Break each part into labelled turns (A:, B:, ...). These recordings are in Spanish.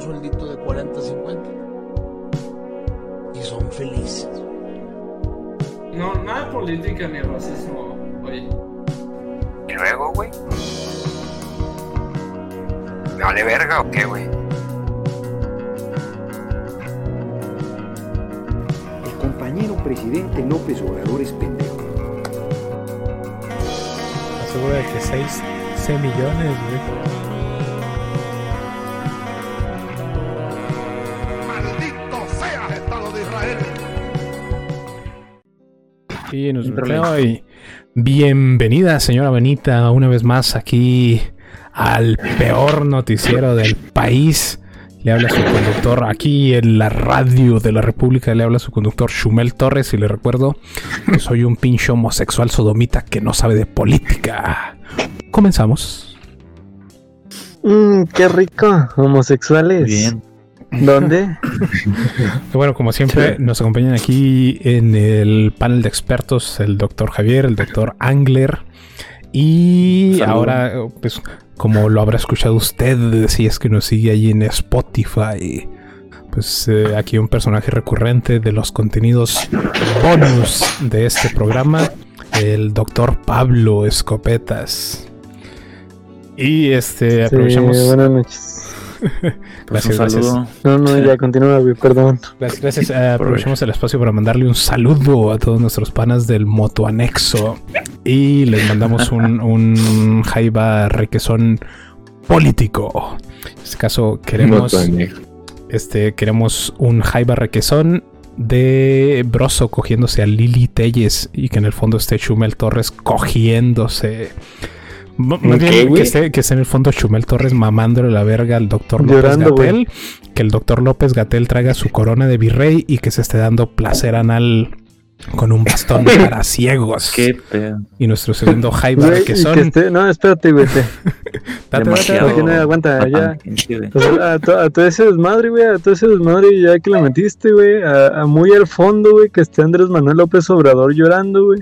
A: un sueldito de 40, 50. Y son felices.
B: No, nada de política ni racismo, oye.
C: ¿Y luego, güey? ¿Me vale verga o qué, güey?
D: El compañero presidente López Obrador es pendejo.
E: Seguro de que 6, 6 millones, güey. Y nos y bienvenida, señora Benita, una vez más aquí al peor noticiero del país. Le habla su conductor aquí en la radio de la República. Le habla su conductor Shumel Torres. Y le recuerdo que soy un pinche homosexual sodomita que no sabe de política. Comenzamos.
F: Mmm, qué rico, homosexuales.
G: Bien.
F: ¿Dónde?
E: bueno, como siempre, nos acompañan aquí en el panel de expertos el doctor Javier, el doctor Angler. Y ahora, pues, como lo habrá escuchado usted, si es que nos sigue allí en Spotify, pues eh, aquí un personaje recurrente de los contenidos bonus de este programa, el doctor Pablo Escopetas. Y este, aprovechamos.
F: buenas noches.
E: gracias, gracias.
F: No, no, ya continúa, güey, perdón.
E: Gracias, gracias. Eh, aprovechamos el espacio para mandarle un saludo a todos nuestros panas del motoanexo. Y les mandamos un, un jaiba requesón político. En este caso queremos. Este, queremos un jaiba requesón de Broso cogiéndose a Lili Telles y que en el fondo esté Chumel Torres cogiéndose bien que esté, que esté, en el fondo Chumel Torres mamándole la verga al doctor López Gatel. Que el doctor López Gatel traiga su corona de virrey y que se esté dando placer anal con un bastón para ciegos.
G: Qué pedo.
E: Y nuestro segundo Jaiba que son. Que
F: esté, no, espérate, güey. date, date, no aguanta, ya. a, todo ese desmadre, güey, a todo ese desmadre, ya que lo metiste, güey, a, a, muy al fondo, güey, que esté Andrés Manuel López Obrador llorando, güey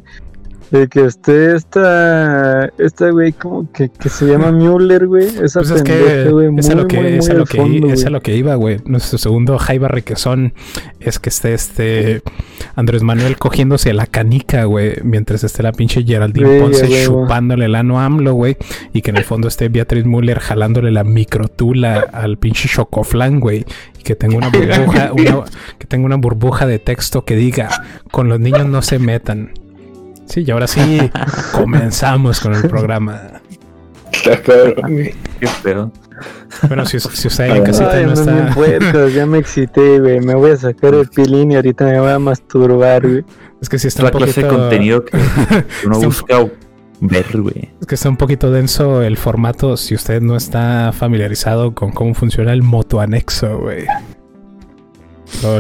F: de que esté esta, esta güey como que, que se llama Müller, güey. Esa
E: pues es que güey, es a lo que, es a lo que, es a lo que iba, güey. Nuestro segundo Jaiba Requesón es que esté este Andrés Manuel cogiéndose la canica, güey, mientras esté la pinche Geraldine Ponce chupándole el ano AMLO, güey, y que en el fondo esté Beatriz Müller jalándole la microtula al pinche chocoflan, güey, y que tenga una burbuja, una, que tenga una burbuja de texto que diga, con los niños no se metan. Sí, y ahora sí comenzamos con el programa.
G: Qué feo.
E: Bueno, si, si usted en casita
F: Ay,
E: no está.
F: Puercos, ya me excité, güey. Me voy a sacar el pilín y ahorita me voy a masturbar, güey.
E: Es que si está
G: la
E: un poquito...
G: clase de contenido que uno busca ver, güey.
E: Es que está un poquito denso el formato si usted no está familiarizado con cómo funciona el motoanexo, güey.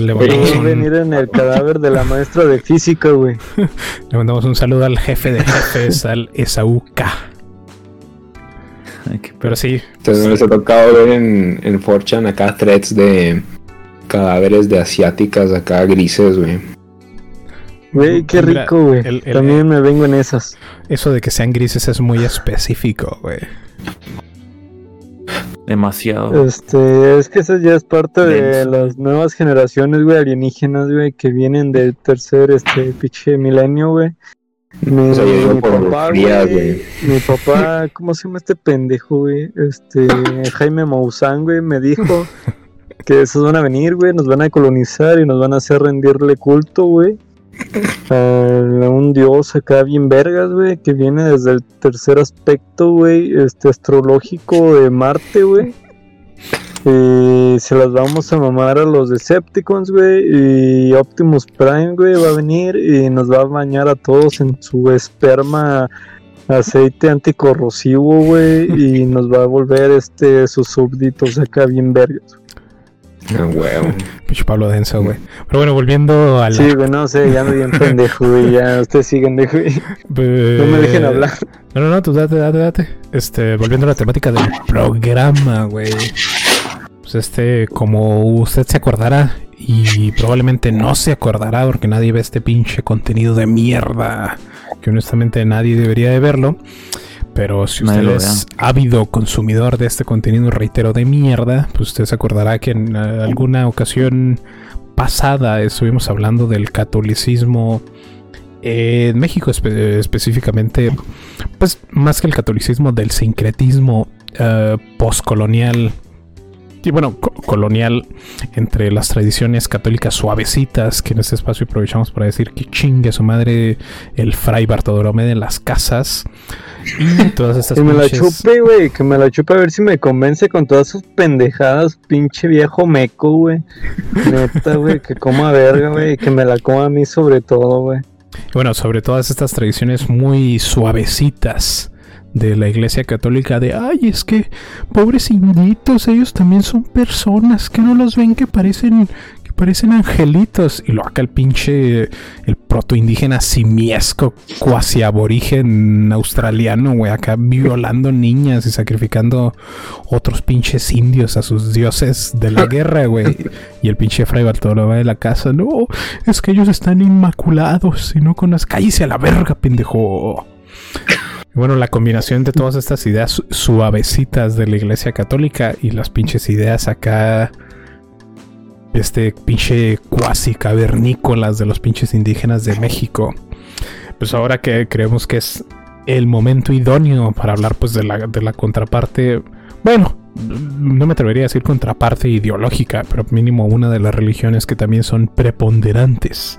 E: Le
F: mandamos un... venir en el cadáver de la maestra de física, güey.
E: Le mandamos un saludo al jefe de jefes, al Esaú K. Pero sí.
H: Entonces me ha tocado ver en, en Forchan acá threads de cadáveres de asiáticas acá grises, güey.
F: Güey, qué rico, güey. También me vengo en esas.
E: Eso de que sean grises es muy específico, güey.
G: Demasiado.
F: Este, es que eso ya es parte de las nuevas generaciones, güey, alienígenas, güey, que vienen del tercer, este, pinche milenio, güey. Mi, mi papá, güey, mi papá, ¿cómo se llama este pendejo, güey? Este, Jaime Maussan, güey, me dijo que esos van a venir, güey, nos van a colonizar y nos van a hacer rendirle culto, güey. A un dios acá bien vergas, güey, que viene desde el tercer aspecto, güey, este astrológico de Marte, güey. Y se las vamos a mamar a los Decepticons, güey. Y Optimus Prime, güey, va a venir y nos va a bañar a todos en su esperma aceite anticorrosivo, güey. Y nos va a volver este sus súbditos acá bien vergas.
H: No, huevo.
E: Pinche Pablo Denso, güey. Pero bueno, volviendo a la...
F: Sí, güey, no sé, ya me bien pendejo, güey. Ya, ustedes siguen de güey. No me dejen hablar.
E: No, no, no, tú date, date, date. Este, volviendo a la temática del programa, güey. Pues este, como usted se acordará, y probablemente no se acordará porque nadie ve este pinche contenido de mierda, que honestamente nadie debería de verlo Pero si usted es ávido consumidor de este contenido, reitero, de mierda, pues usted se acordará que en eh, alguna ocasión pasada estuvimos hablando del catolicismo en México específicamente, pues más que el catolicismo, del sincretismo uh, postcolonial y bueno, colonial entre las tradiciones católicas suavecitas que en este espacio aprovechamos para decir que chingue su madre el fray Bartolomé de las casas todas estas
F: Que me la chupe, güey, que me la chupe a ver si me convence con todas sus pendejadas, pinche viejo meco, güey. Neta, güey, que coma verga, güey, que me la coma a mí sobre todo, güey.
E: Bueno, sobre todas estas tradiciones muy suavecitas de la iglesia católica de, ay, es que pobres inditos, ellos también son personas, que no los ven que parecen parecen angelitos. Y lo acá el pinche, el proto indígena simiesco, cuasi aborigen australiano, güey, acá violando niñas y sacrificando otros pinches indios a sus dioses de la guerra, güey. Y el pinche fray Bartolomé de la casa, no, es que ellos están inmaculados y no con las calles a la verga, pendejo. Bueno, la combinación de todas estas ideas suavecitas de la iglesia católica y las pinches ideas acá, este pinche cuasi cavernícolas de los pinches indígenas de México. Pues ahora que creemos que es el momento idóneo para hablar pues de la, de la contraparte, bueno, no me atrevería a decir contraparte ideológica, pero mínimo una de las religiones que también son preponderantes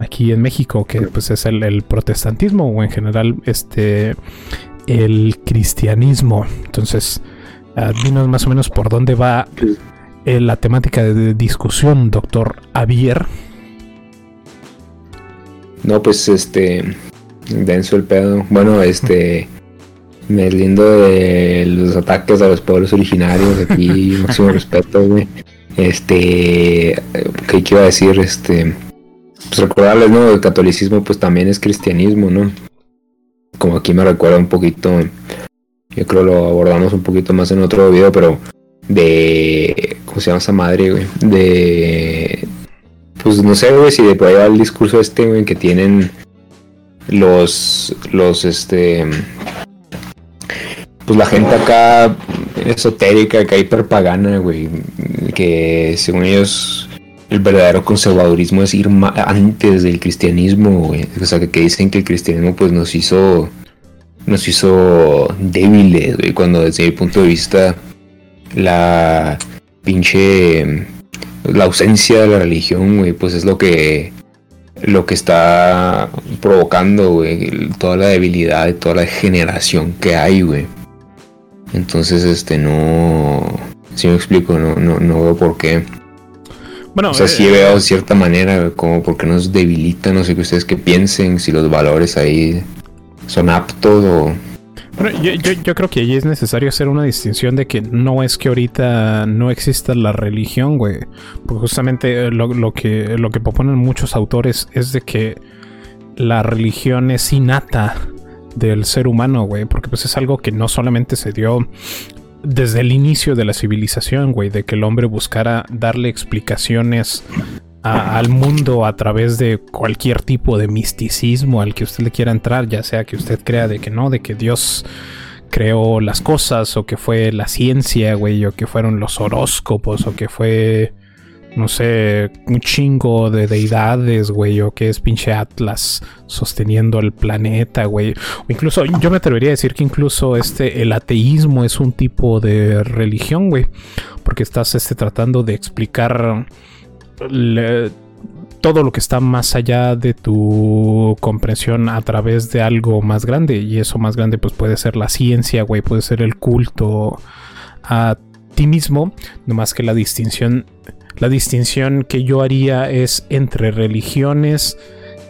E: aquí en México, que pues es el, protestantismo o en general este el cristianismo. Entonces, uh, dinos más o menos por dónde va eh, la temática de, discusión, doctor Javier.
H: No, pues este denso el pedo. Bueno, este me lindo de los ataques a los pueblos originarios aquí, máximo respeto, güey. Este, ¿qué quiero decir? Este, pues recordarles, ¿no? El catolicismo pues también es cristianismo, ¿no? Como aquí me recuerda un poquito, yo creo lo abordamos un poquito más en otro video, pero de, ¿cómo se llama esa madre, güey? De, pues no sé, güey, si de por el discurso este, güey, que tienen los, los, este, pues la gente acá esotérica, que hay perpagana, güey, que según ellos el verdadero conservadurismo es ir antes del cristianismo, O sea, que, dicen que el cristianismo pues nos hizo nos hizo débiles, güey, cuando desde mi punto de vista la pinche la ausencia de la religión, güey, pues es lo que lo que está provocando, güey, toda la debilidad y toda la degeneración que hay, güey. Entonces, este no si me explico, no no no veo por qué bueno, o sea, sí eh, veo de cierta manera como porque nos debilita, no sé qué ustedes que piensen, si los valores ahí son aptos o...
E: Bueno, yo, creo que ahí es necesario hacer una distinción de que no es que ahorita no exista la religión, güey. Porque justamente lo, que, lo que proponen muchos autores es de que la religión es innata del ser humano, güey. Porque pues es algo que no solamente se dio desde el inicio de la civilización, güey, de que el hombre buscara darle explicaciones al mundo a través de cualquier tipo de misticismo al que usted le quiera entrar, ya sea que usted crea de que no, de que Dios creó las cosas, o que fue la ciencia, güey, o que fueron los horóscopos, o que fue no sé, un chingo de deidades, güey, o que es pinche Atlas sosteniendo el planeta, güey. O incluso, yo me atrevería a decir que incluso este, el ateísmo es un tipo de religión, güey. Porque estás este, tratando de explicar todo lo que está más allá de tu comprensión a través de algo más grande. Y eso más grande, pues puede ser la ciencia, güey, puede ser el culto a ti mismo. Nomás que la distinción la distinción que yo haría es entre religiones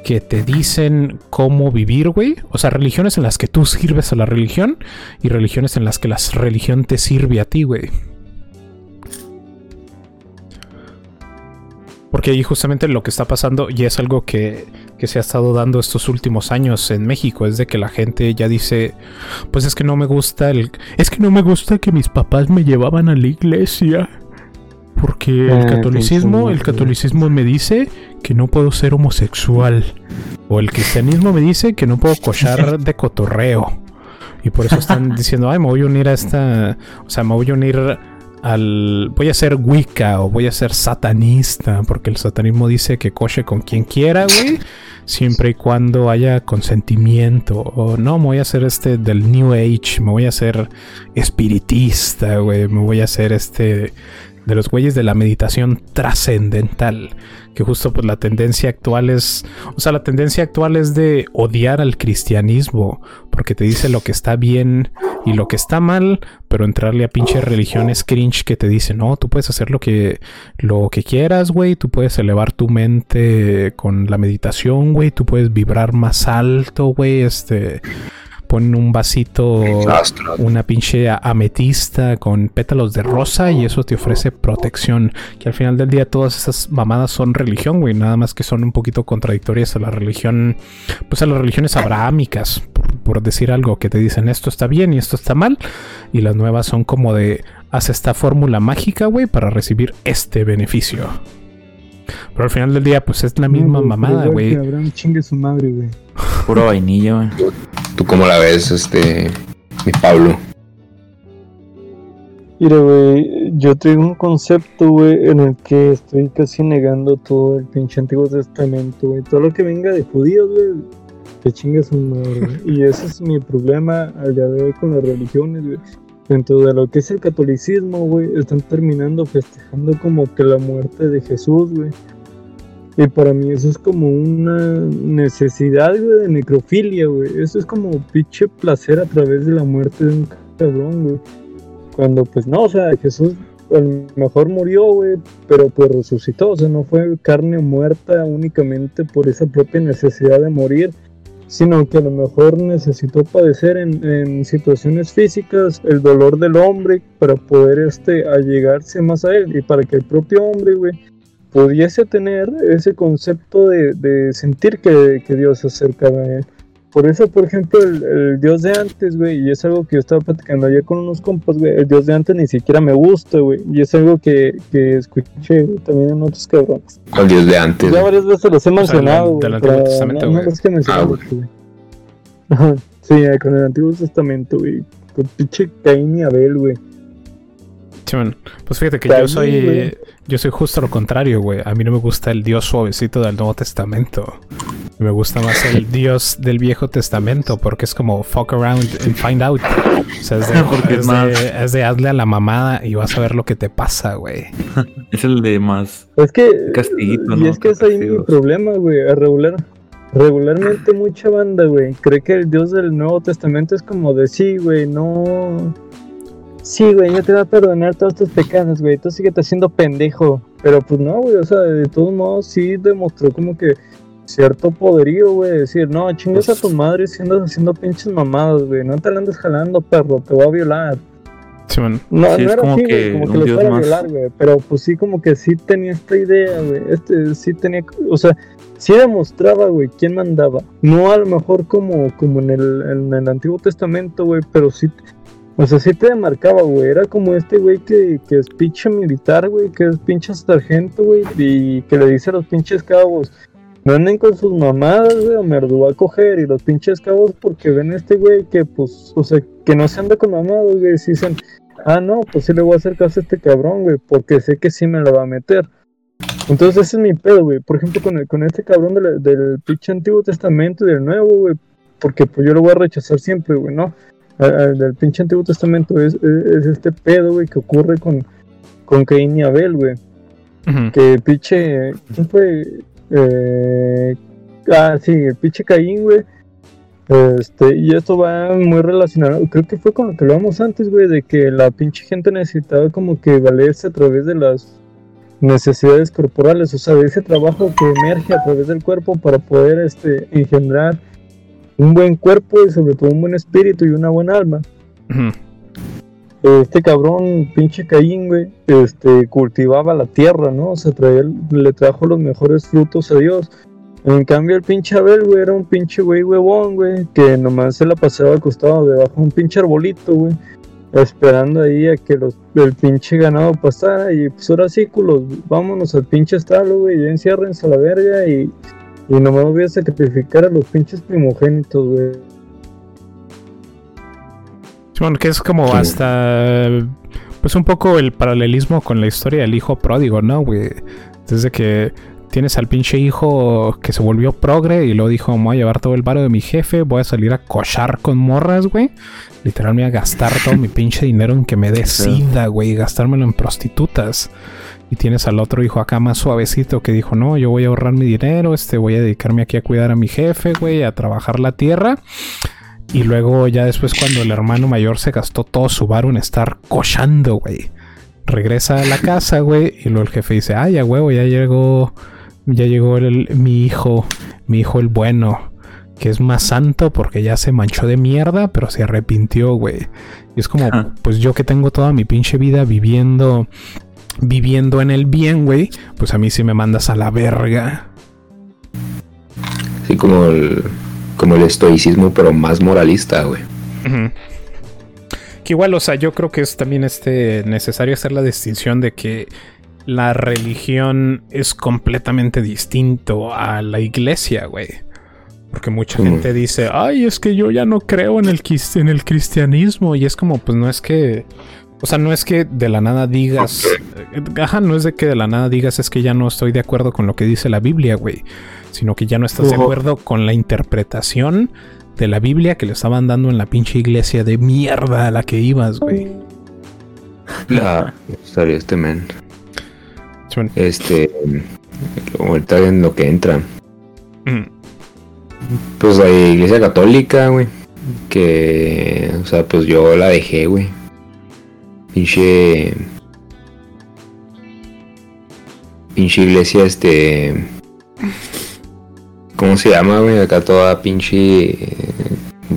E: que te dicen cómo vivir, güey. O sea, religiones en las que tú sirves a la religión y religiones en las que la religión te sirve a ti, güey. Porque ahí justamente lo que está pasando, y es algo que, que, se ha estado dando estos últimos años en México, es de que la gente ya dice, pues es que no me gusta el... Es que no me gusta que mis papás me llevaban a la iglesia. Porque el ah, catolicismo, el catolicismo me dice que no puedo ser homosexual. O el cristianismo me dice que no puedo cochar de cotorreo. Y por eso están diciendo, ay, me voy a unir a esta, o sea, me voy a unir al, voy a ser Wicca o voy a ser satanista, porque el satanismo dice que coche con quien quiera, güey, siempre y cuando haya consentimiento. O no, me voy a hacer este del New Age, me voy a hacer espiritista, güey, me voy a hacer este de los güeyes de la meditación trascendental, que justo pues la tendencia actual es, o sea, la tendencia actual es de odiar al cristianismo, porque te dice lo que está bien y lo que está mal, pero entrarle a pinche religiones cringe que te dicen, no, tú puedes hacer lo que, lo que quieras, güey, tú puedes elevar tu mente con la meditación, güey, tú puedes vibrar más alto, güey, este ponen un vasito, una pinche ametista con pétalos de rosa y eso te ofrece protección. Que al final del día todas esas mamadas son religión, güey. Nada más que son un poquito contradictorias a la religión, pues a las religiones abrahámicas, por, decir algo, que te dicen esto está bien y esto está mal. Y las nuevas son como de, haz esta fórmula mágica, güey, para recibir este beneficio. Pero al final del día, pues es la misma mamada, güey.
F: chingue su madre, güey.
G: Puro vainilla, güey.
H: ¿Tú cómo la ves, este, mi Pablo?
F: Mira, güey, yo tengo un concepto, güey, en el que estoy casi negando todo el pinche Antiguo Testamento, güey. Todo lo que venga de judíos, güey, que chingue su madre. y ese es mi problema al día de hoy con las religiones, güey. Dentro de lo que es el catolicismo, güey, están terminando festejando como que la muerte de Jesús, güey. Y para mí eso es como una necesidad, de necrofilia, güey. Eso es como pinche placer a través de la muerte de un cabrón, güey. Cuando, pues no, o sea, Jesús a lo mejor murió, güey, pero pues resucitó. O sea, no fue carne muerta únicamente por esa propia necesidad de morir, sino que a lo mejor necesitó padecer en, situaciones físicas el dolor del hombre para poder este allegarse más a él y para que el propio hombre, güey, pudiese tener ese concepto de, sentir que, Dios se acercaba a él. Por eso, por ejemplo, el, Dios de antes, güey, y es algo que yo estaba platicando ayer con unos compas, güey, el Dios de antes ni siquiera me gusta, güey, y es algo que, que escuché también en otros cabrones.
H: ¿Cuál Dios de antes?
F: Ya varias veces los he mencionado, güey. Del Antiguo Testamento, güey. Ah, sí, con el Antiguo Testamento, güey. Con pinche Caín y Abel, güey.
E: Sí. Pues fíjate que yo soy. Yo soy justo lo contrario, güey. A mí no me gusta el Dios suavecito del Nuevo Testamento. Me gusta más el Dios del Viejo Testamento porque es como fuck around and find out. O sea, es de, porque es, de, es de hazle a la mamada y vas a ver lo que te pasa, güey.
G: es el de más
F: es que, castiguito, ¿no? Y es que es ahí mi problema, güey. A regular, regularmente mucha banda, güey, cree que el Dios del Nuevo Testamento es como de sí, güey, no sí, güey, yo te voy a perdonar todos tus pecados, güey, tú te haciendo pendejo. Pero pues no, güey, o sea, de todos modos sí demostró como que cierto poderío, güey, decir, no, chingas a tu madre si andas haciendo pinches mamadas, güey, no te la andes jalando, perro, te voy a violar.
E: Sí, No,
F: no era como así, que güey, como que lo fuera a violar, güey, pero pues sí como que sí tenía esta idea, güey, este, sí tenía, o sea, sí demostraba, güey, quién mandaba. No a lo mejor como, como en, el, en el Antiguo Testamento, güey, pero sí o sea, sí te demarcaba, güey. Era como este güey que, que es pinche militar, güey, que es pinche sargento, güey, y que le dice a los pinches cabos, no anden con sus mamadas, güey, o me a coger. Y los pinches cabos, porque ven a este güey que, pues, o sea, que no se anda con mamadas, güey, y dicen, ah, no, pues sí le voy a hacer caso a este cabrón, güey, porque sé que sí me lo va a meter. Entonces ese es mi pedo, güey. Por ejemplo, con, el, con este cabrón del, del pinche Antiguo Testamento y del Nuevo, güey, porque pues yo lo voy a rechazar siempre, güey, ¿no? Del pinche Antiguo Testamento es, es, este pedo, güey, que ocurre con, con Caín y Abel, güey. Que pinche. ¿Quién fue? Eh, ah, sí, el pinche Caín, güey. Este, y esto va muy relacionado, creo que fue con lo que hablamos antes, güey, de que la pinche gente necesitaba como que valerse a través de las necesidades corporales, o sea, de ese trabajo que emerge a través del cuerpo para poder este, engendrar un buen cuerpo y sobre todo un buen espíritu y una buena alma. Este cabrón, pinche Caín, güey, este, cultivaba la tierra, ¿no? O sea, le trajo los mejores frutos a Dios. En cambio, el pinche Abel, güey, era un pinche güey huevón, güey, que nomás se la pasaba acostado debajo de un pinche arbolito, güey, esperando ahí a que los, el pinche ganado pasara. Y pues ahora sí, culos, vámonos al pinche estalo, güey, ya enciérrense a la verga y y nomás voy a sacrificar a los pinches primogénitos, güey.
E: Bueno, que es como hasta. Pues un poco el paralelismo con la historia del hijo pródigo, ¿no, güey? Desde que tienes al pinche hijo que se volvió progre y luego dijo: Me voy a llevar todo el varo de mi jefe, voy a salir a cochar con morras, güey. Literal, me voy a gastar todo mi pinche dinero en que me decida, güey, gastármelo en prostitutas. Y tienes al otro hijo acá más suavecito que dijo: No, yo voy a ahorrar mi dinero, este, voy a dedicarme aquí a cuidar a mi jefe, güey, a trabajar la tierra. Y luego ya después cuando el hermano mayor se gastó todo su varo en estar cochando, güey. Regresa a la casa, güey. Y luego el jefe dice, ah, ya huevo, ya llegó. Ya llegó el, mi hijo. Mi hijo el bueno. Que es más santo porque ya se manchó de mierda, pero se arrepintió, güey. Y es como, pues yo que tengo toda mi pinche vida viviendo. Viviendo en el bien, güey. Pues a mí sí me mandas a la verga.
H: Sí, como el como el estoicismo, pero más moralista, güey.
E: Que igual, o sea, yo creo que es también este necesario hacer la distinción de que la religión es completamente distinto a la iglesia, güey. Porque mucha gente dice, ay, es que yo ya no creo en el, en el cristianismo. Y es como, pues no es que. O sea, no es que de la nada digas. Ajá, no es de que de la nada digas, es que ya no estoy de acuerdo con lo que dice la Biblia, güey sino que ya no estás de acuerdo con la interpretación de la Biblia que le estaban dando en la pinche iglesia de mierda a la que ibas, güey.
H: La historia este men. Este, ahorita en lo que entra. Mm. Pues la iglesia católica, güey. Que, o sea, pues yo la dejé, güey. Pinche. Pinche iglesia, este. ¿Cómo se llama, güey? Acá toda pinche.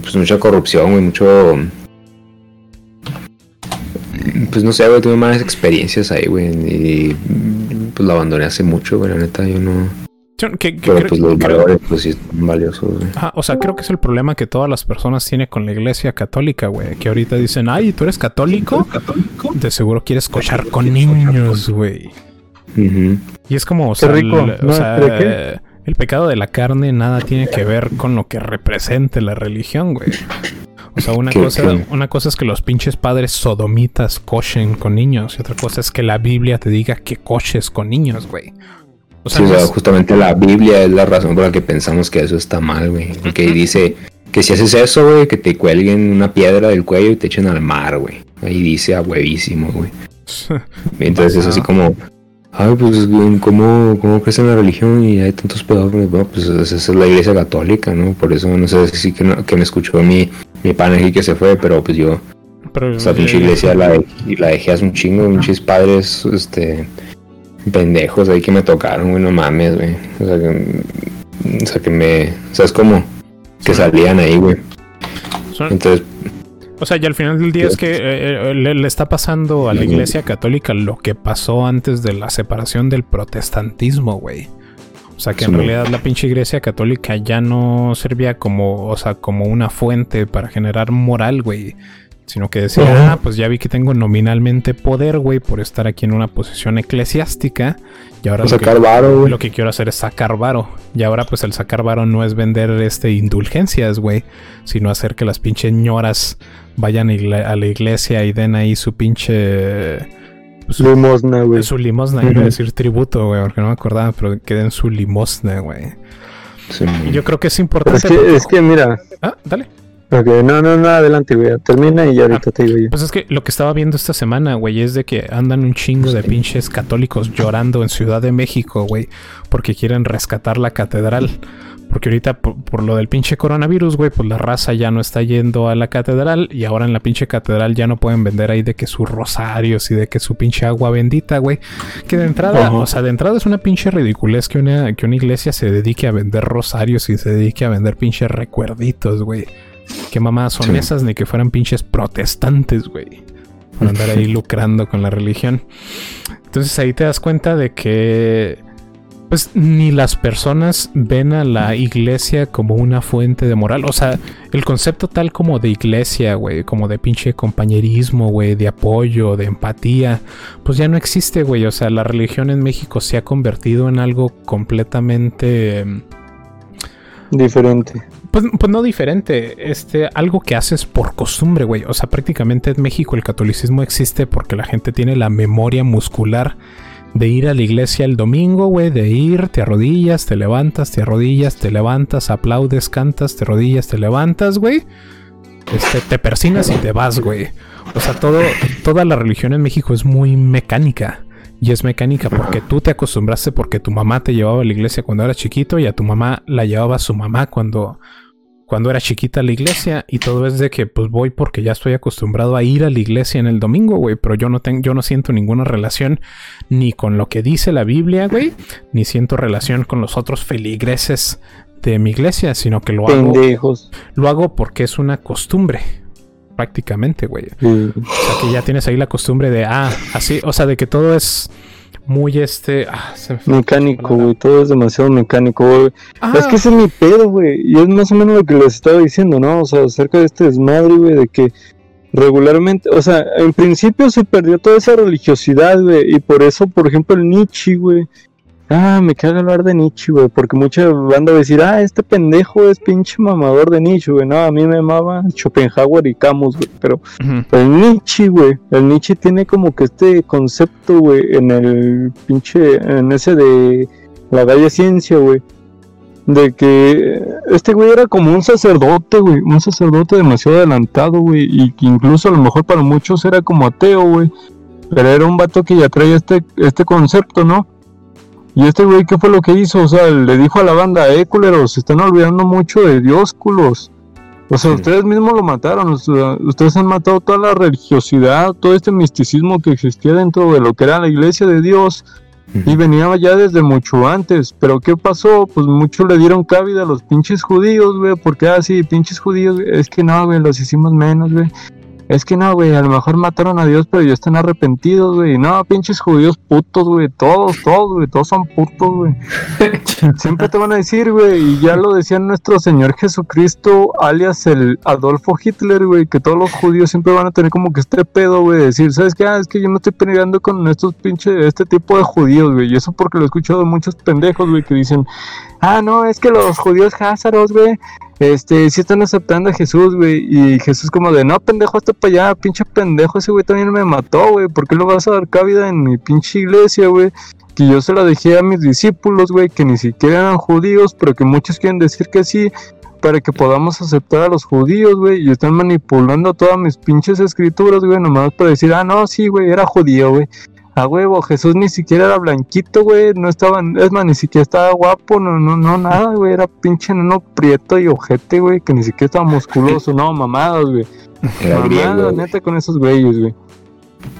H: Pues mucha corrupción, güey, mucho. Pues no sé, güey, tuve malas experiencias ahí, güey. Y pues la abandoné hace mucho, güey, la neta, yo no. Pero pues los valores, pues sí, son valiosos, güey.
E: Ah, o sea, creo que es el problema que todas las personas tienen con la iglesia católica, güey. Que ahorita dicen, ay, ¿tú eres católico? ¿Católico? De seguro quieres cochar con niños, güey. Y es como, o sea, rico. o sea, el pecado de la carne nada tiene que ver con lo que represente la religión, güey. O sea, una cosa, una cosa es que los pinches padres sodomitas cochen con niños y otra cosa es que la Biblia te diga que coches con niños, güey.
H: O sea, justamente la Biblia es la razón por la que pensamos que eso está mal, güey. Que dice que si haces eso, güey, que te cuelguen una piedra del cuello y te echen al mar, güey. Ahí dice a huevísimo, güey. Entonces es así como, ay, pues, ¿cómo, cómo crees en la religión y hay tantos pedófilos? Bueno, pues esa es la iglesia católica, ¿no? Por eso no sé si que, que me escuchó mi, mi pan aquí que se fue, pero pues yo, pero, esa pinche iglesia la, la dejé hace un chingo, pinches padres, este, pendejos ahí que me tocaron, güey, no mames, güey. O sea, que, o sea, que me, o sea, es como que salían ahí, güey. Entonces,
E: o sea, y al final del día es que eh, eh, le, está pasando a la iglesia católica lo que pasó antes de la separación del protestantismo, güey. O sea, que en realidad la pinche iglesia católica ya no servía como, o sea, como una fuente para generar moral, güey. Sino que decía, ah, pues ya vi que tengo nominalmente poder, güey, por estar aquí en una posición eclesiástica. Y ahora lo, que, lo que quiero hacer es sacar varo. Y ahora, pues el sacar varo no es vender este indulgencias, güey, sino hacer que las pinches ñoras vayan a la iglesia y den ahí su pinche.
F: Su limosna, güey.
E: Su limosna, iba a decir tributo, güey, porque no me acordaba, pero que den su limosna, güey. yo creo que es importante.
F: Es que, es que mira.
E: Ah, dale.
F: Ok, no, no, no, adelante, güey. Termina y ahorita te digo yo.
E: Pues es que lo que estaba viendo esta semana, güey, es de que andan un chingo de pinches católicos llorando en Ciudad de México, güey, porque quieren rescatar la catedral. Porque ahorita por, lo del pinche coronavirus, güey, pues la raza ya no está yendo a la catedral y ahora en la pinche catedral ya no pueden vender ahí de que sus rosarios y de que su pinche agua bendita, güey. Que de entrada, o sea, de entrada es una pinche ridiculez que una, que una iglesia se dedique a vender rosarios y se dedique a vender pinches recuerditos, güey. Qué mamadas son esas ni que fueran pinches protestantes, güey. Por andar ahí lucrando con la religión. Entonces ahí te das cuenta de que pues ni las personas ven a la iglesia como una fuente de moral. O sea, el concepto tal como de iglesia, güey, como de pinche compañerismo, güey, de apoyo, de empatía, pues ya no existe, güey. O sea, la religión en México se ha convertido en algo completamente...
F: Diferente.
E: Pues, pues, no diferente, este, algo que haces por costumbre, güey. O sea, prácticamente en México el catolicismo existe porque la gente tiene la memoria muscular de ir a la iglesia el domingo, güey, de ir, te arrodillas, te levantas, te arrodillas, te levantas, aplaudes, cantas, te arrodillas, te levantas, güey. Este, te persinas y te vas, güey. O sea, todo, toda la religión en México es muy mecánica. Y es mecánica porque tú te acostumbraste porque tu mamá te llevaba a la iglesia cuando eras chiquito y a tu mamá la llevaba su mamá cuando, cuando era chiquita a la iglesia y todo es de que pues voy porque ya estoy acostumbrado a ir a la iglesia en el domingo, güey, pero yo no tengo yo no siento ninguna relación ni con lo que dice la Biblia, güey, ni siento relación con los otros feligreses de mi iglesia, sino que lo hago lo hago porque es una costumbre prácticamente, güey. O sea, que ya tienes ahí la costumbre de, ah, así, o sea, de que todo es muy este... Ah,
F: mecánico, güey, todo es demasiado mecánico, güey. Es que ese es mi pedo, güey. Y es más o menos lo que les estaba diciendo, ¿no? O sea, acerca de este desmadre, güey, de que regularmente, o sea, en principio se perdió toda esa religiosidad, güey, y por eso, por ejemplo, el Nietzsche, güey, Ah, me caga hablar de Nietzsche, güey, porque mucha banda va a decir, ah, este pendejo es pinche mamador de Nietzsche, güey. No, a mí me amaba Schopenhauer y Camus, güey, pero, el Nietzsche, güey, el Nietzsche tiene como que este concepto, güey, en el pinche, en ese de la bella ciencia, güey, de que este güey era como un sacerdote, güey, un sacerdote demasiado adelantado, güey, y que incluso a lo mejor para muchos era como ateo, güey, pero era un vato que ya traía este, este concepto, ¿no? Y este güey, ¿qué fue lo que hizo? O sea, le dijo a la banda, eh, culeros, se están olvidando mucho de Dios, culos. O sea, ustedes mismos lo mataron, ustedes han matado toda la religiosidad, todo este misticismo que existía dentro de lo que era la iglesia de Dios. Y venía ya desde mucho antes. Pero ¿qué pasó? Pues muchos le dieron cabida a los pinches judíos, güey. Porque así, ah, pinches judíos, es que no, güey, los hicimos menos, güey. Es que no, güey, a lo mejor mataron a Dios, pero ya están arrepentidos, güey. No, pinches judíos putos, güey. Todos, todos, güey. Todos son putos, güey. Siempre te van a decir, güey. Y ya lo decía nuestro Señor Jesucristo, alias el Adolfo Hitler, güey. Que todos los judíos siempre van a tener como que este pedo, güey. Decir, ¿sabes qué? Ah, es que yo me estoy peleando con estos pinches, este tipo de judíos, güey. Y eso porque lo he escuchado de muchos pendejos, güey, que dicen, ah, no, es que los judíos házaros, güey este, sí están aceptando a Jesús, güey. Y Jesús como de, no, pendejo, hasta para allá, pinche pendejo, ese güey también me mató, güey. ¿Por qué lo vas a dar cabida en mi pinche iglesia, güey? Que yo se la dejé a mis discípulos, güey, que ni siquiera eran judíos, pero que muchos quieren decir que sí, para que podamos aceptar a los judíos, güey. Y están manipulando todas mis pinches escrituras, güey, nomás para decir, ah, no, sí, güey, era judío, güey. A huevo, Jesús ni siquiera era blanquito, güey, no estaba, es más, ni siquiera estaba guapo, no, no, no, nada, güey, era pinche neno prieto y ojete, güey, que ni siquiera estaba musculoso, no, mamados, güey. Era mamados, neta, con esos güeyes, güey.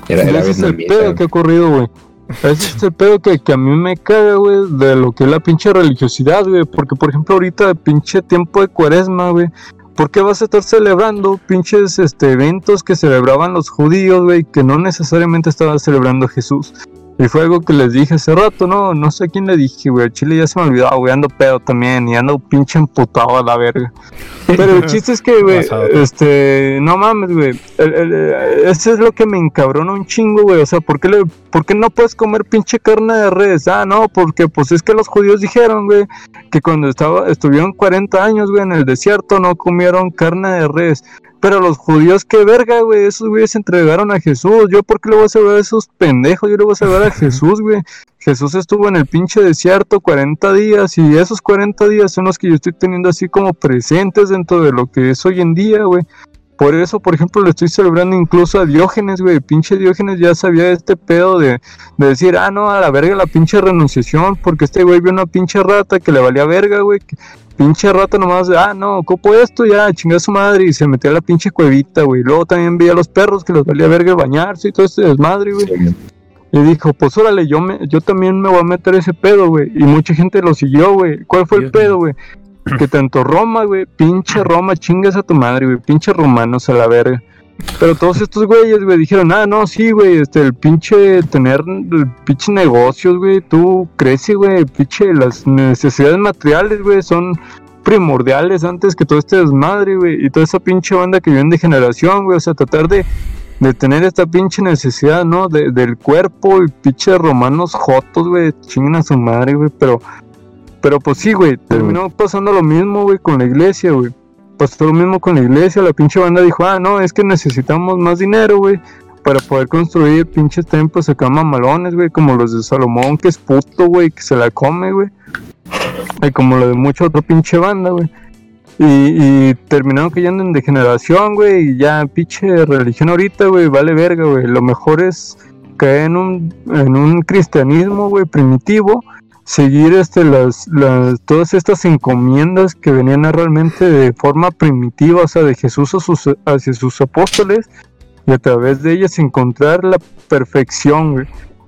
F: Era, era ese es el pedo que ha ocurrido, güey. Ese es el pedo que, que a mí me caga, güey, de lo que es la pinche religiosidad, güey. Porque, por ejemplo, ahorita, pinche tiempo de cuaresma, güey, ¿Por qué vas a estar celebrando pinches este, eventos que celebraban los judíos, güey, que no necesariamente estaban celebrando Jesús? Y fue algo que les dije hace rato, ¿no? No sé quién le dije, güey. Chile ya se me olvidó, güey. Ando pedo también y ando pinche emputado a la verga. Pero el chiste es que, güey, este, no mames, güey. Eso es lo que me encabrona un chingo, güey. O sea, ¿por qué, le, ¿por qué no puedes comer pinche carne de res? Ah, no, porque pues es que los judíos dijeron, güey, que cuando estaba, estuvieron 40 años, güey, en el desierto no comieron carne de res. Pero los judíos, qué verga, güey. Esos güeyes se entregaron a Jesús. Yo, ¿por qué le voy a salvar a esos pendejos? Yo le voy a salvar a Jesús, güey. Jesús estuvo en el pinche desierto 40 días. Y esos 40 días son los que yo estoy teniendo así como presentes dentro de lo que es hoy en día, güey. Por eso, por ejemplo, le estoy celebrando incluso a Diógenes, güey. Pinche Diógenes ya sabía este pedo de, de, decir, ah, no, a la verga la pinche renunciación, porque este güey vio una pinche rata que le valía verga, güey. Pinche rata nomás, ah, no, copo esto, ya, chingada su madre, y se metió a la pinche cuevita, güey. Luego también vi a los perros que les valía verga bañarse y todo este desmadre, güey. Y dijo, pues órale, yo, me, yo también me voy a meter ese pedo, güey. Y mucha gente lo siguió, güey. ¿Cuál fue el pedo, güey? Que tanto Roma, güey, pinche Roma, chingas a tu madre, güey, pinche romanos a la verga. Pero todos estos güeyes, güey, dijeron, ah, no, sí, güey, este, el pinche tener, el pinche negocios, güey, tú crece, güey, pinche, las necesidades materiales, güey, son primordiales antes que todo este desmadre, güey, y toda esa pinche banda que viene de generación, güey, o sea, tratar de, de tener esta pinche necesidad, ¿no? De, del cuerpo y pinche romanos jotos, güey, chingan a su madre, güey, pero Pero pues sí, güey, terminó pasando lo mismo, güey, con la iglesia, güey. Pasó lo mismo con la iglesia, la pinche banda dijo, ah, no, es que necesitamos más dinero, güey, para poder construir pinches templos acá mamalones, güey, como los de Salomón, que es puto, güey, que se la come, güey. Y como lo de mucha otra pinche banda, güey. Y, terminaron cayendo en degeneración, güey, y ya pinche religión ahorita, güey, vale verga, güey. Lo mejor es caer en un, en un cristianismo, güey, primitivo, seguir este, las, las, todas estas encomiendas que venían realmente de forma primitiva, o sea, de Jesús a sus, hacia sus apóstoles, y a través de ellas encontrar la perfección, güey.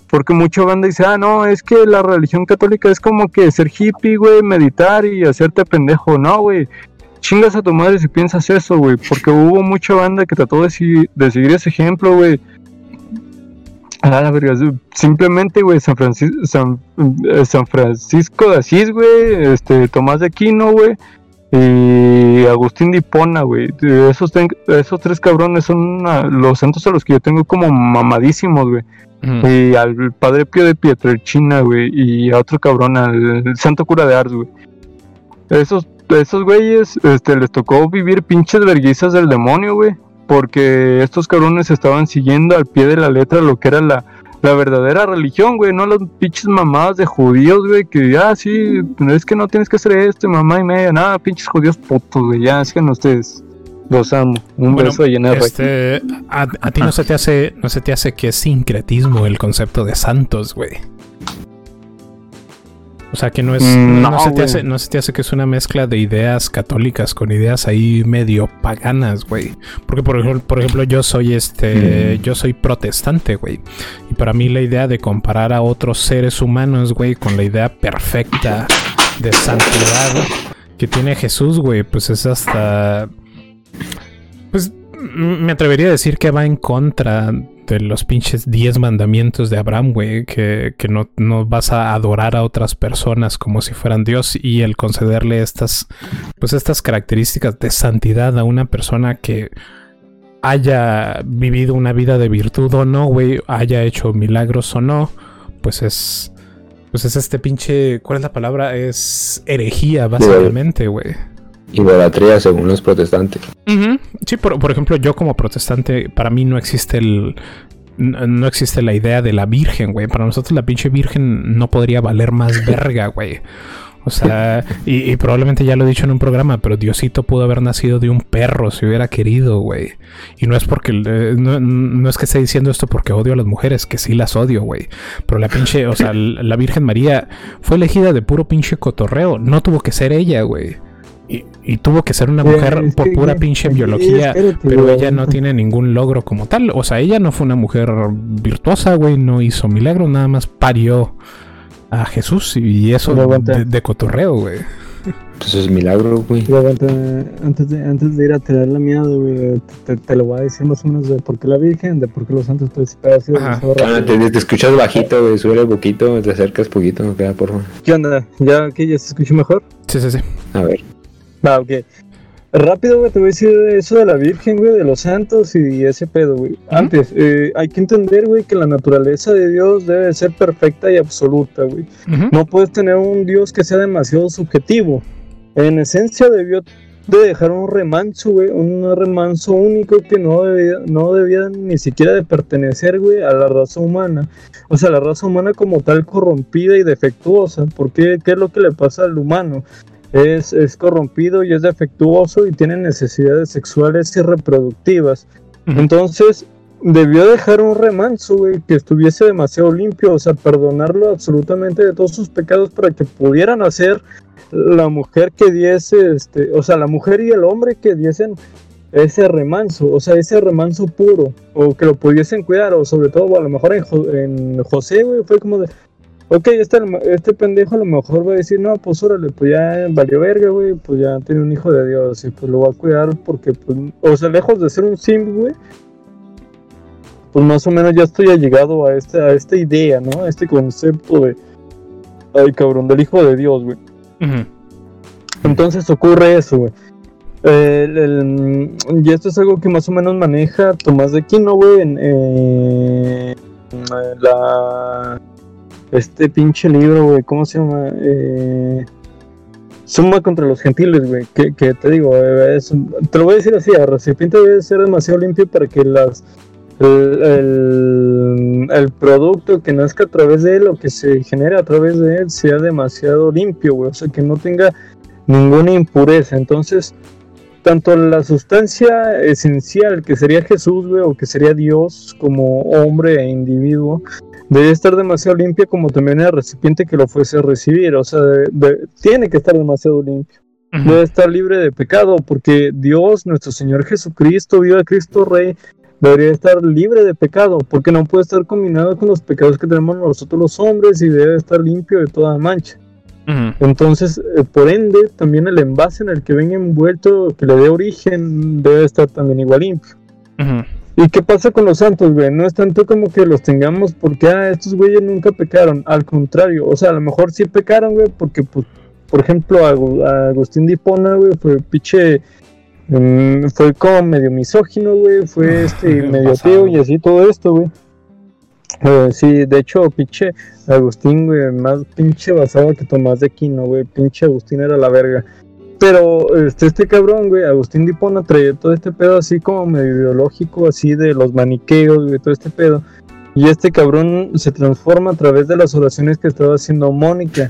F: Porque mucha banda dice, ah, no, es que la religión católica es como que ser hippie, güey, meditar y hacerte pendejo. No, güey, chingas a tu madre si piensas eso, güey. Porque hubo mucha banda que trató de, de seguir ese ejemplo, güey. Ah, la verga, simplemente, güey, San, Francisco, eh, San, Francisco de Asís, güey, este, Tomás de Aquino, güey, y Agustín de Hipona, güey. Esos, esos tres cabrones son los santos a los que yo tengo como mamadísimos, güey. Y al padre Pío de Pietrelchina, güey, y a otro cabrón, al santo cura de Ars, güey. Esos esos güeyes este, les tocó vivir pinches verguizas del demonio, güey. Porque estos cabrones estaban siguiendo al pie de la letra lo que era la, la verdadera religión, güey. No las pinches mamadas de judíos, güey. Que ya, ah, sí, es que no tienes que hacer esto, mamá y media. Nada, pinches judíos putos, güey. Ya, es que no ustedes. Los amo. Un beso de llenar
E: este, a, a, ti no se te hace, no se te hace que es sincretismo el concepto de santos, güey. O sea, que no es. Mm, no, se te hace, no se te hace que es una mezcla de ideas católicas con ideas ahí medio paganas, güey. Porque, por ejemplo, por ejemplo, yo soy este. Mm. Yo soy protestante, güey. Y para mí la idea de comparar a otros seres humanos, güey, con la idea perfecta de santidad que tiene Jesús, güey, pues es hasta. Pues me atrevería a decir que va en contra de los pinches 10 mandamientos de Abraham, güey, que, no, no, vas a adorar a otras personas como si fueran Dios y el concederle estas, pues estas características de santidad a una persona que haya vivido una vida de virtud o no, güey, haya hecho milagros o no, pues es, pues es este pinche, ¿cuál es la palabra? Es herejía, básicamente, güey.
H: Idolatría según los protestantes.
E: Sí, por, ejemplo, yo como protestante, para mí no existe el. No existe la idea de la Virgen, güey. Para nosotros la pinche Virgen no podría valer más verga, güey. O sea, y, probablemente ya lo he dicho en un programa, pero Diosito pudo haber nacido de un perro si hubiera querido, güey. Y no es porque, eh, no, es que esté diciendo esto porque odio a las mujeres, que sí las odio, güey. Pero la pinche, o sea, la Virgen María fue elegida de puro pinche cotorreo. No tuvo que ser ella, güey. Y, tuvo que ser una mujer por pura pinche biología, pero ella no tiene ningún logro como tal. O sea, ella no fue una mujer virtuosa, güey, no hizo milagros, nada más parió a Jesús y eso de, cotorreo, güey.
H: Entonces es milagro, güey.
F: Antes de, antes de ir a tirar la mierda, güey, te, lo voy a decir más o menos de por qué la Virgen, de por qué los santos, te,
H: ah, te, te, escuchas bajito, güey, sube un poquito, te acercas poquito, queda por favor.
F: ¿Qué onda? ¿Ya aquí ya se escucha mejor?
E: Sí, sí, sí.
H: A ver.
F: Ah, ok. Rápido, güey, te voy a decir eso de la Virgen, güey, de los santos y ese pedo, güey. Antes, eh, hay que entender, güey, que la naturaleza de Dios debe ser perfecta y absoluta, güey. No puedes tener un Dios que sea demasiado subjetivo. En esencia debió de dejar un remanso, güey, un remanso único que no debía, no debía ni siquiera de pertenecer, güey, a la raza humana. O sea, la raza humana como tal corrompida y defectuosa. ¿Por qué? ¿Qué es lo que le pasa al humano? Es, corrompido y es defectuoso y tiene necesidades sexuales y reproductivas. Entonces, debió dejar un remanso, güey, que estuviese demasiado limpio, o sea, perdonarlo absolutamente de todos sus pecados para que pudieran hacer la mujer que diese, este, o sea, la mujer y el hombre que diesen ese remanso, o sea, ese remanso puro, o que lo pudiesen cuidar, o sobre todo, a lo mejor en, en José, güey, fue como de, Ok, este, este pendejo a lo mejor va a decir, no, pues órale, pues ya valió verga, güey, pues ya tiene un hijo de Dios y pues lo va a cuidar porque, pues, o sea, lejos de ser un sim, güey, pues más o menos ya estoy allegado a, este, a esta idea, ¿no? A este concepto de, ay cabrón, del hijo de Dios, güey. Entonces ocurre eso, güey. y esto es algo que más o menos maneja Tomás de Aquino, güey, en eh, la este pinche libro, güey, ¿cómo se llama? Eh, suma contra los gentiles, güey. Que, te digo, es, te lo voy a decir así: el recipiente debe ser demasiado limpio para que las el, el, producto que nazca a través de él o que se genere a través de él sea demasiado limpio, güey. O sea, que no tenga ninguna impureza. Entonces, tanto la sustancia esencial que sería Jesús, güey, o que sería Dios como hombre e individuo, debe estar demasiado limpia como también el recipiente que lo fuese a recibir. O sea, tiene que estar demasiado limpio. Debe estar libre de pecado, porque Dios, nuestro Señor Jesucristo, viva Cristo Rey, debería estar libre de pecado, porque no puede estar combinado con los pecados que tenemos nosotros los hombres y debe estar limpio de toda mancha. Entonces, eh, por ende, también el envase en el que venga envuelto, que le dé origen, debe estar también igual limpio. ¿Y qué pasa con los santos, güey? No es tanto como que los tengamos porque, ah, estos güeyes nunca pecaron. Al contrario, o sea, a lo mejor sí pecaron, güey, porque, pues, por ejemplo, Agustín de Hipona, güey, fue pinche. Mm, fue como medio misógino, güey, fue este medio tío y así todo esto, güey. Eh, sí, de hecho, pinche Agustín, güey, más pinche basado que Tomás de Aquino, güey. Pinche Agustín era la verga. Pero este, este cabrón, güey, Agustín Dipona traía todo este pedo así como medio ideológico, así de los maniqueos, güey, todo este pedo. Y este cabrón se transforma a través de las oraciones que estaba haciendo Mónica,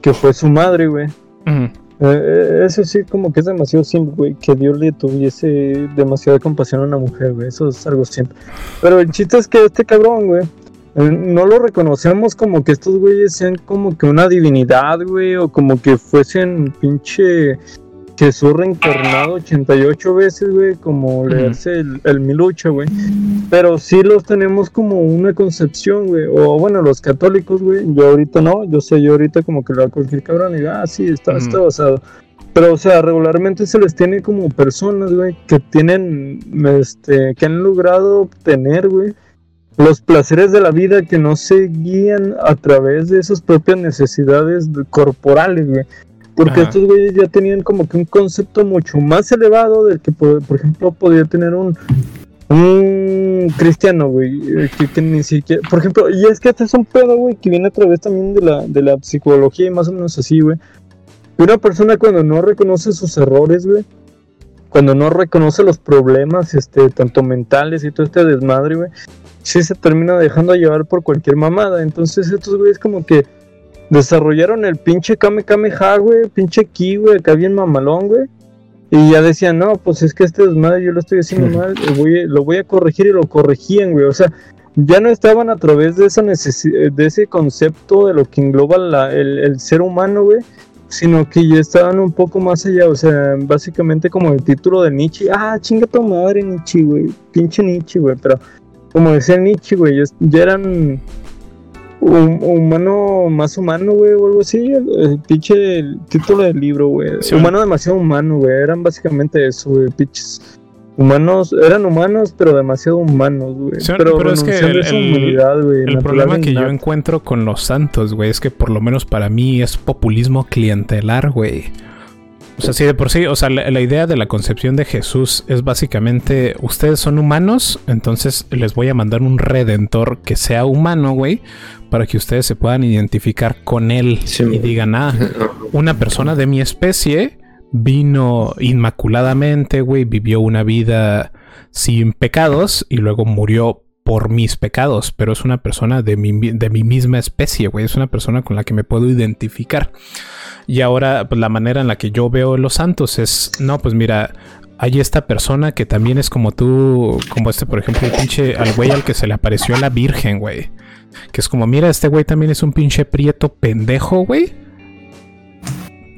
F: que fue su madre, güey. Eh, eh, eso sí, como que es demasiado simple, güey, que Dios le tuviese demasiada compasión a una mujer, güey. Eso es algo simple. Pero el chiste es que este cabrón, güey, no lo reconocemos como que estos güeyes sean como que una divinidad, güey, o como que fuesen pinche Jesús reencarnado 88 veces, güey, como leerse el, el Milucha, güey. Pero sí los tenemos como una concepción, güey. O bueno, los católicos, güey. Yo ahorita no, yo sé, yo ahorita como que lo a cualquier cabrón y diga, ah, sí, está, está basado. Pero, o sea, regularmente se les tiene como personas, güey, que tienen, este, que han logrado obtener, güey, los placeres de la vida que no se guían a través de esas propias necesidades corporales, güey. Porque estos güeyes ya tenían como que un concepto mucho más elevado del que, por, ejemplo, podía tener un, un cristiano, güey, eh, que, ni siquiera, por ejemplo, y es que este es un pedo, güey, que viene a través también de la, de la psicología y más o menos así, güey. Una persona cuando no reconoce sus errores, güey, cuando no reconoce los problemas, este, tanto mentales y todo este desmadre, güey, sí se termina dejando llevar por cualquier mamada. Entonces estos güeyes como que desarrollaron el pinche Kame Kameha, güey, pinche Ki, güey, acá bien mamalón, güey. Y ya decían, no, pues es que este desmadre yo lo estoy haciendo mal, lo voy, lo voy a corregir y lo corregían, güey. O sea, ya no estaban a través de esa de ese concepto de lo que engloba el, el ser humano, güey, sino que ya estaban un poco más allá, o sea, básicamente como el título de Nietzsche, ah, chinga tu madre Nietzsche, güey, pinche Nietzsche, güey, pero como decía Nietzsche, güey, ya eran un humano más humano, güey, o algo así, el, pinche título del libro, güey, humano demasiado humano, güey, eran básicamente eso, güey, pinches humanos, eran humanos, pero demasiado humanos, güey. pero, es que el,
E: el problema que yo encuentro con los santos, güey, es que por lo menos para mí es populismo clientelar, güey. O sea, sí, de por sí, o sea, la, idea de la concepción de Jesús es básicamente, ustedes son humanos, entonces les voy a mandar un redentor que sea humano, güey, para que ustedes se puedan identificar con él y digan, ah, una persona de mi especie vino inmaculadamente, güey, vivió una vida sin pecados y luego murió por mis pecados, pero es una persona de mi, de mi misma especie, güey, es una persona con la que me puedo identificar. Y ahora, pues la manera en la que yo veo los santos es, no, pues mira, hay esta persona que también es como tú, como este, por ejemplo, el pinche al güey al que se le apareció la Virgen, güey. Que es como, mira, este güey también es un pinche prieto pendejo, güey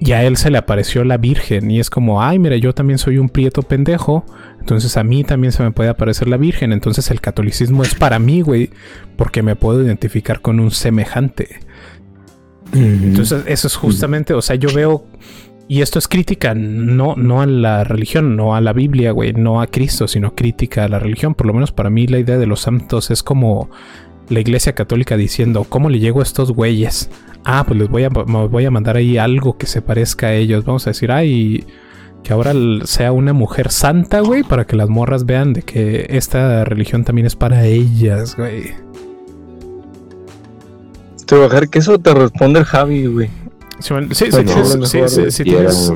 E: y a él se le apareció la Virgen y es como, ay, mira, yo también soy un prieto pendejo, entonces a mí también se me puede aparecer la Virgen, entonces el catolicismo es para mí, güey, porque me puedo identificar con un semejante. Entonces eso es justamente, o sea, yo veo, y esto es crítica no, no a la religión, no a la Biblia, güey, no a Cristo, sino crítica a la religión, por lo menos para mí la idea de los santos es como la iglesia católica diciendo, ¿cómo le llego a estos güeyes? Ah, pues les voy a, voy a mandar ahí algo que se parezca a ellos. Vamos a decir, ay, que ahora sea una mujer santa, güey, para que las morras vean de que esta religión también es para ellas, güey.
F: Te voy a dejar que eso te responde el Javi, güey.
E: Sí, sí, sí,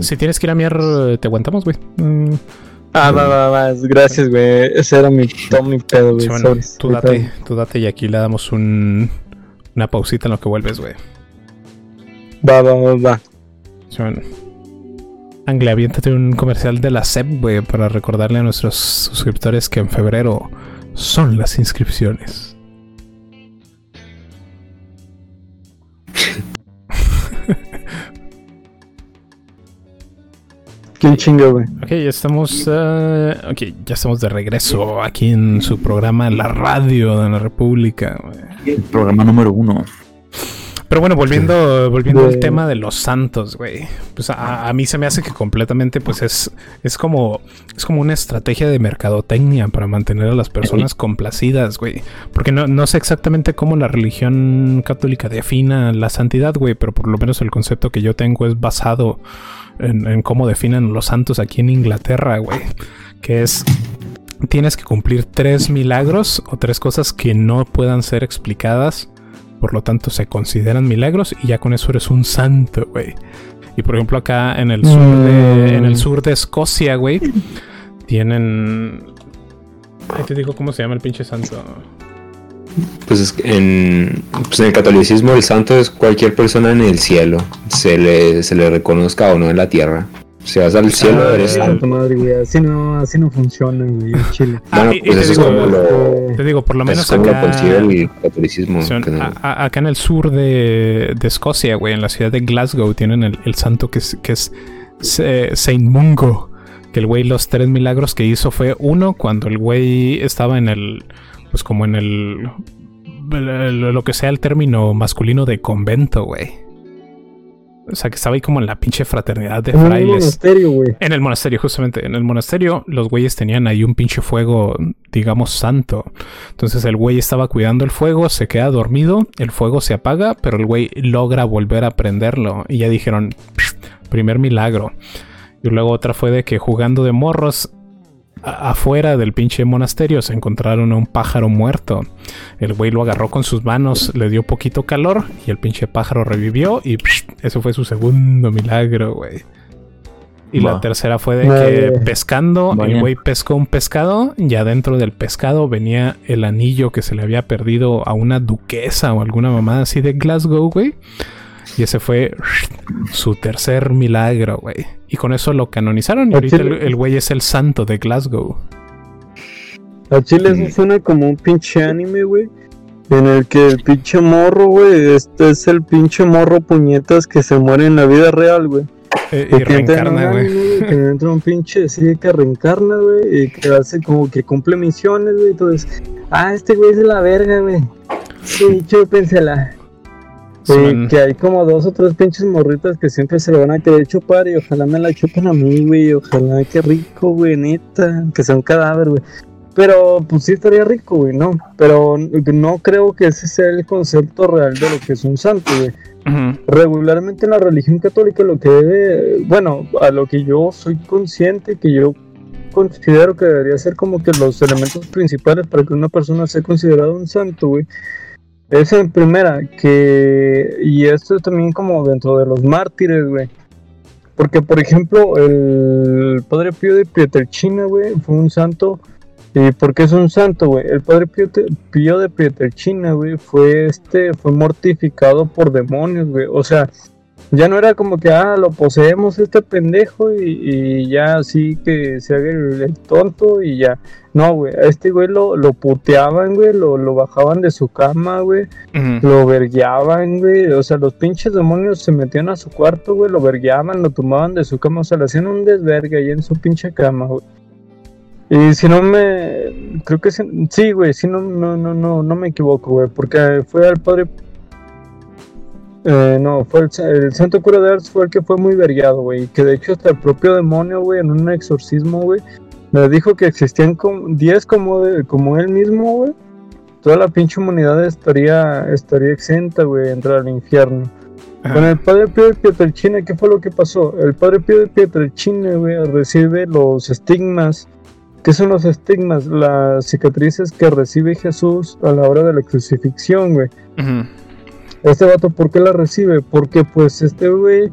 E: si, tienes, que ir a miar, te aguantamos, güey. Mm.
F: Ah, va, va, va. Gracias, güey. Ese era mi, todo mi pedo, güey.
E: bueno, tú date, tú date y aquí le damos un, una pausita en lo que vuelves, güey.
F: Va, va, va, va.
E: Bueno. Anglia, aviéntate un comercial de la SEP, güey, para recordarle a nuestros suscriptores que en febrero son las inscripciones.
F: ¿Quién chinga, güey?
E: Ok, ya estamos, uh, ya estamos de regreso aquí en su programa La Radio de la República.
G: El programa número uno.
E: Pero bueno, volviendo, volviendo al tema de los santos, güey. Pues a, mí se me hace que completamente, pues es, es como, es como una estrategia de mercadotecnia para mantener a las personas complacidas, güey. Porque no, no sé exactamente cómo la religión católica defina la santidad, güey, pero por lo menos el concepto que yo tengo es basado en, en cómo definen los santos aquí en Inglaterra, güey. Que es tienes que cumplir tres milagros o tres cosas que no puedan ser explicadas por lo tanto se consideran milagros y ya con eso eres un santo, güey. Y por ejemplo acá en el sur de, en el sur de Escocia, güey, tienen... Ahí te digo cómo se llama el pinche santo.
H: Pues en, pues en el catolicismo el santo es cualquier persona en el cielo, se le, se le reconozca o no en la tierra. Si vas al cielo, ah, eres
F: santo. Madre. Así no, así no funciona, güey, Chile.
H: Ah, bueno, pues eso es como lo.
E: Te digo, por lo menos
H: acá. el catolicismo.
E: acá en el sur de, de Escocia, güey, en la ciudad de Glasgow, tienen el, el santo que es, que es Saint Mungo. Que el güey, los tres milagros que hizo fue uno, cuando el güey estaba en el. Pues como en el. Lo que sea el término masculino de convento, güey. O sea, que estaba ahí como en la pinche fraternidad de frailes. En el
F: monasterio, güey.
E: En el monasterio, justamente. En el monasterio, los güeyes tenían ahí un pinche fuego, digamos, santo. Entonces el güey estaba cuidando el fuego, se queda dormido, el fuego se apaga, pero el güey logra volver a prenderlo. Y ya dijeron, primer milagro. Y luego otra fue de que jugando de morros, afuera del pinche monasterio se encontraron a un pájaro muerto. El güey lo agarró con sus manos, le dio poquito calor y el pinche pájaro revivió y eso fue su segundo milagro, güey. Y la tercera fue de que pescando, el güey pescó un pescado y adentro del pescado venía el anillo que se le había perdido a una duquesa o alguna mamada así de Glasgow, güey. Y ese fue su tercer milagro, güey. Y con eso lo canonizaron y ahorita el, güey es el santo de Glasgow.
F: A Chile eso suena como un pinche anime, güey. En el que el pinche morro, güey, este es el pinche morro puñetas que se muere en la vida real, güey.
E: Eh, y reencarna, güey.
F: Que entra un pinche así que reencarna, güey, y que hace como que cumple misiones, güey. Entonces, ah, este güey es de la verga, güey. Sí, chúpensela. Sí, que hay como dos o tres pinches morritas que siempre se lo van a querer chupar y ojalá me la chupen a mí, güey. Ojalá que rico, güey, neta. Que sea un cadáver, güey. Pero pues sí estaría rico, güey, ¿no? Pero no creo que ese sea el concepto real de lo que es un santo, güey. Regularmente en la religión católica lo que debe, bueno, a lo que yo soy consciente, que yo considero que debería ser como que los elementos principales para que una persona sea considerada un santo, güey es en primera, que. Y esto es también como dentro de los mártires, güey. Porque, por ejemplo, el Padre Pío de Pietrelcina, güey, fue un santo. ¿Y por qué es un santo, güey? El Padre Pío, Pío de güey, fue este. Fue mortificado por demonios, güey. O sea, ya no era como que, ah, lo poseemos este pendejo y, ya así que se haga el, tonto y ya. No, güey, a este güey lo, lo puteaban, güey, lo, lo bajaban de su cama, güey, lo vergueaban, güey, o sea, los pinches demonios se metían a su cuarto, güey, lo vergueaban, lo tomaban de su cama, o sea, le hacían un desvergue ahí en su pinche cama, güey. Y si no me. Creo que sí, güey, si no, no, no, no, no me equivoco, güey, porque fue al padre eh, no, fue el, santo cura de Ars fue el que fue muy vergueado, güey. Que de hecho hasta el propio demonio, güey, en un exorcismo, güey, me dijo que existían 10 como, como él mismo, güey. Toda la pinche humanidad estaría, estaría exenta, güey, entrar al infierno. Con el padre Pío de Pietrelcina, ¿qué fue lo que pasó? El padre Pío de Pietrelcina, güey, recibe los estigmas. ¿Qué son los estigmas? Las cicatrices que recibe Jesús a la hora de la crucifixión, güey. Este vato, ¿por qué la recibe? Porque pues este güey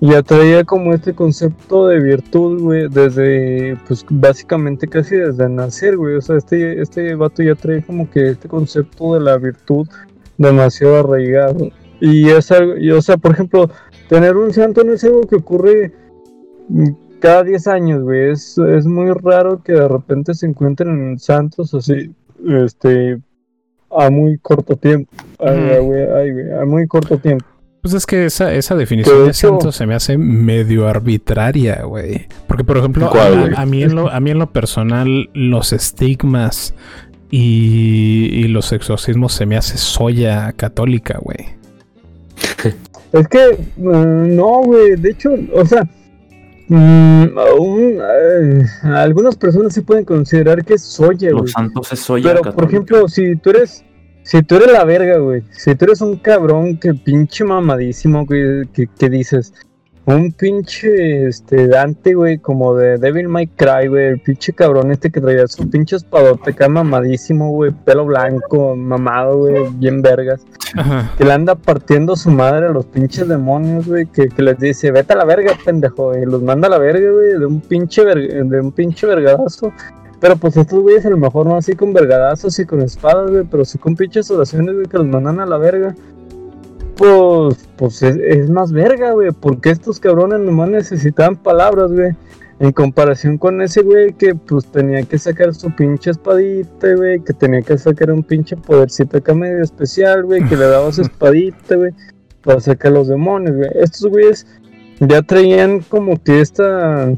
F: ya traía como este concepto de virtud, güey, desde, pues básicamente casi desde nacer, güey. O sea, este, este vato ya trae como que este concepto de la virtud demasiado arraigado. Y es algo, o sea, por ejemplo, tener un santo no es algo que ocurre cada 10 años, güey. Es, es muy raro que de repente se encuentren santos así, este, a muy corto tiempo. a muy corto tiempo.
E: Pues es que esa, esa definición de, santo se me hace medio arbitraria, güey. Porque, por ejemplo, a, mí en lo, a mí en lo personal, los estigmas y, los exorcismos se me hace soya católica, güey.
F: Es que, mm, no, güey. De hecho, o sea, mm, eh, algunas personas sí pueden considerar que es soya.
G: Los santos es soya
F: Pero, por ejemplo, si tú eres si tú eres la verga, güey. Si tú eres un cabrón que pinche mamadísimo, güey, que, dices. Un pinche este, Dante, güey, como de Devil May Cry, güey. El pinche cabrón este que traía su pinche espadote acá mamadísimo, güey. Pelo blanco, mamado, güey. Bien vergas. Que le anda partiendo su madre a los pinches demonios, güey. Que, les dice, vete a la verga, pendejo. Y los manda a la verga, güey. De un pinche, de un pinche vergadazo. Pero pues estos güeyes a lo mejor no así con vergadazos y con espadas, güey, pero sí con pinches oraciones, güey, que los mandan a la verga. Pues, pues es, más verga, güey, porque estos cabrones nomás necesitaban palabras, güey. En comparación con ese güey que pues tenía que sacar su pinche espadita, güey, que tenía que sacar un pinche podercito acá medio especial, güey, que le daba su espadita, güey, para sacar los demonios, güey. Estos güeyes ya traían como que esta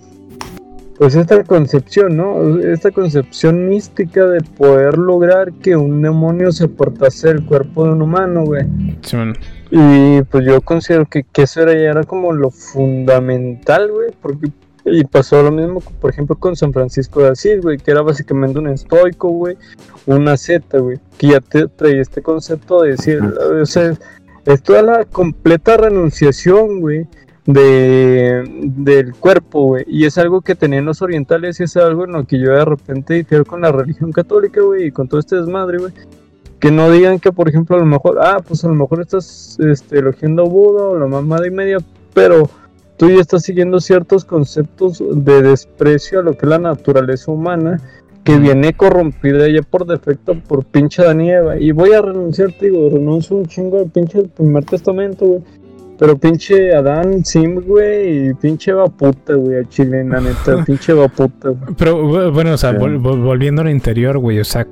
F: pues esta concepción, ¿no? Esta concepción mística de poder lograr que un demonio se portase el cuerpo de un humano, güey. Sí, y pues yo considero que, eso era, ya era como lo fundamental, güey, porque y pasó lo mismo, por ejemplo, con San Francisco de Asís, güey, que era básicamente un estoico, güey, una zeta, güey, que ya te traía este concepto de decir, o sea, es toda la completa renunciación, güey, de, del cuerpo, güey. Y es algo que tenían los orientales y es algo en lo que yo de repente difiero con la religión católica, güey, y con todo este desmadre, güey. Que no digan que, por ejemplo, a lo mejor, ah, pues a lo mejor estás este, elogiando a Buda o la mamada y media, pero tú ya estás siguiendo ciertos conceptos de desprecio a lo que es la naturaleza humana que viene corrompida ya por defecto por pinche Danieva. Y voy a renunciar, te digo, renuncio un chingo al pinche primer testamento, güey. Pero pinche Adán Sim, güey, y pinche va puta, güey, a Chile, la neta, pinche va puta, güey.
E: Pero bueno, o sea, volviendo al interior, güey, o sea,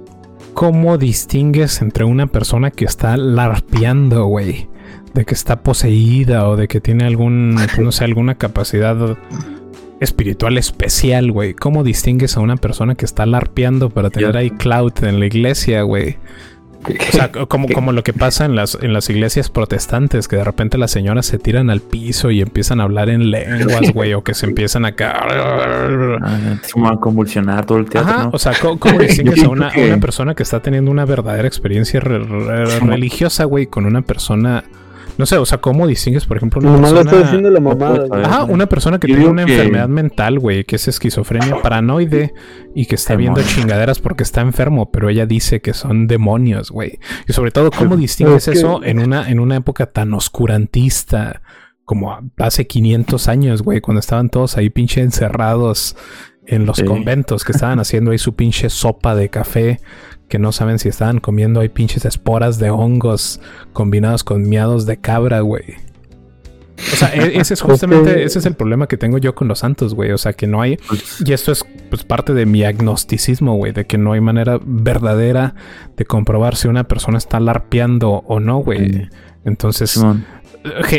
E: ¿cómo distingues entre una persona que está larpeando, güey? De que está poseída o de que tiene algún, no sé, alguna capacidad espiritual especial, güey. ¿Cómo distingues a una persona que está larpeando para tener ahí cloud en la iglesia, güey? O sea, como, como lo que pasa en las, en las iglesias protestantes, que de repente las señoras se tiran al piso y empiezan a hablar en lenguas, güey, o que se empiezan a
G: ah, como a convulsionar todo el teatro.
E: O sea, ¿cómo, distingues a una, una, persona que está teniendo una verdadera experiencia religiosa, güey, con una persona no sé, o sea, ¿cómo distingues, por ejemplo, una persona...
F: la mamada.
E: Ajá, una persona que tiene una enfermedad mental, güey, que es esquizofrenia paranoide y que está viendo chingaderas porque está enfermo, pero ella dice que son demonios, güey. Y sobre todo, ¿cómo distingues eso en una, en una época tan oscurantista como hace 500 años, güey, cuando estaban todos ahí pinche encerrados en los conventos, que estaban haciendo ahí su pinche sopa de café que no saben si estaban comiendo hay pinches esporas de hongos combinados con miados de cabra, güey. O sea, e-, ese es justamente, ese es el problema que tengo yo con los santos, güey. O sea, que no hay, y esto es pues parte de mi agnosticismo, güey, de que no hay manera verdadera de comprobar si una persona está larpeando o no, güey. Entonces,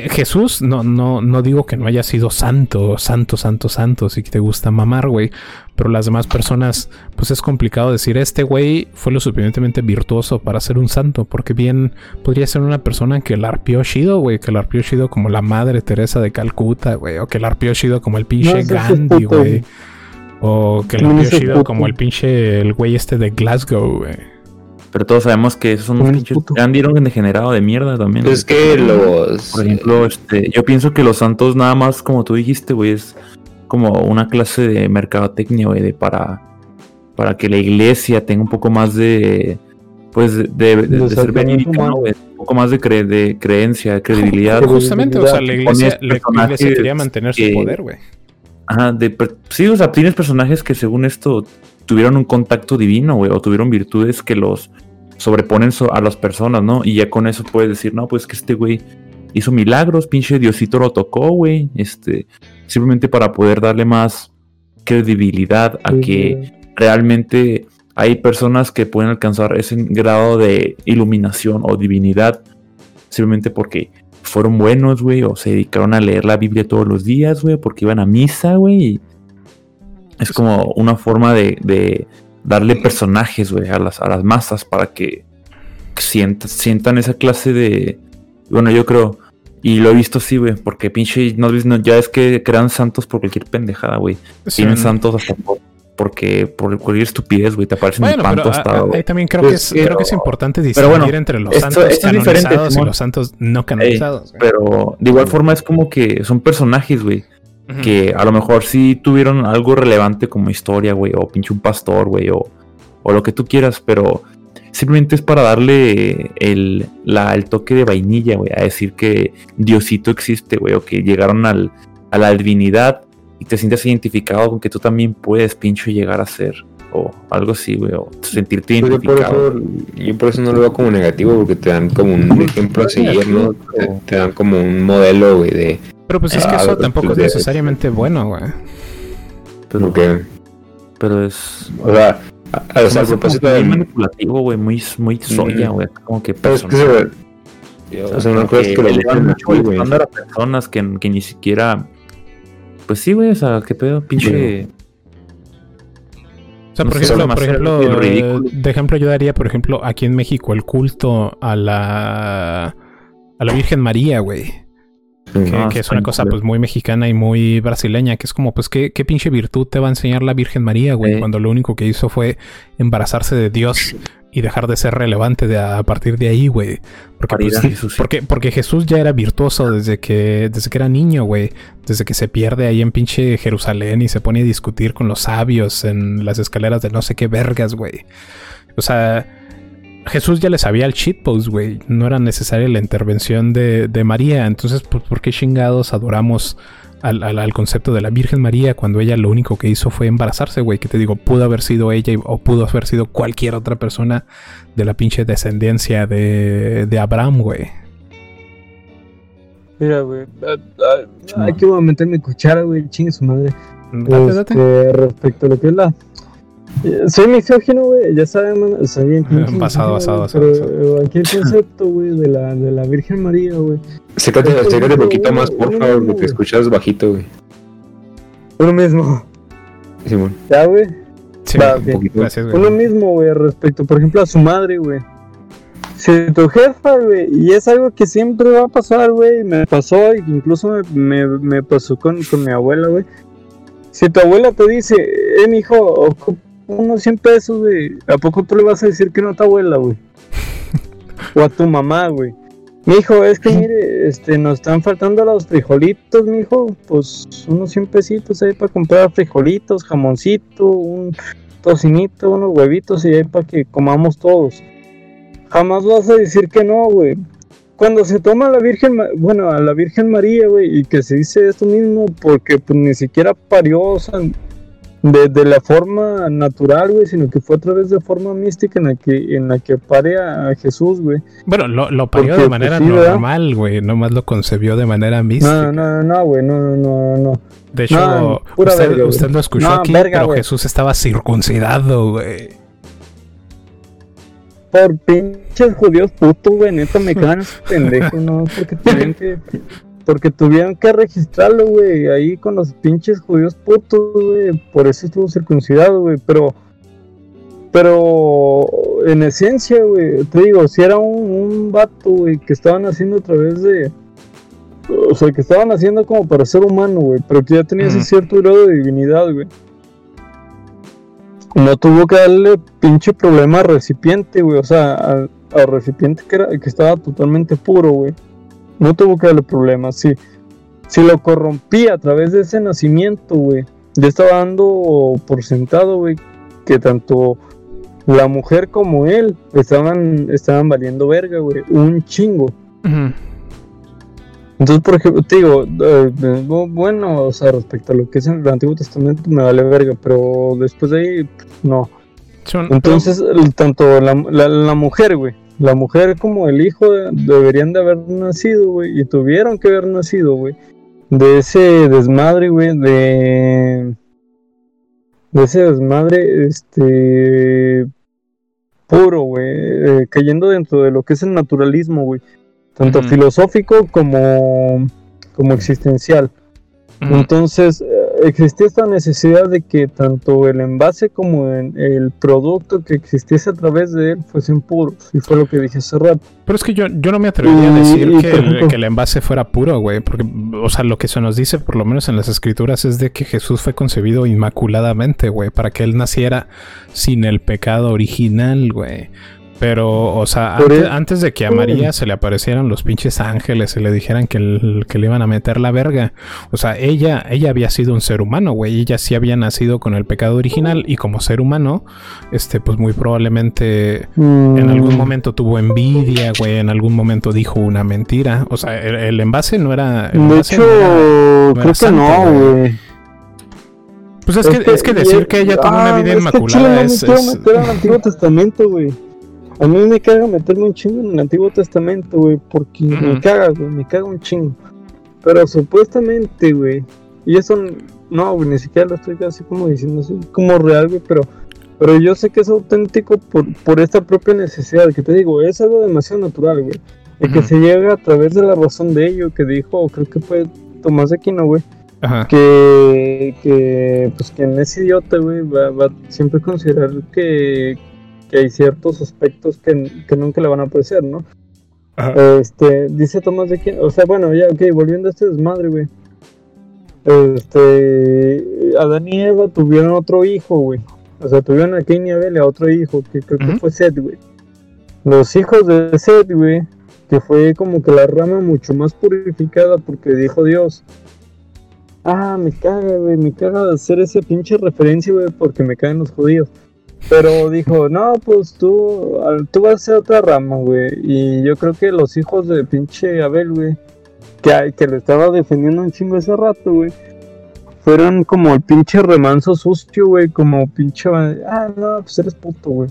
E: Jesús, no, no, no digo que no haya sido santo, santo, santo, santo, si te gusta mamar, güey. Pero las demás personas, pues es complicado decir, este güey fue lo suficientemente virtuoso para ser un santo, porque bien podría ser una persona que la arpió chido, güey, que la arpió chido como la madre Teresa de Calcuta, güey, o que la arpió chido como el pinche Gandhi, güey. O que la arpió chido como el pinche, el güey este de Glasgow, güey.
G: Pero todos sabemos que esos son los pinches un degenerado de mierda también.
H: Es que los.
G: Por ejemplo, este, yo pienso que los santos, nada más, como tú dijiste, güey, es como una clase de mercadotecnia, güey, de para, para que la iglesia tenga un poco más de. Pues de, de, ser ¿no, güey? poco más de, cre de creencia, de credibilidad.
E: Justamente, o sea, la iglesia, la iglesia quería mantener su poder, güey.
G: Ajá, de, sí, o sea, tienes personajes que según esto tuvieron un contacto divino, güey, o tuvieron virtudes que los sobreponen a las personas, ¿no? Y ya con eso puedes decir, no, pues que este güey hizo milagros, pinche Diosito lo tocó, güey, este, simplemente para poder darle más credibilidad a que realmente hay personas que pueden alcanzar ese grado de iluminación o divinidad simplemente porque fueron buenos, güey, o se dedicaron a leer la Biblia todos los días, güey, porque iban a misa, güey. Es como una forma de, darle personajes, güey, a las, a las masas para que sientan, sientan esa clase de... Bueno, yo creo, y lo he visto así, güey, porque pinche, no, ya es que crean santos por cualquier pendejada, güey. Tienen santos hasta porque por cualquier estupidez, güey, te aparecen bueno, pan tostado.
E: Ahí también creo, que es, creo que es importante distinguir entre los santos canonizados y los santos no canonizados.
G: pero de igual forma es como que son personajes, güey, que a lo mejor sí tuvieron algo relevante como historia, güey, o pinche un pastor, güey, o, o lo que tú quieras, pero simplemente es para darle el, la, el toque de vainilla, güey, a decir que Diosito existe, güey, o que llegaron al, a la divinidad y te sientes identificado con que tú también puedes, pincho, llegar a ser. O algo así, güey, o sentirte identificado.
H: yo por eso no lo veo como negativo, porque te dan como un ejemplo a seguir, ¿no? Te, dan como un modelo, güey, de...
E: Pero pues es que eso tampoco es necesariamente bueno, güey.
G: Pero,
H: qué?
G: Pero es...
H: O sea, a,
G: o sea, muy manipulativo, güey, muy, muy soya, güey, como que...
H: Pero es que, o sea, una cosa es que le
G: dan mucho a personas que, que ni siquiera pues sí, güey, o sea, qué pedo, pinche.
E: O sea, por ejemplo, por ejemplo de ejemplo, yo daría, por ejemplo, aquí en México el culto a la a la Virgen María, güey. Que, ah, es una cosa pues muy mexicana y muy brasileña, que es como, pues, ¿qué, qué pinche virtud te va a enseñar la Virgen María, güey? Cuando lo único que hizo fue embarazarse de Dios y dejar de ser relevante de a, partir de ahí, güey. Porque, pues, Jesús, porque, porque, Jesús ya era virtuoso desde que, desde que era niño, güey. Desde que se pierde ahí en pinche Jerusalén y se pone a discutir con los sabios en las escaleras de no sé qué vergas, güey. O sea, Jesús ya le sabía el shitpost, güey. No era necesaria la intervención de, de María. Entonces, pues, ¿por qué chingados adoramos al, concepto de la Virgen María cuando ella lo único que hizo fue embarazarse, güey. Que te digo, pudo haber sido ella o pudo haber sido cualquier otra persona de la pinche descendencia de, de Abraham, güey.
F: Mira, güey. Hay que meter mi cuchara, güey. Chingue su madre. Este, respecto a lo que es la soy misógino, güey, ya saben, soy
E: pasado, pasado.
F: Pero aquí el concepto, güey, de la, de la Virgen María, güey.
H: Sécate, sécate un poquito más, por favor, que te escuchas bajito, güey.
F: Uno mismo.
H: Simón.
F: ¿Ya, güey?
E: Sí, un poquito. Gracias, güey.
F: Uno mismo, güey, respecto, por ejemplo, a su madre, güey. Si tu jefa, güey, y es algo que siempre va a pasar, güey, me pasó, incluso me, me, me pasó con, con mi abuela, güey. Si tu abuela te dice, eh, mi hijo, unos 100 pesos, güey. ¿A poco tú le vas a decir que no a tu abuela, güey? o a tu mamá, güey. Mi hijo, es que mire, este, nos están faltando los frijolitos, mi hijo. Pues unos 100 pesitos ahí para comprar frijolitos, jamoncito, un tocinito, unos huevitos y ahí para que comamos todos. Jamás vas a decir que no, güey. Cuando se toma a la Virgen, bueno, a la Virgen María, güey, y que se dice esto mismo, porque pues ni siquiera parió, o sea, de, la forma natural, güey, sino que fue a través de forma mística en la que, en la que pare a, Jesús, güey.
E: Bueno, lo, lo parió de pues, manera normal, güey, nomás lo concebió de manera mística.
F: No, no, no, güey, no, no, no,
E: De hecho, usted, lo escuchó aquí, pero Jesús estaba circuncidado, güey.
F: Por pinches judíos putos, güey, neta me quedan pendejos, no, porque tienen que porque tuvieron que registrarlo, güey, ahí con los pinches judíos putos, güey. Por eso estuvo circuncidado, güey. Pero, pero en esencia, güey, te digo, si era un, un vato, güey, que estaban haciendo a través de. O sea, que estaban haciendo como para ser humano, güey, pero que ya tenía ese cierto grado de divinidad, güey. No tuvo que darle pinche problema al recipiente, güey, o sea, al, al recipiente que, era, que estaba totalmente puro, güey no tuvo que darle problemas. Si, si lo corrompía a través de ese nacimiento, güey, ya estaba dando por sentado, güey, que tanto la mujer como él estaban, estaban valiendo verga, güey, un chingo. Entonces, por ejemplo, te digo, eh, eh, bueno, o sea, respecto a lo que es en el Antiguo Testamento, me vale verga, pero después de ahí, no. Entonces, tanto la, la, mujer, güey, la mujer como el hijo deberían de haber nacido, güey, y tuvieron que haber nacido, güey, de ese desmadre, güey, de. de ese desmadre, este. puro, güey, eh, cayendo dentro de lo que es el naturalismo, güey tanto filosófico como, como existencial. Entonces, existía esta necesidad de que tanto el envase como el producto que existiese a través de él fuesen puros, y fue lo que dije hace rato.
E: Pero es que yo, yo no me atrevería a decir que, el, que, el, envase fuera puro, güey, porque, o sea, lo que se nos dice, por lo menos en las escrituras, es de que Jesús fue concebido inmaculadamente, güey, para que él naciera sin el pecado original, güey. Pero, o sea, antes, de que a María se le aparecieran los pinches ángeles y le dijeran que, le iban a meter la verga, o sea, ella, ella había sido un ser humano, güey. Ella sí había nacido con el pecado original y como ser humano, este, pues muy probablemente en algún mm. momento tuvo envidia, güey. En algún momento dijo una mentira. O sea, el, envase no era.
F: de hecho, creo que no, güey.
E: Pues es, que, es que decir que ella tuvo una vida inmaculada es.
F: es... meter al Antiguo Testamento, güey. A mí me caga meterme un chingo en el Antiguo Testamento, güey, porque me caga, güey, me caga un chingo. Pero supuestamente, güey, y eso no, güey, ni siquiera lo estoy así como diciendo así, como real, güey, pero, pero yo sé que es auténtico por, por esta propia necesidad, que te digo, es algo demasiado natural, güey. Y que se llega a través de la razón de ello, que dijo, creo que fue Tomás de Aquino, güey. Que, que, pues, quien es idiota, güey, va, va siempre a considerar que, que hay ciertos aspectos que, que nunca le van a apreciar, ¿no? Este, dice Tomás de quién, o sea, bueno, ya, ok, volviendo a este desmadre, güey. Este, Adán y Eva tuvieron otro hijo, güey. O sea, tuvieron a Cain y Abel a otro hijo, que creo que fue Seth, güey. Los hijos de Seth, güey, que fue como que la rama mucho más purificada porque dijo Dios. Ah, me caga, güey, me caga de hacer ese pinche referencia, güey, porque me caen los judíos. Pero dijo, no, pues tú, tú vas a ser otra rama, güey. Y yo creo que los hijos de pinche Abel, güey, que, que le estaba defendiendo un chingo ese rato, güey, fueron como el pinche remanso sucio, güey, como pinche... Ah, no, pues eres puto, güey.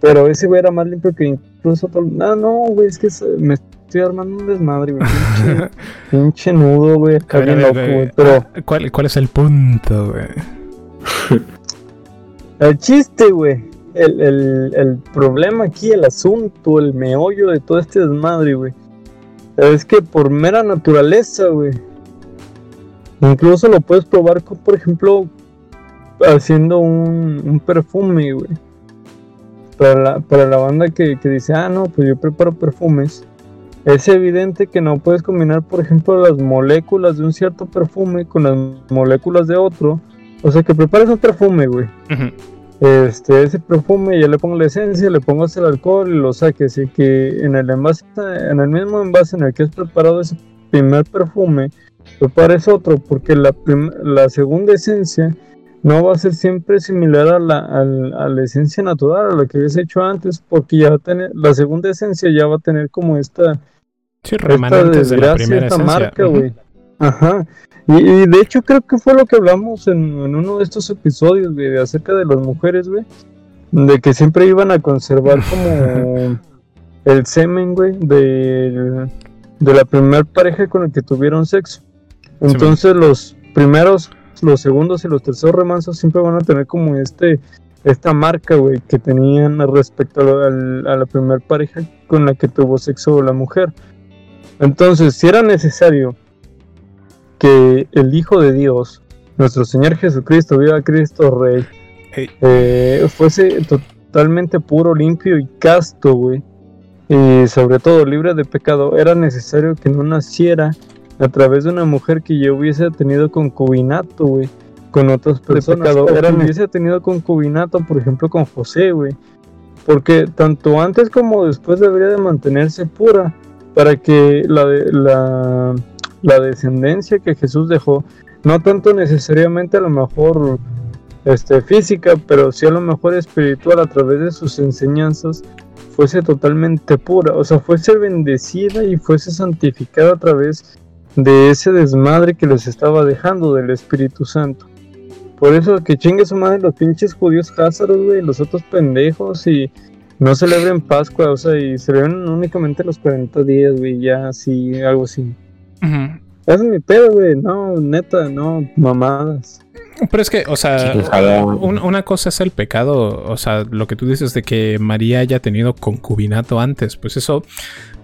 F: Pero ese güey era más limpio que incluso todo... Ah, no, güey, es que me estoy armando un desmadre, güey. Pinche, pinche nudo, güey, acá bien loco, güey. Pero...
E: ¿Cuál, ¿Cuál es el punto, güey?
F: El chiste, güey. El, el, el, problema aquí, el asunto, el meollo de todo este desmadre, güey. Es que por mera naturaleza, güey. Incluso lo puedes probar con, por ejemplo, haciendo un, un perfume, güey. Para la, para la banda que, que dice, ah, no, pues yo preparo perfumes. Es evidente que no puedes combinar, por ejemplo, las moléculas de un cierto perfume con las moléculas de otro o sea, que prepares un perfume, güey. Este, ese perfume, yo le pongo la esencia, le pongo el alcohol y lo saques. Y que en el envase, en el mismo envase en el que has preparado ese primer perfume, prepares otro, porque la, la segunda esencia no va a ser siempre similar a la, a, la esencia natural, a la que habías hecho antes, porque ya va a tener, la segunda esencia ya va a tener como esta,
E: sí, esta desgracia, esta
F: marca, güey. Ajá. Y, de hecho creo que fue lo que hablamos en, uno de estos episodios, güey, acerca de las mujeres, güey. De que siempre iban a conservar como el semen, güey, de, de la primera pareja con la que tuvieron sexo. Entonces los primeros, los segundos y los terceros remansos siempre van a tener como este esta marca, güey, que tenían respecto a, a la primera pareja con la que tuvo sexo la mujer. Entonces, si era necesario que el Hijo de Dios, nuestro Señor Jesucristo, viva Cristo Rey, eh, fuese totalmente puro, limpio y casto, güey. Y sobre todo libre de pecado, era necesario que no naciera a través de una mujer que ya hubiese tenido concubinato, güey, con otras personas. Era hubiese tenido concubinato, por ejemplo, con José, güey. Porque tanto antes como después debería de mantenerse pura para que la, la la descendencia que Jesús dejó, no tanto necesariamente a lo mejor este, física, pero sí a lo mejor espiritual a través de sus enseñanzas fuese totalmente pura, o sea, fuese bendecida y fuese santificada a través de ese desmadre que les estaba dejando del Espíritu Santo. Por eso que chingue su madre los pinches judíos házaros, güey, los otros pendejos y no celebren Pascua, o sea, y celebren únicamente los 40 días, güey, ya así, algo así. Es mi pedo, güey, no, neta, no, mamadas.
E: Pero es que, o sea, una cosa es el pecado, o sea, lo que tú dices de que María haya tenido concubinato antes, pues eso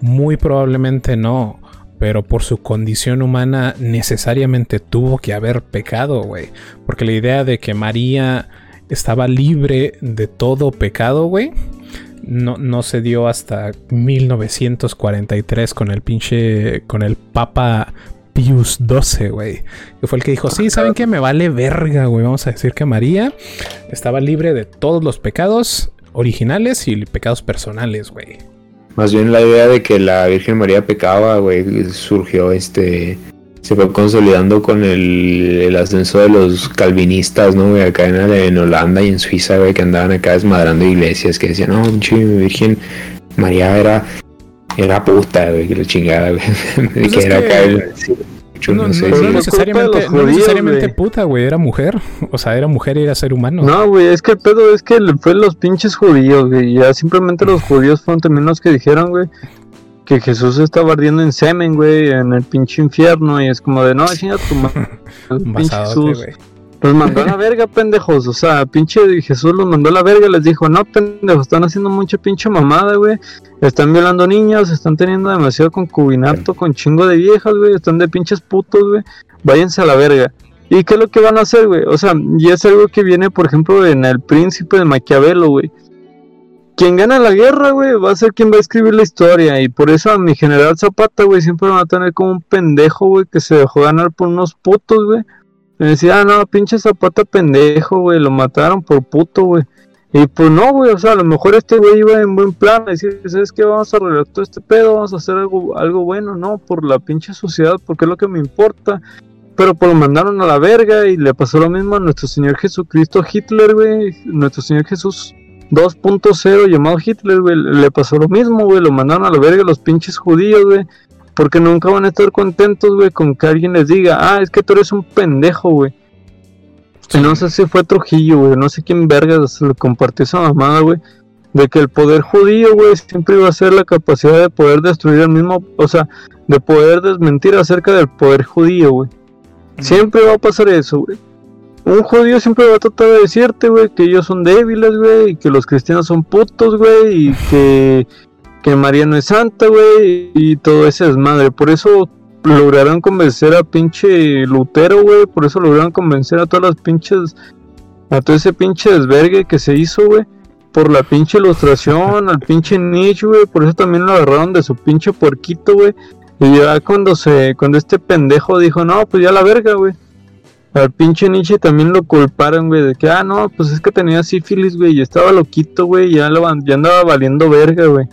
E: muy probablemente no, pero por su condición humana necesariamente tuvo que haber pecado, güey, porque la idea de que María estaba libre de todo pecado, güey, no, no se dio hasta 1943 con el pinche, con el Papa Pius XII, güey. Que fue el que dijo, sí, ¿saben qué? Me vale verga, güey. Vamos a decir que María estaba libre de todos los pecados originales y pecados personales, güey.
H: Más bien la idea de que la Virgen María pecaba, güey, surgió este... Se fue consolidando con el, ascenso de los calvinistas, ¿no? Güey? Acá en, Holanda y en Suiza, güey, que andaban acá desmadrando iglesias, que decían, no, pinche Virgen María era era puta, güey, que la chingada, güey. Pues que era acá el...
E: no, no, sé, no, necesariamente, no necesariamente puta, güey, era mujer. O sea, era mujer y era ser humano.
F: No, güey, es que el pedo es que fue los pinches judíos, güey. Ya simplemente los judíos fueron también los que dijeron, güey, que Jesús estaba ardiendo en semen, güey, en el pinche infierno. Y es como de, no, chinga tu madre. pinche Jesús. Güey. Los mandó a la verga, pendejos. O sea, pinche Jesús los mandó a la verga. Les dijo, no, pendejos, están haciendo mucha pinche mamada, güey. Están violando niños, están teniendo demasiado concubinato con chingo de viejas, güey. Están de pinches putos, güey. Váyanse a la verga. ¿Y qué es lo que van a hacer, güey? O sea, y es algo que viene, por ejemplo, en El Príncipe de Maquiavelo, güey. Quien gana la guerra, güey, va a ser quien va a escribir la historia. Y por eso a mi general Zapata, güey, siempre van a tener como un pendejo, güey, que se dejó ganar por unos putos, güey me decía, ah, no, pinche zapata pendejo, güey, lo mataron por puto, güey. Y pues no, güey, o sea, a lo mejor este güey iba en buen plan, decir, ¿sabes qué? Vamos a arreglar todo este pedo, vamos a hacer algo, algo bueno, no, por la pinche sociedad, porque es lo que me importa. Pero pues lo mandaron a la verga y le pasó lo mismo a nuestro Señor Jesucristo Hitler, güey. Nuestro Señor Jesús 2.0 llamado Hitler, güey, le pasó lo mismo, güey, lo mandaron a la verga los pinches judíos, güey. Porque nunca van a estar contentos, güey, con que alguien les diga, ah, es que tú eres un pendejo, güey. Y no sé si fue Trujillo, güey, no sé quién verga se le compartió esa mamada, güey. De que el poder judío, güey, siempre iba a ser la capacidad de poder destruir el mismo, o sea, de poder desmentir acerca del poder judío, güey. Siempre va a pasar eso, güey. Un judío siempre va a tratar de decirte, güey, que ellos son débiles, güey, y que los cristianos son putos, güey, y que que María no es santa, güey, y todo ese desmadre. Por eso lograron convencer a pinche Lutero, güey, por eso lograron convencer a todas las pinches, a todo ese pinche desvergue que se hizo, güey, por la pinche ilustración, al pinche Nietzsche, güey, por eso también lo agarraron de su pinche puerquito, güey. Y ya cuando se, cuando este pendejo dijo, no, pues ya la verga, güey. Al pinche Nietzsche también lo culparon, güey, de que, ah, no, pues es que tenía sífilis, güey, y estaba loquito, güey, ya, ya andaba valiendo verga, güey.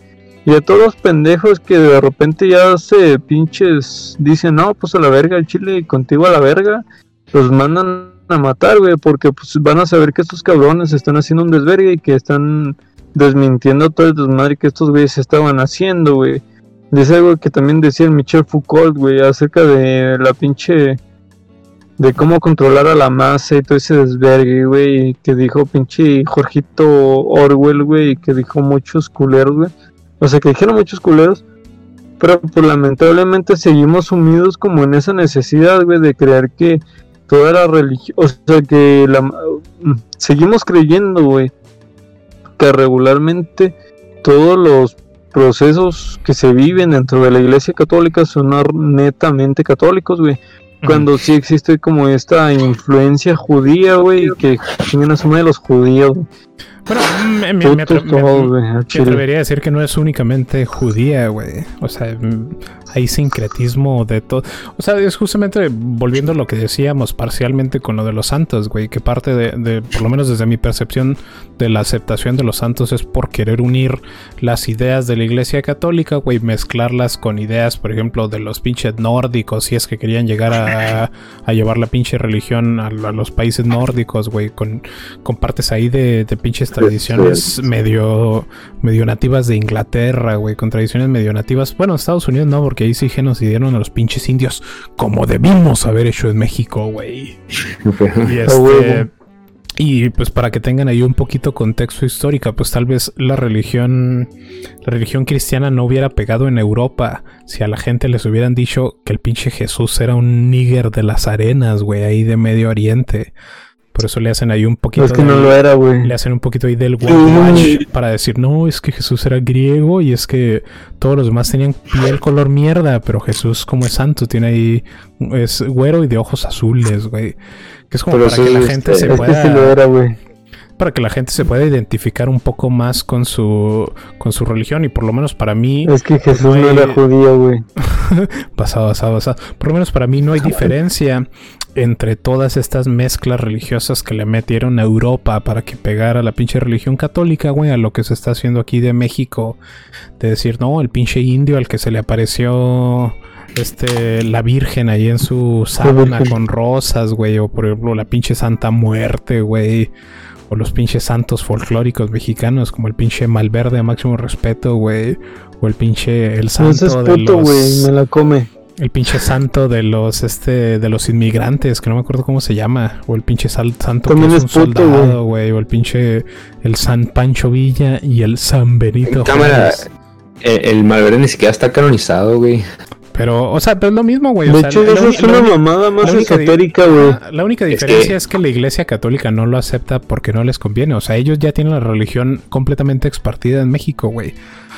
F: Y a todos los pendejos que de repente ya se pinches dicen, no, pues a la verga el chile y contigo a la verga, los mandan a matar, güey, porque pues van a saber que estos cabrones están haciendo un desvergue y que están desmintiendo todo el desmadre que estos güeyes estaban haciendo, güey. Dice algo que también decía el Michel Foucault, güey, acerca de la pinche de cómo controlar a la masa y todo ese desvergue, güey, que dijo pinche Jorgito Orwell, güey, que dijo muchos culeros, güey. O sea, que dijeron muchos culeros. Pero pues lamentablemente seguimos sumidos como en esa necesidad, güey, de creer que toda la religión, o sea, que la, mm, seguimos creyendo, güey, que regularmente todos los procesos que se viven dentro de la iglesia católica son netamente católicos, güey. Cuando sí existe como esta influencia judía, güey, que tienen a de los judíos.
E: Bueno, me, me, me, atrevería a decir que no es únicamente judía, güey. O sea, mm, hay sincretismo de todo. O sea, es justamente volviendo a lo que decíamos parcialmente con lo de los santos, güey. Que parte de, de, por lo menos desde mi percepción, de la aceptación de los santos es por querer unir las ideas de la iglesia católica, güey. Mezclarlas con ideas, por ejemplo, de los pinches nórdicos. Si es que querían llegar a, a llevar la pinche religión a, los países nórdicos, güey. Con, con partes ahí de, de pinches tradiciones medio, medio nativas de Inglaterra, güey, con tradiciones medio nativas. Bueno, Estados Unidos no, porque ahí sí genocidaron a los pinches indios, como debimos haber hecho en México, güey. y este. Y pues para que tengan ahí un poquito contexto histórico, pues tal vez la religión, la religión cristiana no hubiera pegado en Europa si a la gente les hubieran dicho que el pinche Jesús era un níger de las arenas, güey, ahí de Medio Oriente. Por eso le hacen ahí un poquito.
F: Es que no lo era, güey.
E: Le hacen un poquito ahí del whitewash para decir, no, es que Jesús era griego y es que todos los demás tenían piel color mierda, pero Jesús, como es santo, tiene ahí. Es güero y de ojos azules, güey. Que es como para que la gente se pueda.
F: sí lo era, güey
E: para que la gente se pueda identificar un poco más con su con su religión y por lo menos para mí
F: es que Jesús no, era judío güey
E: pasado pasado pasado por lo menos para mí no hay diferencia entre todas estas mezclas religiosas que le metieron a Europa para que pegara la pinche religión católica, güey, a lo que se está haciendo aquí de México. De decir, no, el pinche indio al que se le apareció este la Virgen ahí en su sábana con rosas, güey, o por ejemplo la pinche Santa Muerte, güey. O los pinches santos folclóricos mexicanos, como el pinche Malverde a máximo respeto, güey. O el pinche el santo
F: es puto, de los... me la come
E: el pinche santo de los este de los inmigrantes, que no me acuerdo cómo se llama, o el pinche santo que es un soldado, güey, o el pinche el San Pancho Villa y el San Benito.
H: cámara, el, el Malverde ni siquiera está canonizado, güey.
E: Pero, o sea, pero es lo mismo, güey.
F: De hecho, eso es una mamada más esotérica, güey.
E: La, única diferencia es que... la iglesia católica no lo acepta porque no les conviene. O sea, ellos ya tienen la religión completamente expartida en México, güey.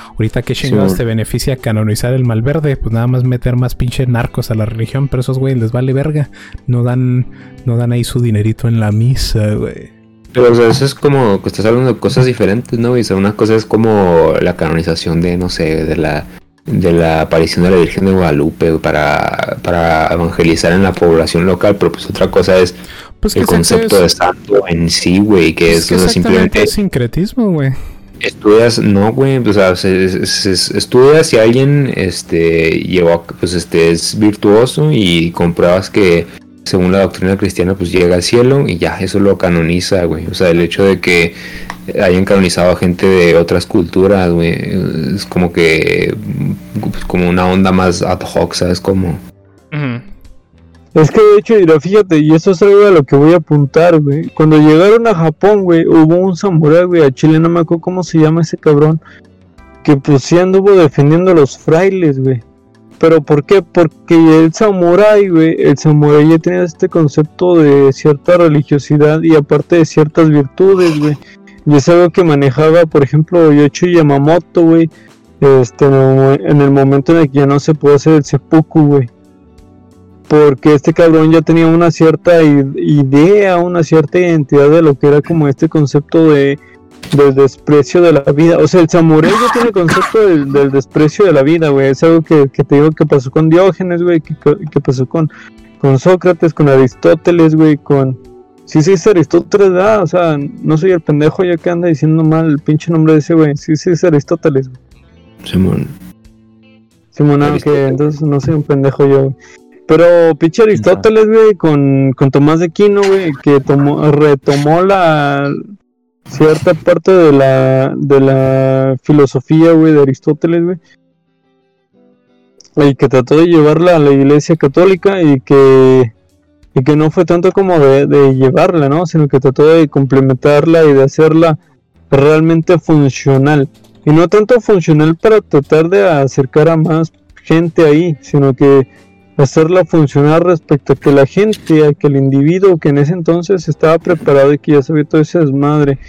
E: Ahorita que chingados te beneficia canonizar el malverde, pues nada más meter más pinche narcos a la religión, pero esos güeyes les vale verga. No dan, no dan ahí su dinerito en la misa, güey.
H: Pero o sea, eso es como que estás hablando de cosas diferentes, ¿no? Y o sea, una cosa es como la canonización de, no sé, de la de la aparición de la Virgen de Guadalupe para, para evangelizar en la población local, pero pues otra cosa es pues el concepto de santo en sí, güey, que pues es, que simplemente...
E: sincretismo, güey.
H: Estudias, no, güey, o sea, estudias si alguien este, llevó, pues este, es virtuoso y compruebas que según la doctrina cristiana, pues llega al cielo y ya, eso lo canoniza, güey. O sea, el hecho de que hayan canonizado a gente de otras culturas, güey, es como que, como una onda más ad hoc, ¿sabes? Como...
F: Es que de hecho, mira, fíjate, y eso es algo a lo que voy a apuntar, güey. Cuando llegaron a Japón, güey, hubo un samurái, güey, a Chile, no me acuerdo cómo se llama ese cabrón, que pues sí anduvo defendiendo a los frailes, güey. Pero ¿por qué? Porque el samurái, güey, el samurái ya tenía este concepto de cierta religiosidad y aparte de ciertas virtudes, güey. Y es algo que manejaba, por ejemplo, Yoichi Yamamoto, güey, este, en el momento en el que ya no se puede hacer el seppuku, güey porque este cabrón ya tenía una cierta idea, una cierta identidad de lo que era como este concepto de del desprecio de la vida. O sea, el samurái ya tiene el concepto del, desprecio de la vida, güey. Es algo que, te digo que pasó con Diógenes, güey, que, pasó con, con Sócrates, con Aristóteles, güey, con... Sí, sí, es Aristóteles, ¿verdad? O sea, no soy el pendejo ya que anda diciendo mal el pinche nombre de ese, güey. Sí, sí, es Aristóteles, güey.
H: Simón.
F: Simón, aunque entonces no soy un pendejo yo, güey. Pero pinche Aristóteles, güey, con, con Tomás de Quino, güey, que tomó, retomó la cierta parte de la, de la filosofía, güey, de Aristóteles, güey. Y que trató de llevarla a la iglesia católica y que, y que no fue tanto como de, de llevarla, ¿no? Sino que trató de complementarla y de hacerla realmente funcional. Y no tanto funcional para tratar de acercar a más gente ahí, sino que hacerla funcionar respecto a que la gente, a que el individuo que en ese entonces estaba preparado y que ya sabía todo ese desmadre,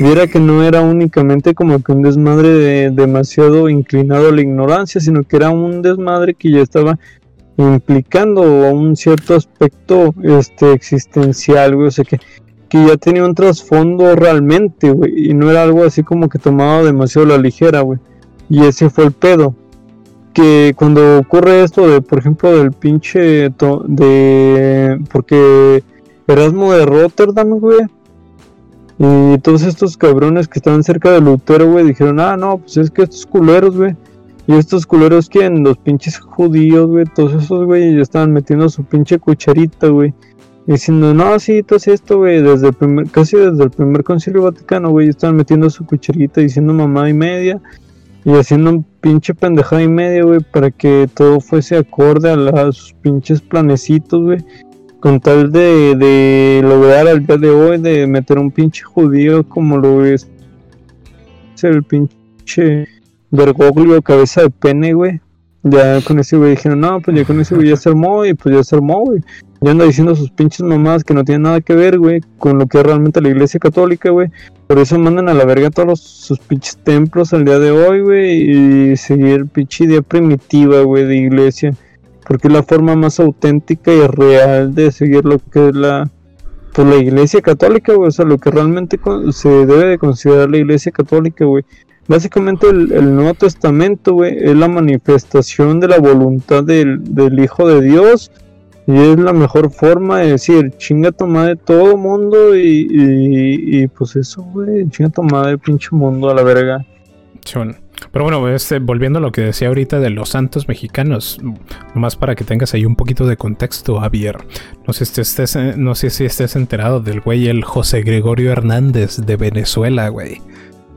F: viera que no era únicamente como que un desmadre demasiado inclinado a la ignorancia, sino que era un desmadre que ya estaba implicando un cierto aspecto este existencial, o sea que, que ya tenía un trasfondo realmente, güey, y no era algo así como que tomado demasiado a la ligera, güey. Y ese fue el pedo. Que cuando ocurre esto de, por ejemplo, del pinche de porque Erasmo de Rotterdam, güey, y todos estos cabrones que estaban cerca de Lutero, güey, dijeron, ah, no, pues es que estos culeros, güey. Y estos culeros, ¿quién? Los pinches judíos, güey. Todos esos, güey, estaban metiendo su pinche cucharita, güey. Diciendo, no, sí, todo esto, güey, desde el primer, casi desde el primer concilio vaticano, güey, estaban metiendo su cucharita diciendo mamá y media. Y haciendo un pinche pendejada y media, güey, para que todo fuese acorde a, a sus pinches planecitos, güey con tal de, lograr al día de hoy de meter un pinche judío como lo es el pinche Bergoglio cabeza de pene, güey. Ya con ese güey dijeron, no, pues ya con ese güey ya se armó y pues ya se armó, güey. Ya anda diciendo sus pinches mamás que no tienen nada que ver, güey, con lo que es realmente la iglesia católica, güey. Por eso mandan a la verga todos sus pinches templos al día de hoy, güey, y seguir pinche idea primitiva, güey, de iglesia porque es la forma más auténtica y real de seguir lo que es la pues la iglesia católica, güey, o sea, lo que realmente se debe de considerar la iglesia católica, güey. Básicamente el, Nuevo Testamento, güey, es la manifestación de la voluntad del, Hijo de Dios y es la mejor forma de decir, chinga tomada de todo mundo y, y, pues eso, güey, chinga tomada de pinche mundo a la verga.
E: Chon. Pero bueno, este, volviendo a lo que decía ahorita de los santos mexicanos, nomás para que tengas ahí un poquito de contexto, Javier. No sé, si estés, no sé si estés enterado del güey, el José Gregorio Hernández de Venezuela, güey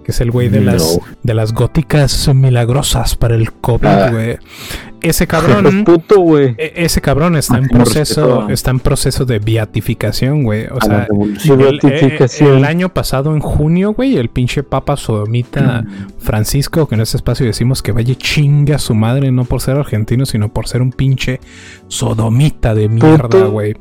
E: que es el güey de las de las góticas milagrosas para el COVID, ah. güey. Ese cabrón, e, ese cabrón está en proceso, está en proceso de beatificación, güey. O sea, el, año pasado en junio, güey, el pinche Papa Sodomita Francisco, que en este espacio decimos que vaya chinga a su madre, no por ser argentino, sino por ser un pinche sodomita de mierda, güey.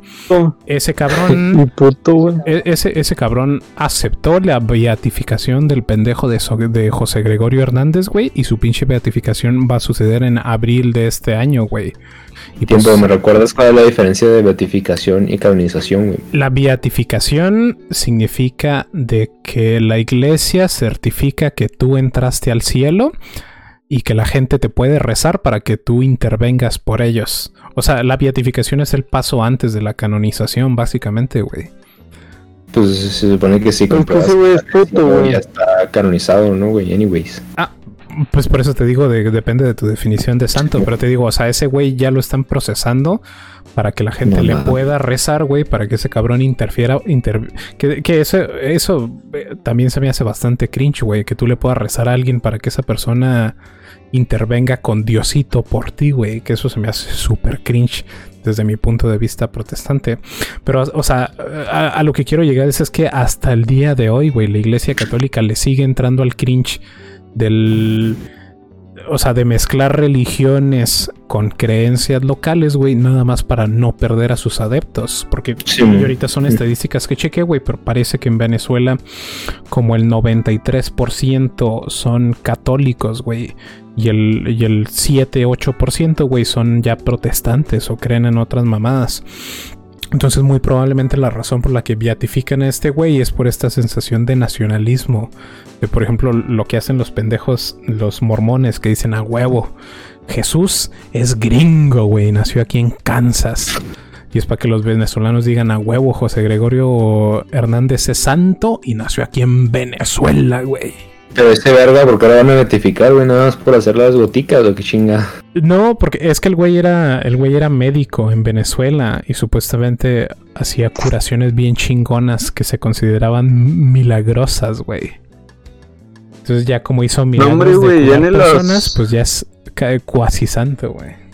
E: Ese cabrón, e, ese, ese cabrón aceptó la beatificación del pendejo de, de José Gregorio Hernández, güey, y su pinche beatificación va a suceder en abril de este año, güey.
H: Y Tiempo, pues, ¿me recuerdas cuál es la diferencia de beatificación y canonización, güey?
E: La beatificación significa de que la iglesia certifica que tú entraste al cielo y que la gente te puede rezar para que tú intervengas por ellos. O sea, la beatificación es el paso antes de la canonización, básicamente, güey.
H: Pues se supone que sí, compras, ya está canonizado, ¿no, güey? Anyways.
E: Ah, pues por eso te digo, depende de tu definición de santo, pero te digo, o sea, ese güey ya lo están procesando para que la gente le pueda rezar, güey, para que ese cabrón interfiera, que, que, eso, eso eh, también se me hace bastante cringe, güey, que tú le puedas rezar a alguien para que esa persona intervenga con Diosito por ti, güey, que eso se me hace súper cringe desde mi punto de vista protestante. Pero, o sea, a, a, lo que quiero llegar es, es que hasta el día de hoy, güey, la iglesia católica le sigue entrando al cringe del... O sea, de mezclar religiones con creencias locales, güey, nada más para no perder a sus adeptos. Porque ahorita son estadísticas que chequé, güey, pero parece que en Venezuela como el 93% son católicos, güey. Y el, y el 7-8%, güey, son ya protestantes o creen en otras mamadas. Entonces muy probablemente la razón por la que beatifican a este güey es por esta sensación de nacionalismo. De por ejemplo lo que hacen los pendejos, los mormones que dicen a huevo, Jesús es gringo, güey, nació aquí en Kansas. Y es para que los venezolanos digan a huevo, José Gregorio Hernández es santo y nació aquí en Venezuela, güey.
H: Pero este verga, ¿por qué ahora van a beatificar, güey? Nada más por hacer las goticas o qué chinga.
E: No, porque es que el güey era, el güey era médico en Venezuela y supuestamente hacía curaciones bien chingonas que se consideraban milagrosas, güey. Entonces ya como hizo milagros de personas, pues ya es cuasi santo, güey.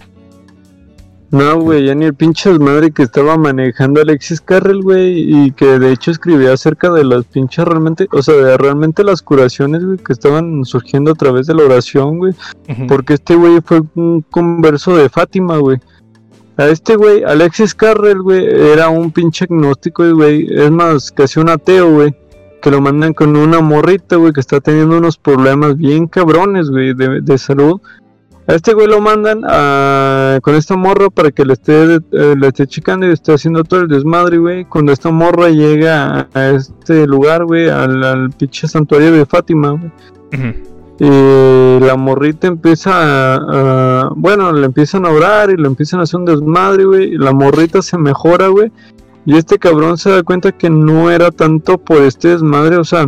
F: No, güey, ya ni el pinche madre que estaba manejando Alexis Carrel, güey, y que de hecho escribía acerca de las pinches realmente, o sea, de realmente las curaciones, güey, que estaban surgiendo a través de la oración, güey. Porque este güey fue un converso de Fátima, güey. A este güey, Alexis Carrel, güey, era un pinche agnóstico, güey, es más, casi un ateo, güey. Que lo mandan con una morrita, güey, que está teniendo unos problemas bien cabrones, güey, de, de salud A este güey lo mandan a, con esta morra para que le esté, eh, le esté checando y esté haciendo todo el desmadre, güey. Cuando esta morra llega a, este lugar, güey, al, al pinche santuario de Fátima, güey. Y la morrita empieza a, Bueno, le empiezan a orar y le empiezan a hacer un desmadre, güey. Y la morrita se mejora, güey. Y este cabrón se da cuenta que no era tanto por este desmadre, o sea,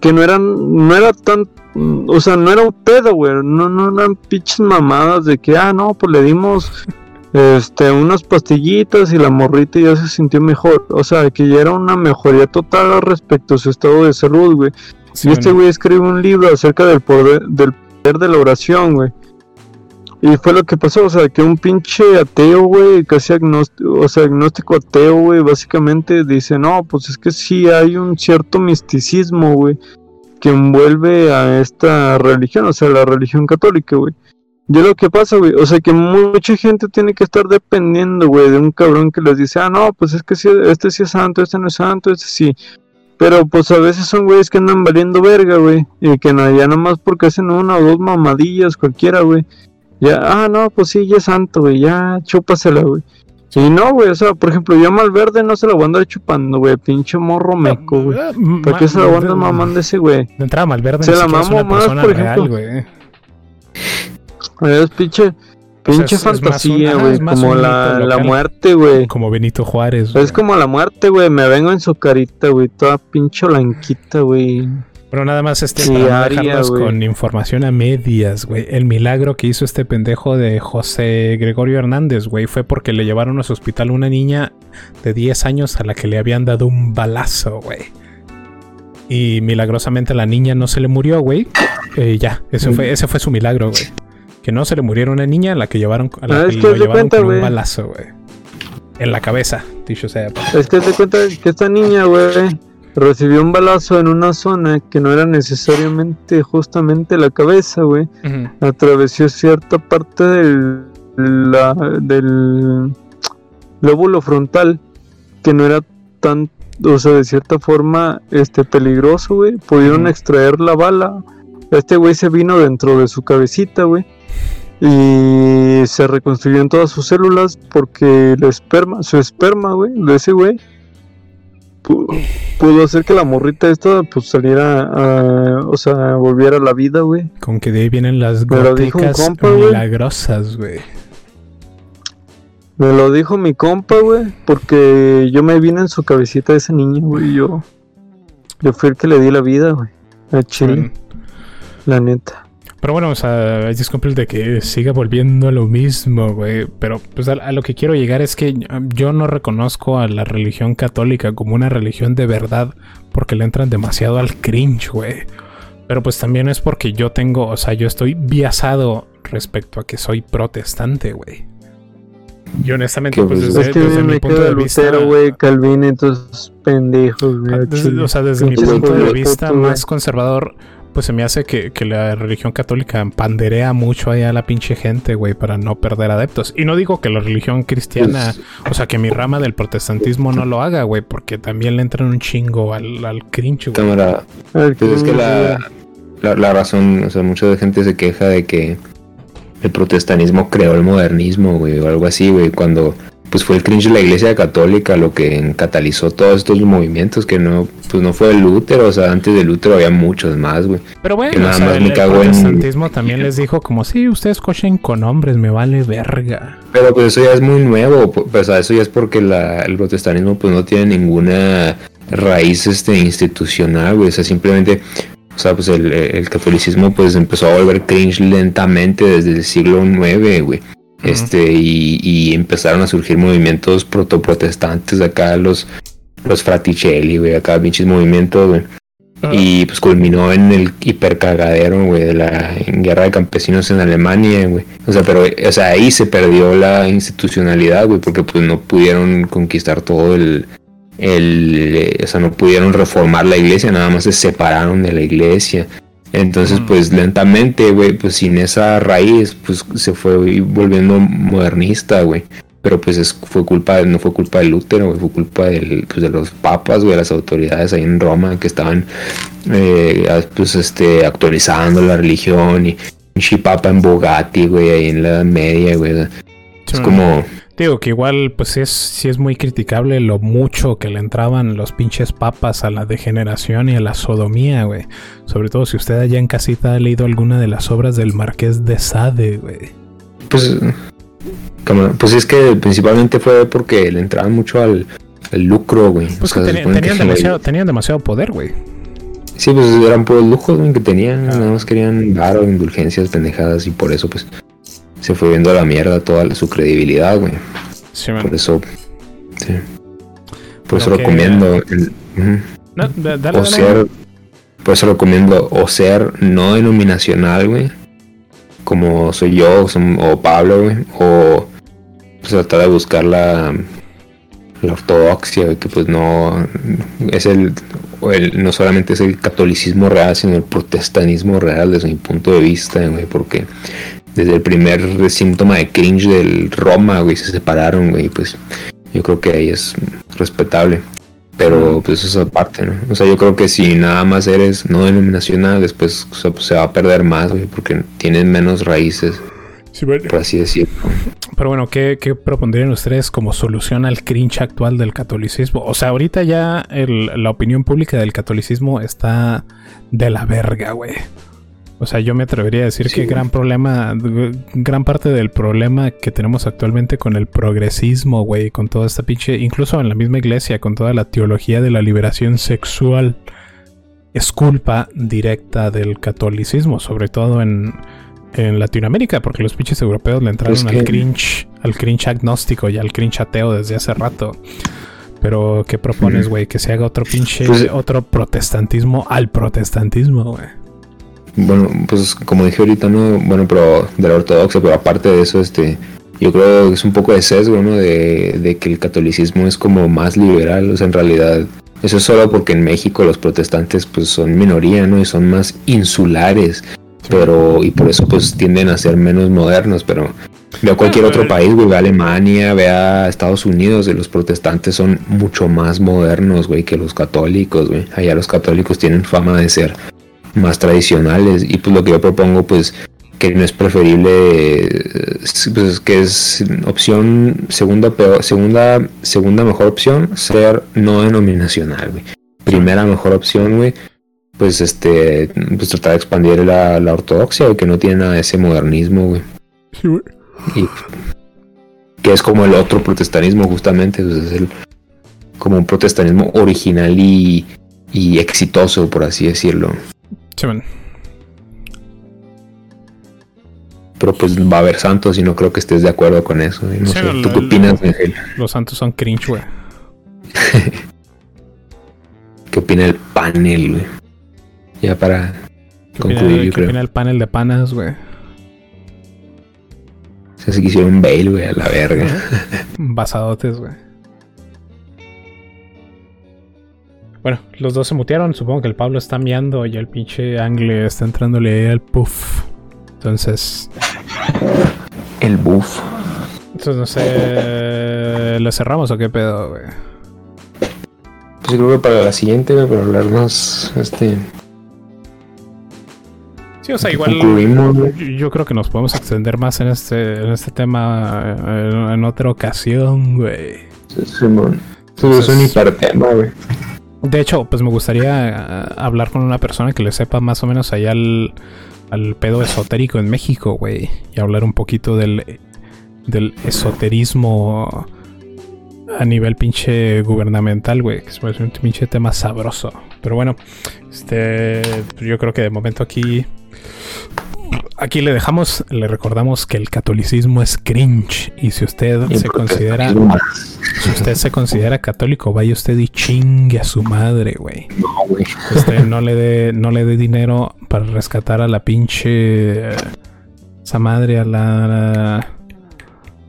F: que no eran, no era tan, o sea, no era un pedo, güey, no, no eran pinches mamadas de que, ah, no, pues le dimos, este, unas pastillitas y la morrita ya se sintió mejor, o sea, que ya era una mejoría total respecto a su estado de salud, güey. y este güey escribe un libro acerca del poder, del poder de la oración, güey. Y fue lo que pasó, o sea, que un pinche ateo, güey, casi agnóstico, o sea, agnóstico ateo, güey, básicamente dice, no, pues es que sí hay un cierto misticismo, güey, que envuelve a esta religión, o sea, la religión católica, güey. Y lo que pasa, güey, o sea, que mucha gente tiene que estar dependiendo, güey, de un cabrón que les dice, ah, no, pues es que sí, este sí es santo, este no es santo, este sí. Pero pues a veces son güeyes que andan valiendo verga, güey, y que no, ya nomás porque hacen una o dos mamadillas cualquiera, güey ya, ah, no, pues sí, ya es santo, güey, ya chúpasela, güey. Y no, güey, o sea, por ejemplo, yo a Malverde no se la voy a andar chupando, güey, pinche morro meco, güey. Eh, ¿Para qué se la voy a andar mamando ese, güey?
E: De entrada, Malverde
F: se la mamo más, por ejemplo. Es pinche, pinche fantasía, güey, como la, la muerte, güey.
E: Como Benito Juárez.
F: Es como la muerte, güey, me vengo en su carita, güey, toda pinche blanquita, güey.
E: Pero nada más este para dejarlos con información a medias, güey. El milagro que hizo este pendejo de José Gregorio Hernández, güey, fue porque le llevaron a su hospital una niña de 10 años a la que le habían dado un balazo, güey. Y milagrosamente la niña no se le murió, güey. Eh, ya, ese fue, ese fue su milagro, güey. Que no se le murió una niña a la que llevaron, a la ah, que lo llevaron con un balazo, güey. En la cabeza, dicho sea.
F: Es que te cuenta que esta niña, güey recibió un balazo en una zona que no era necesariamente justamente la cabeza, güey. Atravesó cierta parte del, del lóbulo frontal que no era tan, o sea, de cierta forma, este, peligroso, güey. Pudieron extraer la bala. Este güey se vino dentro de su cabecita, güey. Y se reconstruyó en todas sus células porque el esperma, su esperma, güey, de ese güey, pudo hacer que la morrita esta pues saliera a, o sea, volviera a la vida, güey.
E: Con que de ahí vienen las góticas milagrosas, güey.
F: Me lo dijo mi compa, güey, porque yo me vine en su cabecita de ese niño, güey, yo yo fui el que le di la vida, güey, a Chile. La neta.
E: Pero bueno, o sea, es disculpe de que siga volviendo a lo mismo, güey. Pero pues a, lo que quiero llegar es que yo no reconozco a la religión católica como una religión de verdad porque le entran demasiado al cringe, güey. Pero pues también es porque yo tengo, o sea, yo estoy biasado respecto a que soy protestante, güey. Y honestamente, pues, pues desde,
F: es que mi punto de vista. güey, Calvin, estos pendejos, güey.
E: o sea, desde mi punto de vista más conservador pues se me hace que, la religión católica panderea mucho ahí a la pinche gente, güey, para no perder adeptos. Y no digo que la religión cristiana, pues o sea, que mi rama del protestantismo no lo haga, güey, porque también le entran un chingo al, al cringe, güey.
H: Cámara. Pues es que la, la, razón, o sea, mucha gente se queja de que el protestantismo creó el modernismo, güey, o algo así, güey, cuando pues fue el cringe de la iglesia católica lo que catalizó todos estos movimientos que no pues no fue el Lutero, o sea, antes del Lutero había muchos más, güey.
E: Pero bueno, nada más el, protestantismo también les dijo como, sí, ustedes cochen con hombres, me vale verga.
H: Pero pues eso ya es muy nuevo, pues eso ya es porque la, el protestantismo pues no tiene ninguna raíz este institucional, güey, o sea, simplemente o sea, pues el, el catolicismo pues empezó a volver cringe lentamente desde el siglo IX, güey este y, empezaron a surgir movimientos protoprotestantes acá los los fraticelli güey acá pinches movimientos güey. Y pues culminó en el hipercagadero güey de la guerra de campesinos en Alemania güey. O sea pero o sea ahí se perdió la institucionalidad güey porque pues no pudieron conquistar todo el el o sea no pudieron reformar la iglesia nada más se separaron de la iglesia entonces, pues lentamente, güey, pues sin esa raíz, pues se fue volviendo modernista, güey. Pero pues es, fue culpa, no fue culpa del Lutero, fue culpa del, pues, de los papas, güey, de las autoridades ahí en Roma que estaban, eh, pues, este, actualizando la religión y, pinche papa en Bogatti, güey, ahí en la Media, güey. Es como...
E: Digo que igual, pues es, sí es muy criticable lo mucho que le entraban los pinches papas a la degeneración y a la sodomía, güey. Sobre todo si usted allá en casita ha leído alguna de las obras del Marqués de Sade, güey.
H: Pues, pues es que principalmente fue porque le entraban mucho al, lucro, güey.
E: Pues que tenían, demasiado, tenían demasiado poder, güey.
H: Sí, pues eran por lujos güey, que tenían, nada más querían dar indulgencias pendejadas y por eso pues se fue viendo a la mierda toda su credibilidad, güey. Sí, man. Por eso, sí. Por eso recomiendo el, o ser, por eso recomiendo o ser no denominacional, güey, como soy yo o Pablo, güey, o pues, tratar de buscar la la ortodoxia, que pues no es el, no solamente es el catolicismo real, sino el protestantismo real desde mi punto de vista, porque desde el primer síntoma de cringe del Roma, güey, se separaron, güey, pues yo creo que ahí es respetable. Pero pues eso es aparte, ¿no? O sea, yo creo que si nada más eres no denominacional, después pues, se va a perder más, güey, porque tienen menos raíces. Por así decirlo.
E: Pero bueno, ¿qué, propondrían ustedes como solución al cringe actual del catolicismo? O sea, ahorita ya la opinión pública del catolicismo está de la verga, güey. O sea, yo me atrevería a decir que gran problema, gran parte del problema que tenemos actualmente con el progresismo, güey, con toda esta pinche, incluso en la misma iglesia, con toda la teología de la liberación sexual, es culpa directa del catolicismo, sobre todo en, en Latinoamérica, porque los pinches europeos le entraron al cringe, al cringe agnóstico y al cringe ateo desde hace rato. Pero, ¿qué propones, güey? Que se haga otro pinche, pues, otro protestantismo al protestantismo, güey.
H: Bueno, pues como dije ahorita, ¿no? Bueno, pero de la ortodoxia, pero aparte de eso, este, yo creo que es un poco de sesgo, ¿no? De, de que el catolicismo es como más liberal, o sea, en realidad eso es solo porque en México los protestantes pues son minoría, ¿no? Y son más insulares pero y por eso pues tienden a ser menos modernos, pero veo cualquier otro país, güey, ve a Alemania, ve a Estados Unidos, los protestantes son mucho más modernos, güey, que los católicos, güey. Allá los católicos tienen fama de ser más tradicionales y pues lo que yo propongo pues que no es preferible pues que es opción segunda peor, segunda segunda mejor opción ser no denominacional, güey. Primera mejor opción, güey, pues este pues tratar de expandir la, la ortodoxia que no tiene nada de ese modernismo güey sí, güey. y que es como el otro protestanismo justamente pues es el como un protestanismo original y, y exitoso por así decirlo sí, man. pero pues va a haber santos y no creo que estés de acuerdo con eso no sé, ¿tú qué opinas Ángel?
E: los santos son cringe güey
H: ¿Qué opina el panel, güey? Ya para concluir, yo creo.
E: el panel de panas, güey.
H: O sea, se quisieron bail, güey, a la verga.
E: Basadotes, güey. Bueno, los dos se mutearon. Supongo que el Pablo está miando y el pinche Angle está entrándole al puff. Entonces.
H: El buff.
E: Entonces no sé. ¿Le cerramos o qué pedo, güey?
H: Pues creo que para la siguiente, güey, para hablar más. Este.
E: Sí, o sea, igual yo creo que nos podemos extender más en este, en este tema eh, en, otra ocasión, güey.
H: Sí, man. es un hipertema, güey.
E: De hecho, pues me gustaría eh, hablar con una persona que le sepa más o menos allá al, al pedo esotérico en México, güey. Y hablar un poquito del, del esoterismo a nivel pinche gubernamental, güey. Que es un pinche tema sabroso. Pero bueno, este, yo creo que de momento aquí Aquí le dejamos, le recordamos que el catolicismo es cringe y si usted se considera si usted se considera católico, vaya usted y chingue a su madre, güey. No, güey. Usted no le dé no le dé dinero para rescatar a la pinche esa madre a la,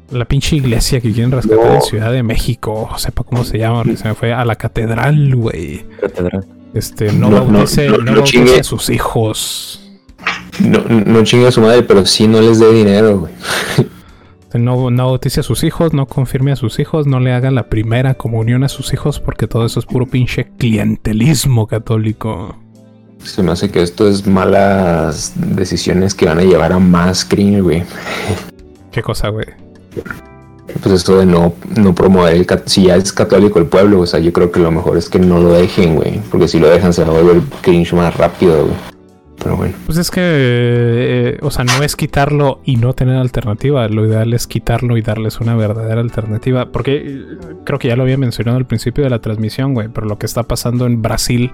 E: la pinche iglesia que quieren rescatar en Ciudad de México, sepa cómo se llama, se me fue a la catedral, güey. Catedral. Este, no, bautice, no, bautice a sus hijos.
H: No, no chingue a su madre, pero sí no les dé dinero, güey.
E: No, no bautice a sus hijos, no confirme a sus hijos, no le haga la primera comunión a sus hijos, porque todo eso es puro pinche clientelismo católico.
H: Se me hace que esto es malas decisiones que van a llevar a más cringe, güey.
E: ¿Qué cosa, güey?
H: Pues esto de no, no promover el si ya es católico el pueblo, o sea, yo creo que lo mejor es que no lo dejen, güey. Porque si lo dejan se va a volver cringe más rápido, güey. Pero bueno.
E: Pues es que, eh, o sea, no es quitarlo y no tener alternativa. Lo ideal es quitarlo y darles una verdadera alternativa. Porque eh, creo que ya lo había mencionado al principio de la transmisión, güey. Pero lo que está pasando en Brasil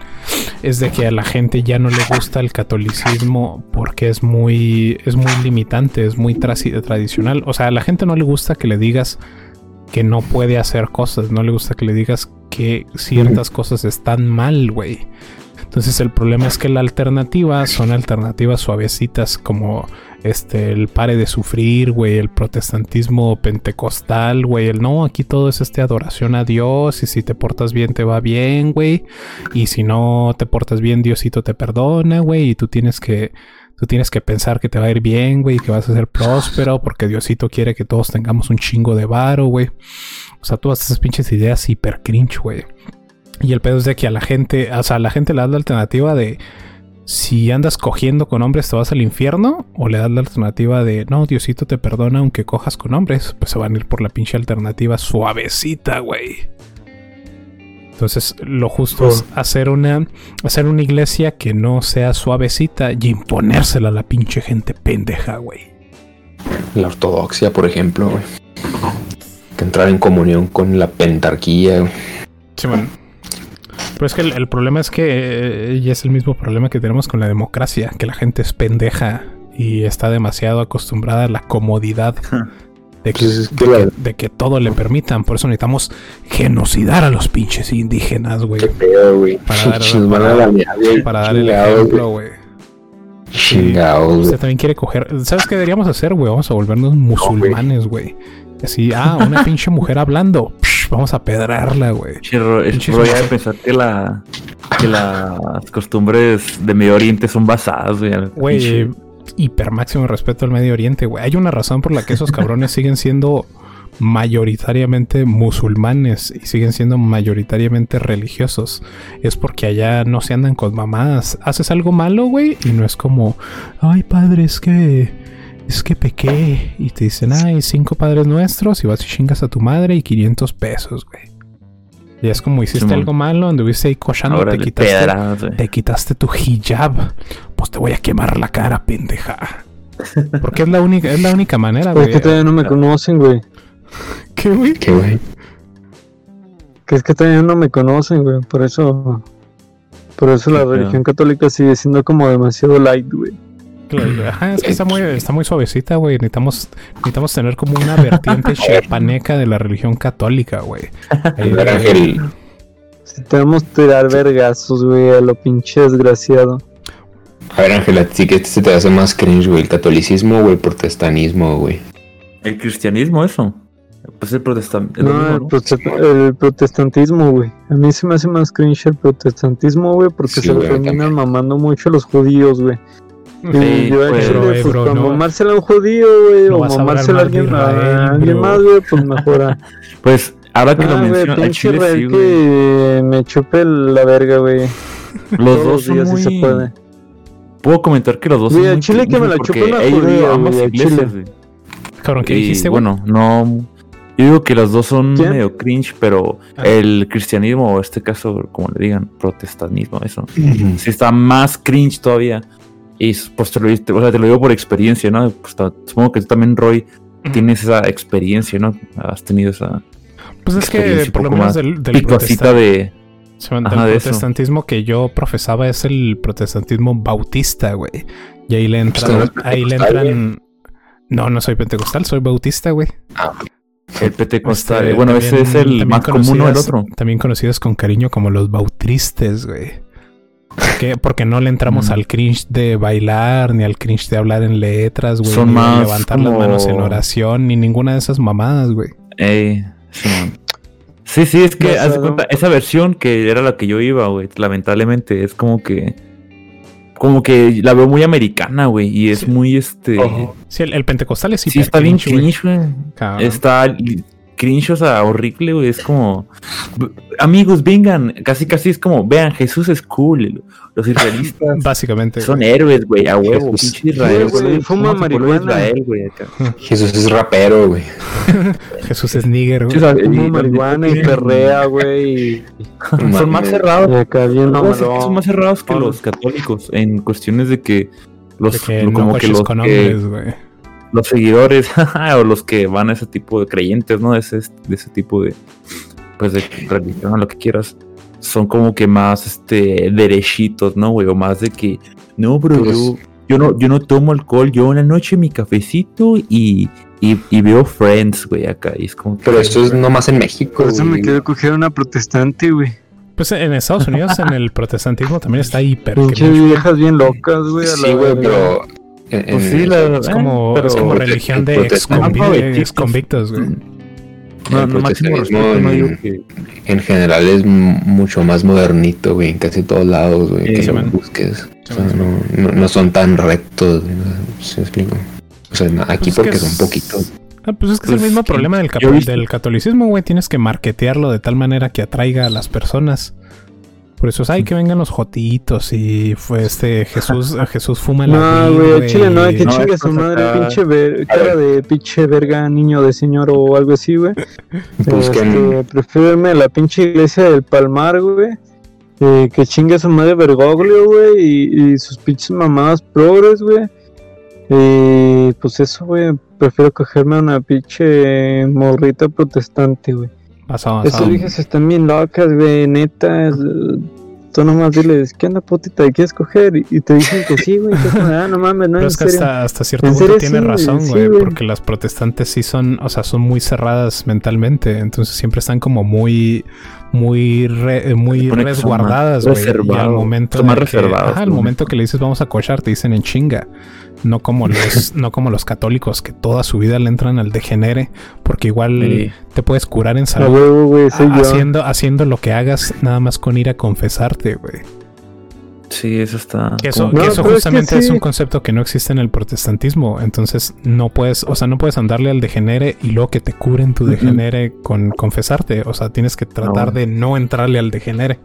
E: es de que a la gente ya no le gusta el catolicismo porque es muy, es muy limitante, es muy tradicional. O sea, a la gente no le gusta que le digas que no puede hacer cosas. No le gusta que le digas que ciertas cosas están mal, güey. Entonces el problema es que la alternativa son alternativas suavecitas como este el pare de sufrir, güey, el protestantismo pentecostal, güey, el no, aquí todo es este adoración a Dios y si te portas bien te va bien, güey, y si no te portas bien Diosito te perdona, güey, y tú tienes que tú tienes que pensar que te va a ir bien, güey, que vas a ser próspero porque Diosito quiere que todos tengamos un chingo de varo, güey. O sea, todas esas pinches ideas hiper cringe, güey. Y el pedo es de que a la gente, o sea, a la gente le das la alternativa de si andas cogiendo con hombres te vas al infierno o le das la alternativa de no, Diosito te perdona aunque cojas con hombres, pues se van a ir por la pinche alternativa suavecita, güey. Entonces, lo justo es hacer una hacer una iglesia que no sea suavecita y imponérsela a la pinche gente pendeja, güey.
H: La ortodoxia, por ejemplo, güey. Que entrar en comunión con la pentarquía, güey.
E: Sí, bueno. Pero es que el, problema es que, eh, y es el mismo problema que tenemos con la democracia, que la gente es pendeja y está demasiado acostumbrada a la comodidad de que, de, que, todo le permitan. Por eso necesitamos genocidar a los pinches indígenas, güey. Para dar, para, dar el ejemplo, güey. Usted también quiere coger. ¿Sabes qué deberíamos hacer, güey? Vamos a volvernos musulmanes, güey. Así, ah, una pinche mujer hablando vamos a pedrarla, güey.
G: Voy a pensar que, la, que las costumbres de Medio Oriente son basadas, güey.
E: Güey, hiper máximo respeto al Medio Oriente, güey. Hay una razón por la que esos cabrones siguen siendo mayoritariamente musulmanes y siguen siendo mayoritariamente religiosos. Es porque allá no se andan con mamás. Haces algo malo, güey, y no es como, ay, padre, es que es que pequé. Y te dicen, ay, cinco padres nuestros y vas y chingas a tu madre y 500 pesos, güey. Y es como hiciste algo malo, anduviste ahí cochando, te quitaste, te quitaste tu hijab. Pues te voy a quemar la cara, pendeja. Porque es la única, es la única manera, güey.
F: Es que todavía no me conocen, güey.
E: ¿Qué, güey?
H: ¿Qué, güey?
F: Que es que todavía no me conocen, güey. Por eso. Por eso la religión católica sigue siendo como demasiado light, güey.
E: Ajá, es que está muy, está muy suavecita, güey. Necesitamos, necesitamos tener como una vertiente chiapaneca de la religión católica, güey.
F: Necesitamos tirar vergazos, güey, a lo pinche desgraciado.
H: A ver, Ángela, sí que este se te hace más cringe, güey. El catolicismo o el protestantismo, güey.
G: El cristianismo, eso. Pues el protestantismo.
F: No, el, protestantismo, güey. A mí se me hace más cringe el protestantismo, güey, porque se lo terminan mamando mucho a los judíos, güey. Sí, yo pues, pues, bro, mamársela a un judío, güey, o mamársela a alguien, a alguien más, güey, pues mejora.
G: Pues ahora que lo ah, mencionas, a Chile sí,
F: que me chupe la verga, güey.
G: Los dos son muy... se puede. Puedo comentar que los dos
F: son muy Chile que me la chupe una judía, ambas iglesias,
E: güey. Cabrón, ¿qué dijiste, güey?
G: Bueno, no... Yo digo que los dos son medio cringe, pero ah. el cristianismo, o en este caso, como le digan, protestantismo, eso, sí está más cringe todavía. Y pues te lo, o sea, te lo digo por experiencia, ¿no? Pues, supongo que tú también, Roy, tienes esa experiencia, ¿no? Has tenido esa.
E: Pues es que por lo menos del, del,
G: de,
E: protestantismo que yo profesaba es el protestantismo bautista, güey. Y ahí le entran. Ahí le entran. No, no soy pentecostal, soy bautista, güey. Ah,
G: el pentecostal. Este, bueno, ese es el más común, ¿no? El otro.
E: También conocidos con cariño como los bautristes, güey. Porque no le entramos al cringe de bailar, ni al cringe de hablar en letras, güey. Son más. levantar las manos en oración, ni ninguna de esas mamadas, güey.
G: sí, sí, es que esa versión que era la que yo iba, güey. Lamentablemente es como que. Como que la veo muy americana, güey. Y es muy este.
E: Sí, el, pentecostal es
G: Sí, está bien cringe, güey. Está cringe, o sea, horrible, güey. Es como, amigos, vengan. Casi, casi es como, vean, Jesús es cool. Los israelitas
E: Básicamente.
G: son héroes, güey, a huevo.
H: Jesús-
G: Pinche Israel,
F: güey, fuma
G: ¿Cómo se volvió
F: marihuana.
G: Israel, güey, acá?
H: Jesús es rapero, güey.
E: Jesús es nigger, güey.
F: Fuma marihuana y perrea, güey.
G: Son más cerrados.
F: Y acá bien
G: No,
F: mamalón.
G: son más cerrados que los católicos en cuestiones de que los
E: De que
G: lo-
E: no
G: como que los,
E: con
G: que-
E: hombres, güey.
G: Los seguidores o los que van a ese tipo de creyentes, ¿no? De ese, de ese tipo de pues de religión, lo que quieras, son como que más este derechitos, ¿no, güey? O más de que no, pero
H: Pues-
G: yo yo no yo no tomo alcohol, yo en la noche mi cafecito y y, y veo Friends, güey, acá y es como que-
H: Pero esto es nomás en México.
F: Por eso me
H: güey.
F: quiero coger una protestante, güey.
E: Pues en Estados Unidos, en el protestantismo también está hiper cringe.
F: viejas bien locas, güey.
H: Sí, güey, pero. En-
G: Pues
H: en-
G: sí, la-
E: Es como,
G: pero-
E: es como religión de exconvictos, güey.
G: no,
H: el
G: no digo
H: en-
G: que
H: En general es mucho más modernito, güey, en casi todos lados, güey,
G: Sí,
H: que
E: sí,
H: lo
E: man.
H: busques.
E: Sí,
H: O sea,
E: man.
H: no, no, no son tan rectos, güey, ¿sí me explico? O sea, aquí
E: Pues es
H: porque
E: que
H: son
E: es-
H: poquitos.
E: Ah, pues es que es
G: Pues,
E: el mismo
G: que
E: problema del,
G: yo
E: del catolicismo, güey. Tienes que marketearlo de tal manera que atraiga a las personas. Por eso es, ay, que vengan los jotitos y fue este Jesús, Jesús fuma la
F: No, güey, chile no, hay que
G: No,
F: chingue su madre,
G: acá.
F: pinche ver- cara de pinche verga, niño de señor o algo así, güey.
H: Busquen-
F: Este, prefiero irme a la pinche iglesia del Palmar, güey. eh, que chingue su madre Bergoglio, güey, y, y sus pinches mamadas progres, güey. Y pues eso, güey, prefiero cogerme a una pinche morrita protestante, güey.
E: Pasado,
F: Esas viejas están bien locas, güey, neta. Tú nomás diles, ¿qué onda, putita? ¿Quieres coger? Y- Y te dicen que sí, güey. Ah, no mames, no,
E: Pero
F: en
E: es que
F: serio.
E: hasta, hasta cierto
F: ¿En
E: punto
F: serio
E: tiene
F: sí,
E: razón,
F: sí,
E: güey,
F: güey?
E: porque las protestantes sí son, o sea, son muy cerradas mentalmente, entonces siempre están como muy, muy, re- eh, muy resguardadas, güey. Y al momento,
G: son más
E: de que- ajá, al momento que le dices vamos a cochar, te dicen en chinga. No como los, no como los católicos que toda su vida le entran al degenere, porque igual
G: Sí.
E: te puedes curar en salud.
F: güey.
E: Haciendo, haciendo lo que hagas nada más con ir a confesarte, güey.
G: sí, eso está
E: Que eso, que eso
F: pero es que
E: justamente es, un concepto que no existe en el protestantismo. Entonces no puedes, o sea, no puedes andarle al degenere y luego que te curen tu degenere con confesarte. O sea, tienes que tratar
G: No.
E: de no entrarle al degenere.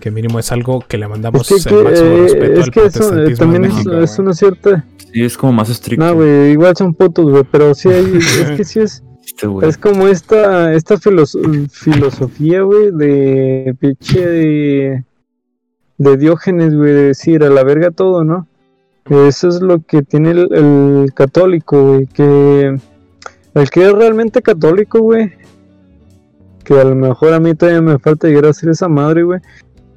E: Que mínimo es algo que le mandamos
F: Es que,
E: el máximo
F: eh,
E: respeto
F: es
E: al
F: que eso eh, también es,
E: México,
F: es una cierta.
G: sí, es como más estricto.
F: No, güey, igual son putos, güey, pero sí hay, es que sí es,
G: Este,
F: es como esta, esta filoso- filosofía, güey, de pinche de, de Diógenes, güey, de decir a la verga todo, ¿no? Eso es lo que tiene el, el católico, güey, que el que es realmente católico, güey, que a lo mejor a mí todavía me falta llegar a ser esa madre, güey.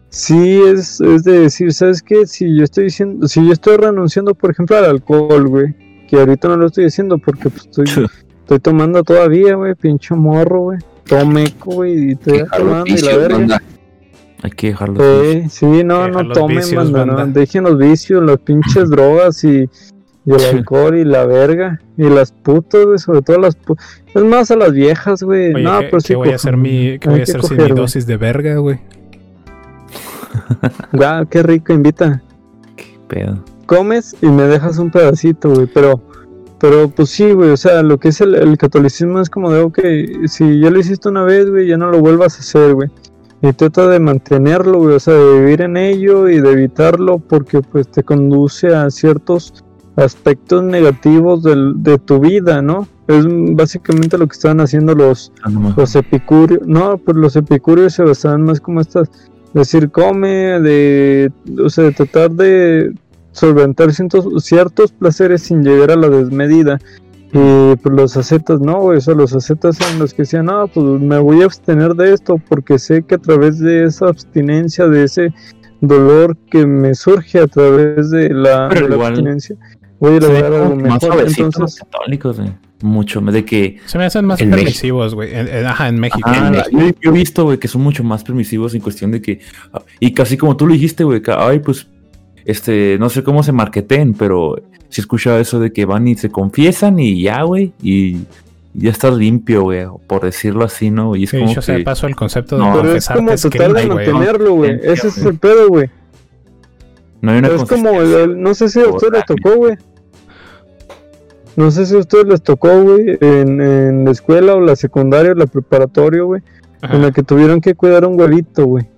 F: Sí, es, es de decir, ¿sabes qué? Si yo estoy diciendo, si yo estoy renunciando, por ejemplo, al alcohol, güey, que ahorita no lo estoy haciendo porque pues, estoy, estoy tomando todavía, güey, pinche morro, güey. Tomeco, güey, y
H: los
F: tomando y la verga.
H: banda.
G: Hay que dejarlo. así.
F: Sí, sí, no,
E: Deja
F: no tomen,
E: vicios,
F: banda, no, dejen los vicios, las pinches drogas y, y el alcohol y la verga y las putas, güey, sobre todo las putas. Es más a las viejas, güey.
E: Oye,
F: no,
E: ¿qué,
F: pero sí
E: qué voy a hacer mi, qué voy a hacer sin mi dosis de verga, güey?
F: Guau, qué rico, invita.
G: Pedo.
F: comes y me dejas un pedacito, güey, pero, pero pues sí, güey, o sea, lo que es el, el catolicismo es como de, ok, si ya lo hiciste una vez, güey, ya no lo vuelvas a hacer, güey. Y trata de mantenerlo, güey, o sea, de vivir en ello y de evitarlo porque pues te conduce a ciertos aspectos negativos del, de tu vida, ¿no? Es básicamente lo que estaban haciendo los,
G: Ah,
F: los epicúreos, no, pues los epicúreos se basaban más como estas, decir, come, de, o sea, de tratar de solventar ciertos, ciertos placeres sin llegar a la desmedida. Y pues los ascetas no, güey, o sea, los ascetas eran los que decían, no, pues me voy a abstener de esto porque sé que a través de esa abstinencia, de ese dolor que me surge a través de la, de abstinencia, voy a lograr algo
G: más
F: mejor.
G: los
F: Entonces,
G: católicos, güey. Mucho. De que.
E: Se me hacen más permisivos, güey. Ajá, en México.
G: Ah,
E: En
G: yo,
E: México.
G: yo he visto, güey, que son mucho más permisivos en cuestión de que. Y casi como tú lo dijiste, güey, que, ay, pues. Este, no sé cómo se marqueten, pero sí he escuchado eso de que van y se confiesan y ya, güey. Y ya estás limpio, güey, por decirlo así, ¿no? Y es como que.
E: paso, el concepto de
G: No,
F: pero es como tratar de
E: güey.
F: mantenerlo, güey.
G: Conciencia,
F: Ese es el pedo, güey.
G: No hay una
F: Es como, el- no sé si a usted le tocó, güey. No sé si a ustedes les tocó, güey, en, en la escuela o la secundaria o la preparatoria, güey, en la que tuvieron que cuidar un huevito, güey.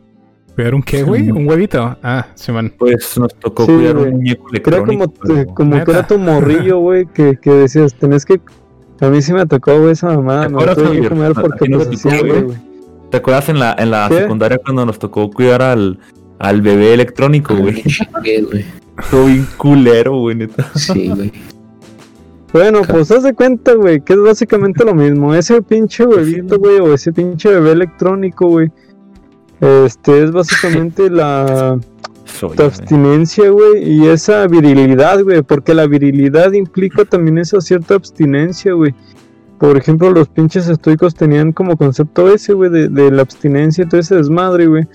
E: ¿Cuidar un qué, güey? ¿Un huevito? Ah, sí, man.
G: Pues nos tocó cuidar un muñeco electrónico.
F: Era como, como que era tu morrillo, güey, que, que decías, tenés que... A mí sí me tocó, güey, esa mamada.
G: ¿Te acuerdas,
F: no que comer porque
G: tocó, güey? ¿Te acuerdas en la, en la secundaria cuando nos tocó cuidar al, al bebé electrónico, güey? Fue bien culero, güey, neta.
H: Sí, güey.
F: Bueno, pues haz de cuenta, güey, que es básicamente lo mismo. Ese pinche huevito, güey, o ese pinche bebé electrónico, güey. Este es básicamente la, abstinencia, güey, y esa virilidad, güey, porque la virilidad implica también esa cierta abstinencia, güey. Por ejemplo, los pinches estoicos tenían como concepto ese, güey, de, de la abstinencia todo ese desmadre, güey.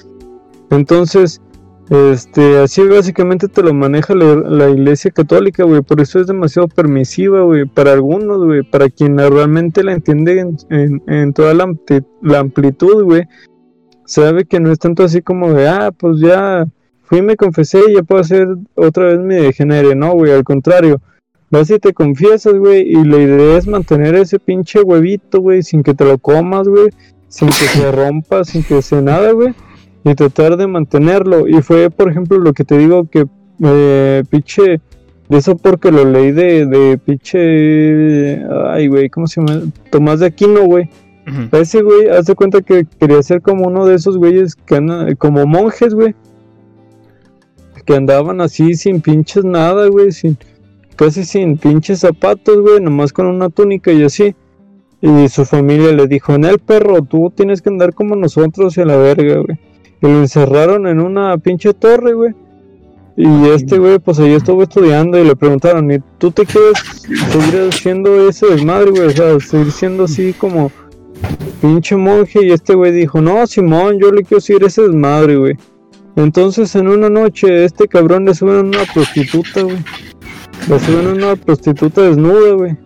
F: Entonces, este, así básicamente te lo maneja la, iglesia católica, güey. Por eso es demasiado permisiva, güey. Para algunos, güey. Para quien realmente la entiende en, toda la, amplitud, güey. Sabe que no es tanto así como de, ah, pues ya fui y me confesé y ya puedo hacer otra vez mi degenere. No, güey, al contrario. Vas y te confiesas, güey. Y la idea es mantener ese pinche huevito, güey, sin que te lo comas, güey. Sin que se rompa, sin que se nada, güey y tratar de mantenerlo. Y fue, por ejemplo, lo que te digo que eh, pinche, de eso porque lo leí de, de pinche, ay, güey, ¿cómo se llama? Tomás de Aquino, güey. Ese güey, haz de cuenta que quería ser como uno de esos güeyes que andan, como monjes, güey. Que andaban así sin pinches nada, güey, sin, casi sin pinches zapatos, güey, nomás con una túnica y así. Y su familia le dijo, en el perro, tú tienes que andar como nosotros y a la verga, güey. Y lo encerraron en una pinche torre, güey. Y este güey, pues ahí estuvo estudiando y le preguntaron, ¿y tú te quieres seguir haciendo ese desmadre, güey? O sea, seguir siendo así como pinche monje. Y este güey dijo, no, Simón, yo le quiero seguir ese desmadre, güey. Entonces en una noche este cabrón le suben una prostituta, güey. Le suben una prostituta desnuda, güey.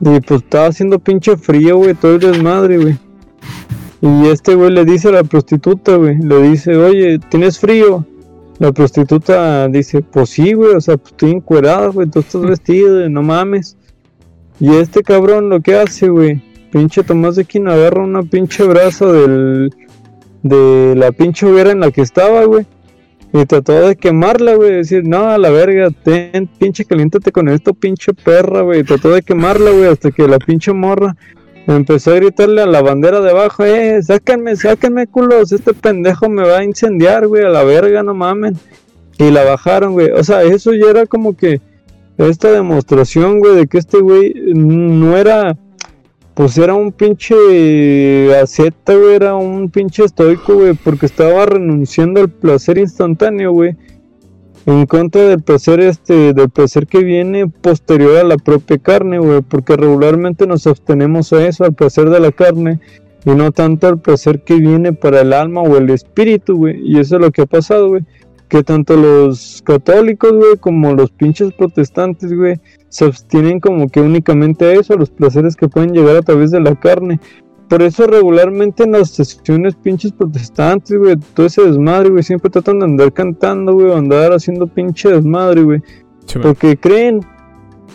F: Y pues estaba haciendo pinche frío, güey, todo el desmadre, güey. Y este güey le dice a la prostituta, güey, le dice, oye, ¿tienes frío? La prostituta dice, pues sí, güey, o sea, pues estoy encuerada, güey, tú estás vestido, no mames. Y este cabrón lo que hace, güey, pinche Tomás de Quino agarra una pinche brazo del, de la pinche hoguera en la que estaba, güey. Y trató de quemarla, güey, decir, no, a la verga, ten, pinche caliéntate con esto, pinche perra, güey. Trató de quemarla, güey, hasta que la pinche morra Empezó a gritarle a la bandera de abajo, eh, sáquenme, sáquenme, culos, este pendejo me va a incendiar, güey, a la verga, no mamen. Y la bajaron, güey. O sea, eso ya era como que esta demostración, güey, de que este güey no era, pues era un pinche aceta, güey, era un pinche estoico, güey, porque estaba renunciando al placer instantáneo, güey en contra del placer este del placer que viene posterior a la propia carne, güey, porque regularmente nos abstenemos a eso, al placer de la carne y no tanto al placer que viene para el alma o el espíritu, güey, y eso es lo que ha pasado, güey, que tanto los católicos, güey, como los pinches protestantes, güey, se abstienen como que únicamente a eso, a los placeres que pueden llegar a través de la carne, por eso regularmente en las sesiones pinches protestantes, güey, todo ese desmadre, güey, siempre tratan de andar cantando, güey, andar haciendo pinche desmadre, güey. porque creen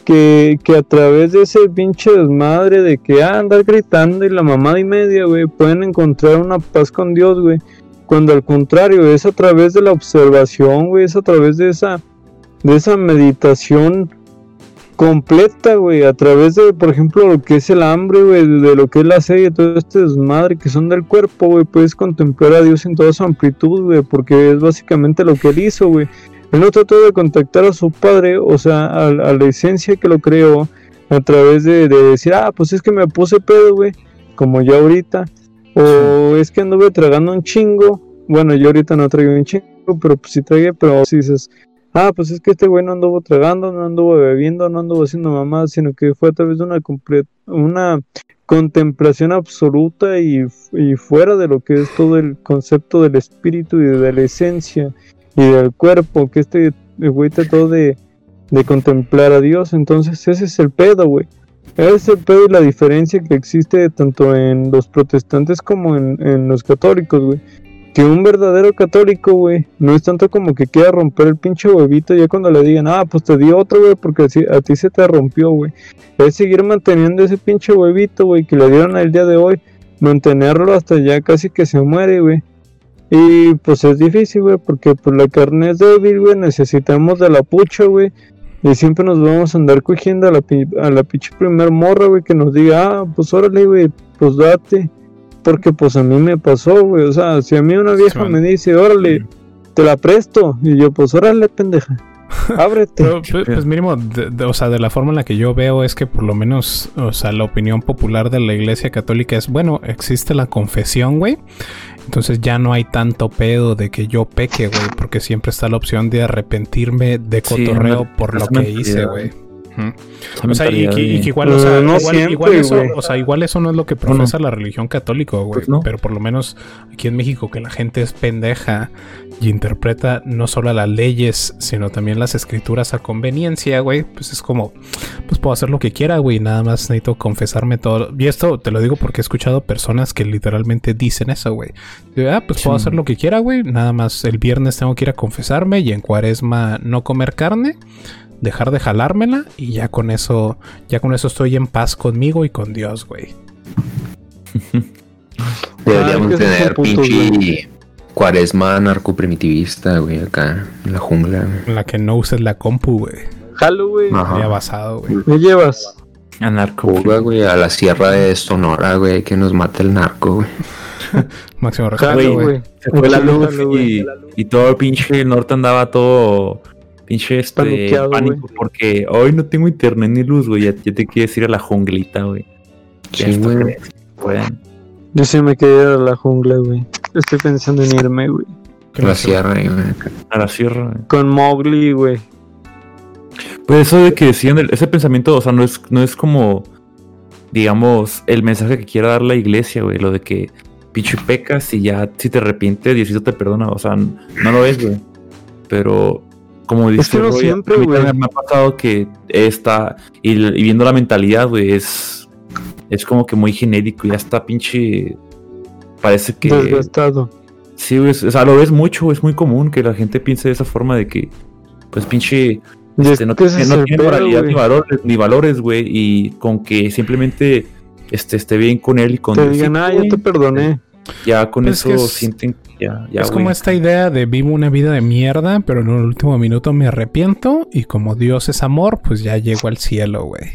F: que, que, a través de ese pinche desmadre de que ah, andar gritando y la mamada y media, güey, pueden encontrar una paz con Dios, güey. Cuando al contrario, es a través de la observación, güey, es a través de esa, de esa meditación completa, güey, a través de, por ejemplo, lo que es el hambre, güey, de lo que es la sed y todo este desmadre que son del cuerpo, güey, puedes contemplar a Dios en toda su amplitud, güey, porque es básicamente lo que él hizo, güey. Él no trató de contactar a su padre, o sea, a, la esencia que lo creó, a través de, decir, ah, pues es que me puse pedo, güey, como yo ahorita, o es que anduve tragando un chingo, bueno, yo ahorita no traigo un chingo, pero pues sí tragué, pero si dices, ah, pues es que este güey no anduvo tragando, no anduvo bebiendo, no anduvo haciendo mamadas, sino que fue a través de una, una contemplación absoluta y, fuera de lo que es todo el concepto del espíritu y de la esencia y del cuerpo, que este güey trató de, de contemplar a Dios, entonces ese es el pedo, güey. Ese es el pedo y la diferencia que existe tanto en los protestantes como en, en los católicos, güey que un verdadero católico, güey, no es tanto como que quiera romper el pinche huevito ya cuando le digan, ah, pues te di otro, güey, porque a ti se te rompió, güey. Es seguir manteniendo ese pinche huevito, güey, que le dieron el día de hoy, mantenerlo hasta ya casi que se muere, güey. Y pues es difícil, güey, porque pues la carne es débil, güey, necesitamos de la pucha, güey. Y siempre nos vamos a andar cogiendo a la, a la pinche primer morra, güey, que nos diga, ah, pues órale, güey, pues date. Porque pues a mí me pasó, güey. O sea, si a mí una vieja me dice, órale, te la presto. Y yo, pues órale, pendeja. Ábrete.
E: pues, pues, mínimo, o sea, de la forma en la que yo veo es que por lo menos, o sea, la opinión popular de la iglesia católica es, bueno, existe la confesión, güey. Entonces ya no hay tanto pedo de que yo peque, güey, porque siempre está la opción de arrepentirme de cotorreo por lo que hice, güey. O sea, y, que, igual, o sea, igual, eso, o sea, igual eso no es lo que profesa la religión católica, güey. Pues pero por lo menos aquí en México que la gente es pendeja y interpreta no solo las leyes, sino también las escrituras a conveniencia, güey. Pues es como, pues puedo hacer lo que quiera, güey. Nada más necesito confesarme todo. Y esto te lo digo porque he escuchado personas que literalmente dicen eso, güey. Ah, pues puedo hacer lo que quiera, güey. Nada más el viernes tengo que ir a confesarme y en cuaresma no comer carne dejar de jalármela y ya con eso, ya con eso estoy en paz conmigo y con Dios, güey.
H: Deberíamos tener pinche cuaresma narcoprimitivista, güey, acá en la jungla.
E: En la que no uses la compu, güey.
F: Jalo, güey.
E: Ya basado, güey.
F: ¿Me llevas?
H: A narco. güey, a la sierra de Sonora, güey, que nos mate el narco, güey.
E: Máximo respeto, güey.
G: Se fue la luz y, y todo el pinche norte andaba todo pinche este pánico porque hoy no tengo internet ni luz, güey. Ya, te quieres ir a la junglita, güey.
H: Sí, güey.
F: Yo sí me quedé a la jungla, güey. Estoy pensando en irme, güey.
H: A la sierra, güey.
G: A la sierra, güey.
F: Con Mowgli, güey.
G: Pues eso de que decían, ese pensamiento, o sea, no es, no es como, digamos, el mensaje que quiera dar la iglesia, güey. Lo de que pinche pecas y ya si te arrepientes, Diosito te perdona. O sea, no lo es, güey. Pero como dice
F: es siempre,
G: me ha pasado que está, y, viendo la mentalidad, güey, es, es como que muy genérico, ya está pinche, parece que...
F: Desgastado.
G: Sí, güey, o sea, lo ves mucho, es muy común que la gente piense de esa forma de que, pues pinche, este, no, tiene moralidad ni valores, ni valores, güey, y con que simplemente este, esté bien con él y con
F: Te digan, ah, ya te perdoné.
G: Ya con pues eso sienten
E: es como esta idea de vivo una vida de mierda, pero en el último minuto me arrepiento y como Dios es amor, pues ya llego al cielo, güey.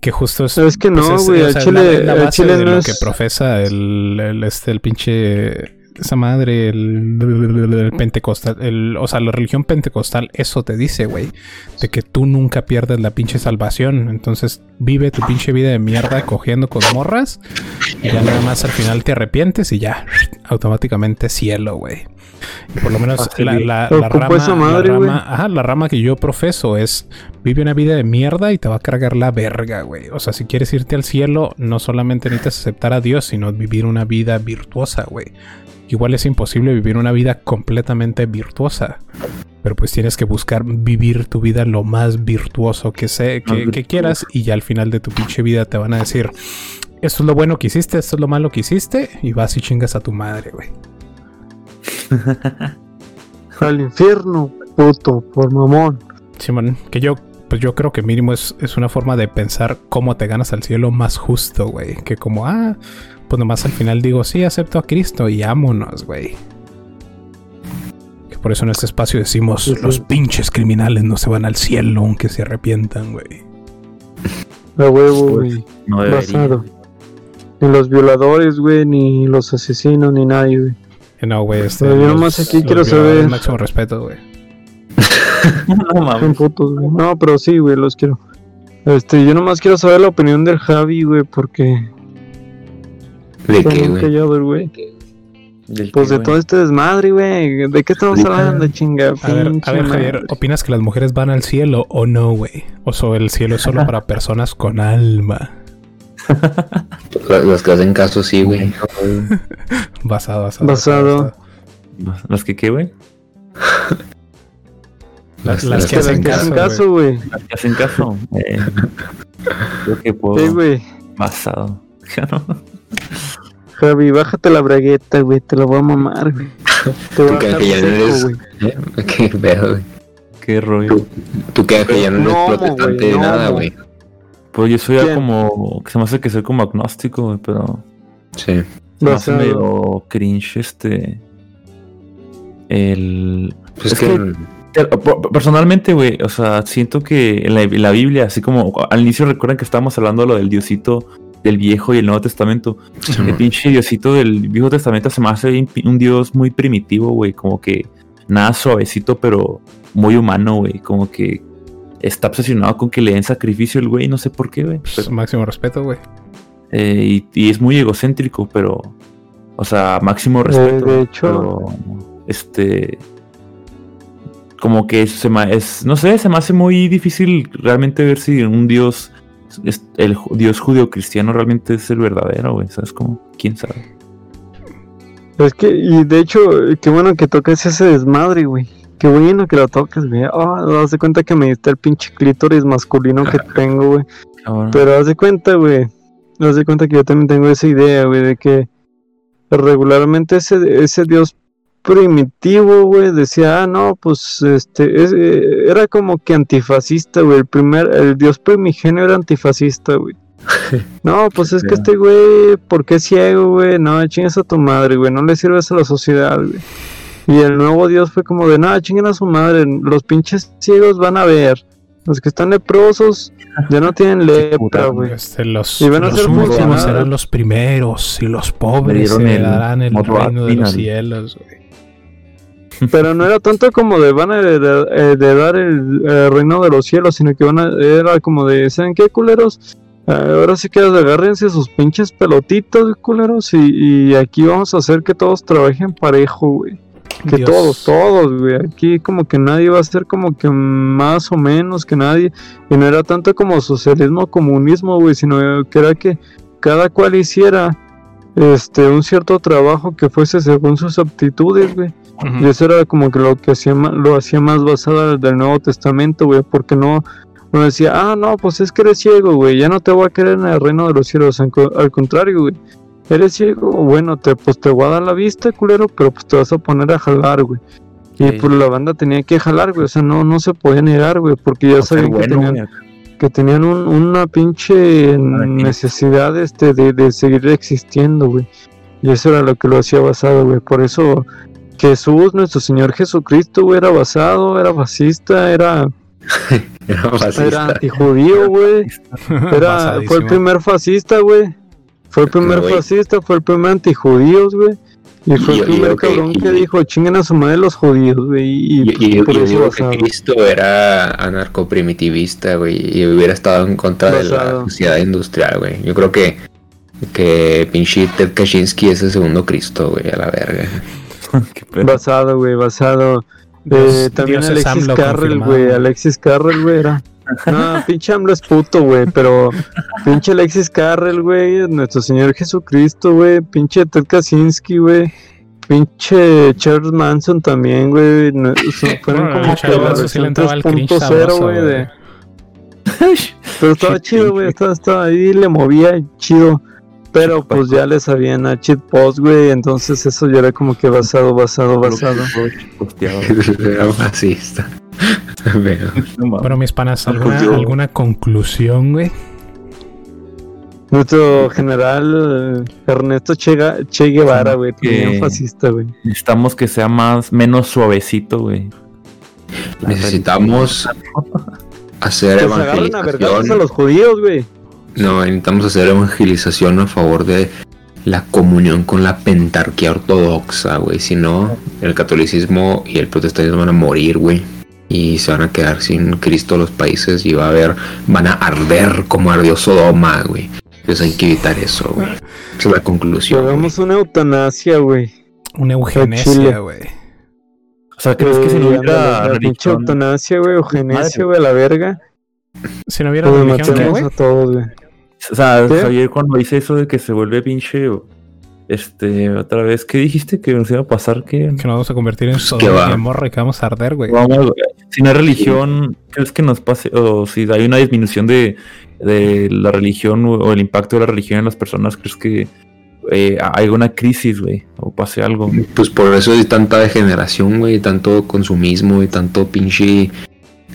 E: Que justo es.
F: Es que
E: pues
F: no, güey.
E: Pues Chile, la, base de lo que profesa el, el, este, el pinche esa madre, el, pentecostal, el, o sea, la religión pentecostal, eso te dice, güey, de que tú nunca pierdes la pinche salvación. Entonces, vive tu pinche vida de mierda cogiendo con morras y ya nada más al final te arrepientes y ya, automáticamente cielo, güey. Y por lo menos ah, la, la, rama, la rama que yo profeso es vive una vida de mierda y te va a cargar la verga, güey. O sea, si quieres irte al cielo, no solamente necesitas aceptar a Dios, sino vivir una vida virtuosa, güey igual es imposible vivir una vida completamente virtuosa. Pero pues tienes que buscar vivir tu vida lo más virtuoso que, sé, que, quieras y ya al final de tu pinche vida te van a decir, esto es lo bueno que hiciste, esto es lo malo que hiciste y vas y chingas a tu madre, güey.
F: Al infierno, puto, por mamón.
E: Simón, que yo pues yo creo que mínimo es, es, una forma de pensar cómo te ganas al cielo más justo, güey. Que como, ah, pues nomás al final digo, sí, acepto a Cristo y ámonos, güey. Que por eso en este espacio decimos, los pinches criminales no se van al cielo aunque se arrepientan, güey.
F: A huevo, güey. No Basado. Ni los violadores, güey, ni los asesinos, ni nadie, güey.
E: No, güey, este.
F: yo nomás aquí quiero saber.
E: Máximo respeto, güey.
F: no mames. No, pero sí, güey, los quiero. Este, yo nomás quiero saber la opinión del Javi, güey, porque
H: ¿De qué, güey?
F: Pues de todo este desmadre, güey. ¿De qué estamos hablando, chinga?
E: A ver, a ver, Javier, ¿opinas que las mujeres van al cielo o no, güey? O sea, el cielo es solo para personas con alma.
H: Los que hacen caso, sí, güey.
E: basado, basado.
F: Basado.
G: ¿Los que qué, güey?
E: Las, las, que, hacen
F: caso, güey.
G: Las que hacen caso. Eh, creo que puedo.
F: Sí, güey.
G: Basado.
F: Javi, bájate la bragueta, güey, te la voy a mamar, güey. Te voy
H: Tú
F: a
H: que
F: dejar
H: ya no
F: seco,
H: eres.
F: güey.
H: ¿Eh? Qué pedo, güey.
G: Qué rollo.
H: Tú, tú que ya no eres protestante de nada, güey.
G: Pues yo soy ya como. Se me hace que soy como agnóstico, güey, pero.
H: Sí.
G: Se me hace medio cringe este. El.
H: Pues
G: Es
H: que.
G: Personalmente, güey, o sea, siento que en la, en la Biblia, así como al inicio recuerdan que estábamos hablando de lo del Diosito del Viejo y el Nuevo Testamento. El pinche Diosito del Viejo Testamento se me hace un Dios muy primitivo, güey, como que nada suavecito, pero muy humano, güey, como que está obsesionado con que le den sacrificio el güey, no sé por qué, güey.
E: Pues, máximo respeto, güey.
G: eh, y, y es muy egocéntrico, pero, o sea, máximo respeto.
F: de hecho-
G: pero, este, como que se me, es, no sé, se me hace muy difícil realmente ver si un dios, es- el dios judío-cristiano realmente es el verdadero, güey, ¿sabes? Como, quién sabe.
F: Es que, y de hecho, qué bueno que toques ese desmadre, güey. Qué bueno que lo toques, güey. Ah, haz de cuenta que me diste el pinche clítoris masculino que tengo, güey. Pero haz de cuenta, güey. Haz de cuenta que yo también tengo esa idea, güey, de que regularmente ese, ese dios primitivo, güey, decía, ah, no, pues, este, es- eh, era como que antifascista, güey. El primer, el dios primigenio era antifascista, güey. No, pues es que este güey, ¿por qué es ciego, güey? No, chingas a tu madre, güey, no le sirves a la sociedad, güey. Y el nuevo dios fue como de, nada, chinguen a su madre, los pinches ciegos van a ver. Los que están leprosos ya no tienen lepra, güey.
E: Este, los
F: Y van a
E: los
F: ser
E: últimos serán los primeros y los pobres
G: el
E: heredarán el reino de los cielos, güey.
F: Pero no era tanto como de van a heredar, el, el reino de los cielos, sino que van a, era como de, ¿saben qué, culeros? Ah, ahora sí que agárrense sus pinches pelotitos, culeros, y, y aquí vamos a hacer que todos trabajen parejo, güey. Que
E: Dios.
F: todos, todos, güey. Aquí como que nadie va a ser como que más o menos que nadie. Y no era tanto como socialismo o comunismo, güey, sino que era que cada cual hiciera este un cierto trabajo que fuese según sus aptitudes, güey. Y eso era como que lo que hacía lo hacía más basado del Nuevo Testamento, güey, porque no, no decía, ah, no, pues es que eres ciego, güey, ya no te voy a querer en el reino de los cielos, al, co- al contrario, güey, eres ciego, bueno, te, pues te voy a dar la vista, culero, pero pues te vas a poner a jalar, güey. Y
G: Sí.
F: pues la banda tenía que jalar, güey, o sea, no, no se podía negar, güey, porque ya
G: O ser
F: sabían que
G: bueno,
F: tenían. Que tenían un- una pinche necesidad este, de, de seguir existiendo, güey. Y eso era lo que lo hacía basado, güey. Por eso Jesús, nuestro Señor Jesucristo, güey, era basado, era fascista, era,
H: Era
F: era
H: fascista.
F: antijudío, güey. Era, fue el primer fascista, güey. Fue el primer fascista, fue el primer antijudíos, güey. Y fue
H: Y
F: el primer
H: que-
F: cabrón
H: y-
F: que dijo, chinguen a su madre los judíos, güey. Y,
H: Y, y-
F: por
H: yo
F: eso
H: digo que Cristo era anarcoprimitivista, güey, y hubiera estado en contra de la sociedad industrial, güey. Yo creo que que pinche Ted Kaczynski es el segundo Cristo, güey, a la verga.
F: Basado, güey, basado. Eh, también
E: Dios
F: Alexis
E: AMLO
F: Carrel,
E: confirmado.
F: güey. Alexis Carrel, güey, era. No, pinche AMLO es puto, güey. Pero pinche Alexis Carrel, güey. Nuestro Señor Jesucristo, güey. Pinche Ted Kaczynski, güey. Pinche Charles Manson también, güey. no- Fueron
E: Bueno,
F: como
E: el
F: que la versión
E: entraba el cringe
F: 3.0,
E: sabroso,
F: güey. de- Pero estaba chido, güey. Estaba, estaba ahí, le movía chido. Pero pues ya le sabían a cheat post, güey. Entonces eso ya era como que basado, basado, basado.
G: Posteado.
H: era
E: Bueno, mis panas,
G: pues
E: ¿alguna, alguna conclusión, güey?
F: Nuestro general eh, Ernesto che, Guevara, güey, también
G: Que-
F: fascista, güey.
G: Necesitamos que sea más, menos suavecito, güey.
H: Necesitamos hacer
F: Que se a
H: evangelización.
F: los judíos, güey.
H: No, necesitamos hacer evangelización a favor de la comunión con la pentarquía ortodoxa, güey. Si no, el catolicismo y el protestantismo van a morir, güey. Y se van a quedar sin Cristo los países y va a haber, van a arder como ardió Sodoma, güey. Entonces hay que evitar eso, güey. Esa es la conclusión.
F: hagamos una eutanasia, güey.
E: Una eugenesia, güey.
G: O sea, ¿crees que si no
F: Eh,
G: hubiera
F: pinche
G: religión?
F: eutanasia, güey, eugenesia, güey, a la verga.
E: Si no hubiera religión, ¿qué,
F: matemos
E: güey?
F: a todos, güey.
G: O sea. Javier cuando dice eso de que se vuelve pinche, este, otra vez, ¿qué dijiste que nos iba a pasar? Que
E: Que nos vamos a convertir en
H: ¿qué
E: Sodoma
H: va?
E: y que vamos a arder, güey.
G: vamos, si no hay religión, ¿crees que nos pase? O si hay una disminución de, de la religión o o el impacto de la religión en las personas, ¿crees que eh, hay una crisis, güey, o pase algo.
H: Pues por eso hay tanta degeneración, güey, tanto consumismo y tanto pinche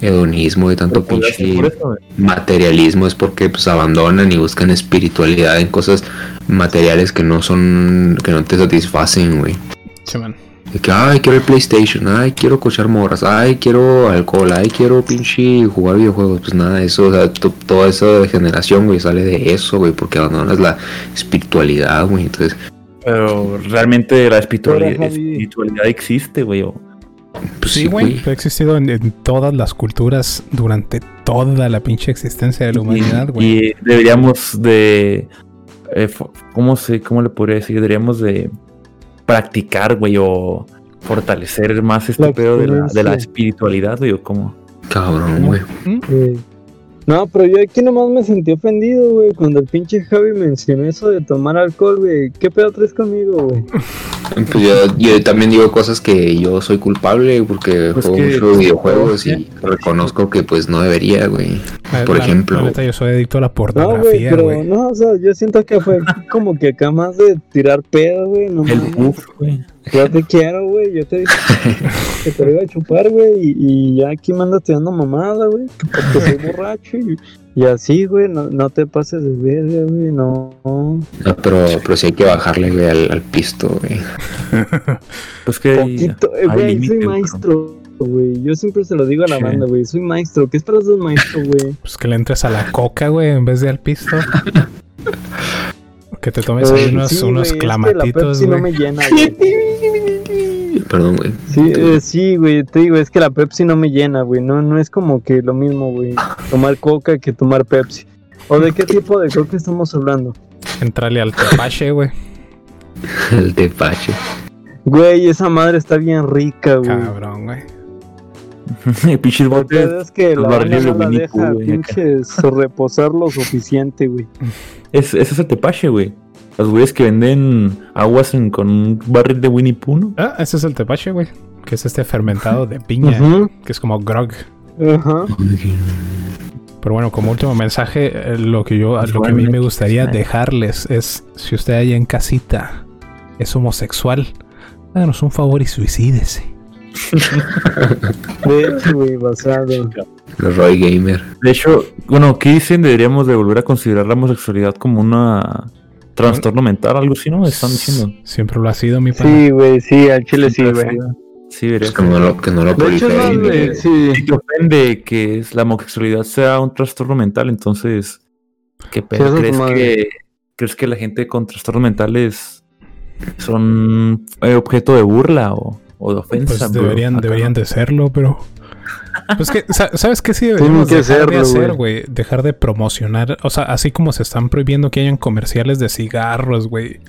H: hedonismo y tanto pinche materialismo es porque pues abandonan y buscan espiritualidad en cosas materiales que no son que no te satisfacen, güey.
E: Sí, man.
H: De que, ay, quiero el PlayStation, ay, quiero cochar morras, ay, quiero alcohol, ay, quiero pinche jugar videojuegos. Pues nada, eso, o sea, toda esa degeneración, güey, sale de eso, güey, porque abandonas la espiritualidad, güey. Entonces.
G: Pero realmente la espiritualidad, espiritualidad existe, güey.
E: Pues sí, güey. Ha existido en, todas las culturas durante toda la pinche existencia de la humanidad, güey.
G: Y, deberíamos de. Eh, ¿cómo, se, ¿Cómo le podría decir? Deberíamos de practicar, güey, o fortalecer más este pedo de la, de la espiritualidad, güey, o cómo.
H: Cabrón, güey.
F: No, pero yo aquí nomás me sentí ofendido, güey, cuando el pinche Javi mencionó eso de tomar alcohol, güey. ¿Qué pedo traes conmigo, güey?
H: Pues yo, también digo cosas que yo soy culpable porque pues juego muchos videojuegos y reconozco que pues no debería, güey. Por ejemplo.
E: yo soy adicto a la pornografía,
F: no, güey. No, o sea, yo siento que fue como que acá más de tirar pedo, güey. No
G: el buff, güey.
F: Yo te quiero, güey. Yo te dije que te iba a chupar, güey. Y, ya aquí me andas tirando mamada, güey. Porque soy borracho y, y así, güey. No, no, te pases de verga, güey. No.
H: No, pero, pero sí hay que bajarle, güey, al, pisto, güey.
G: pues que.
F: Poquito, eh, güey, soy maestro. Güey, yo siempre se lo digo a la banda, güey. Soy maestro. ¿Qué esperas de un maestro, güey?
E: Pues que le entres a la coca, güey, en vez de al pisto. que te tomes ahí unos, sí, unos clamatitos,
F: güey. no me llena, güey.
H: Perdón, güey.
F: Sí, eh, sí, güey, te digo, es que la Pepsi no me llena, güey. No, no es como que lo mismo, güey. Tomar coca que tomar Pepsi. ¿O de qué tipo de coca estamos hablando?
E: Entrale al tepache, güey.
H: el tepache.
F: Güey, esa madre está bien rica, güey.
E: Cabrón, güey.
G: pinches botes.
F: Es que la banda no la deja pinches reposar lo suficiente, güey.
G: Es, ese es el tepache, güey. Los güeyes que venden aguas con un barril de Winnie Pooh, ¿no?
E: Ah, ese es el tepache, güey. Que es este fermentado de piña, que es como grog.
F: Ajá.
E: Pero bueno, como último mensaje, eh, lo que yo, lo que a mí me gustaría dejarles es, si usted allá en casita es homosexual, háganos un favor y suicídese.
F: De hecho, güey, basado.
H: Los Roy Gamer.
G: De hecho, bueno, ¿qué dicen? Deberíamos de volver a considerar la homosexualidad como una trastorno mental, algo así, ¿no? Están diciendo.
E: Siempre lo ha sido mi padre.
F: Sí, güey, sí, al chile sí, güey.
G: Sí, verías.
H: Es que no lo, que no lo
F: de sí.
G: Si te ofende que la homosexualidad sea un trastorno mental, entonces, ¿qué pedo? ¿Crees, que, ¿Crees que la gente con trastornos mentales son eh, objeto de burla o, o de ofensa?
E: Pues deberían, deberían de serlo, pero... Pues que, ¿sabes qué sí deberíamos dejar de hacer, güey? Dejar de promocionar, o sea, así como se están prohibiendo que hayan comerciales de cigarros, güey.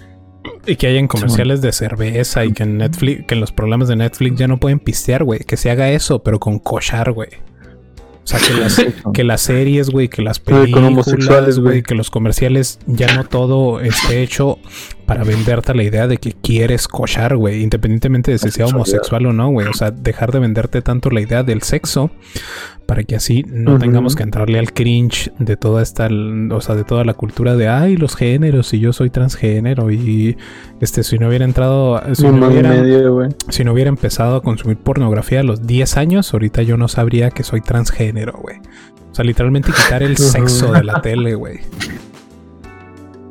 E: Y que hayan comerciales de cerveza y que en Netflix, que en los programas de Netflix ya no pueden pistear, güey. Que se haga eso, pero con cochar, güey. O sea, que las, que las series, güey, que las películas, güey, que los comerciales, ya no todo esté hecho para venderte la idea de que quieres cochar, güey, independientemente de si sea homosexual o no, güey. O sea, dejar de venderte tanto la idea del sexo para que así no tengamos que entrarle al cringe de toda esta, o sea, de toda la cultura de, ay, los géneros, y yo soy transgénero, y este, si no hubiera entrado, si no hubiera, si no hubiera empezado a consumir pornografía a los 10 años, ahorita yo no sabría que soy transgénero, güey. O sea, literalmente quitar el sexo de la tele, güey.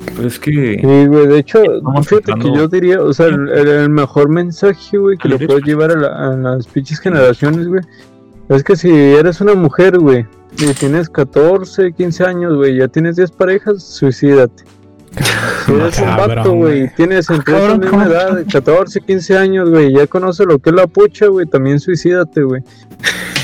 G: Pero es que.
F: Sí, güey, de hecho, fíjate que yo diría, o sea, el, mejor mensaje, güey, que le puedes llevar a, a las pinches generaciones, güey, es que si eres una mujer, güey, y tienes 14, 15 años, güey, ya tienes 10 parejas, suicídate. Si eres un vato, güey, tienes entre esa misma edad, de 14, 15 años, güey, ya conoces lo que es la pucha, güey, también suicídate, güey.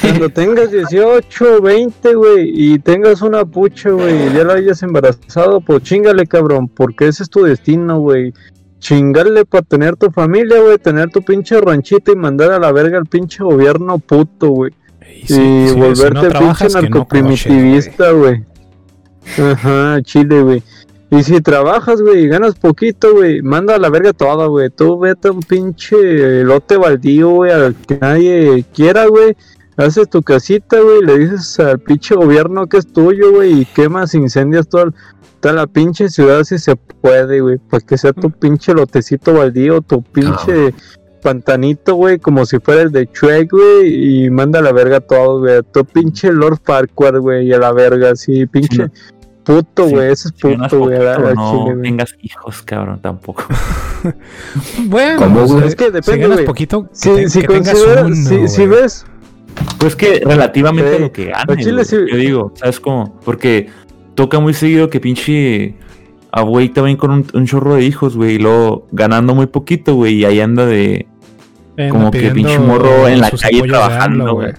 F: Cuando tengas 18, 20, güey, y tengas una pucha, güey, y ya la hayas embarazado, pues chingale, cabrón, porque ese es tu destino, güey. Chingarle para tener tu familia, güey, tener tu pinche ranchito y mandar a la verga al pinche gobierno puto, güey y volverte pinche narcoprimitivista, güey. Ajá, chile, güey. Y si trabajas, güey, y ganas poquito, güey, manda a la verga todo, güey. Tú vete a un pinche lote baldío, güey, al que nadie quiera, güey. haces tu casita, güey, le dices al pinche gobierno que es tuyo, güey, y quemas, incendias toda, toda la pinche ciudad si se puede, güey, para que sea tu pinche lotecito baldío, tu pinche pantanito, güey, como si fuera el de Shrek, güey, y manda a la verga todo, güey, tu pinche Lord Farquaad, güey, y a la verga, así, pinche... Puto, güey, ese es puto, güey.
G: no tengas hijos, cabrón, tampoco.
E: bueno,
F: ¿Cómo,
E: pues,
F: es que depende,
E: si
F: güey.
E: poquito, que
F: Si,
E: te-
F: si
E: que
F: consideras,
E: uno,
F: si, si ves,
G: Pues que relativamente
F: Sí.
G: lo que gane,
F: Al chile
G: güey,
F: sí.
G: yo digo, ¿sabes cómo? Porque toca muy seguido que pinche a güey también con un, un chorro de hijos, güey, y luego ganando muy poquito, güey, y ahí anda de
E: Eh,
G: como que pinche morro en la calle trabajando, güey.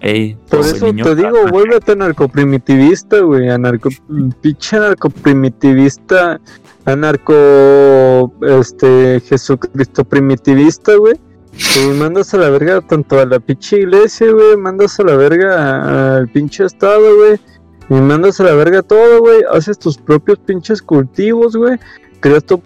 G: Ey,
F: Por eso
G: niño
F: te digo, vuélvete anarcoprimitivista, güey. Anarco, pinche anarcoprimitivista, anarco, este, Jesucristo primitivista, güey. Y mandas a la verga tanto a la pinche iglesia, güey. Mandas a la verga al pinche estado, güey. Y mandas a la verga todo, güey. Haces tus propios pinches cultivos, güey. Creas tu,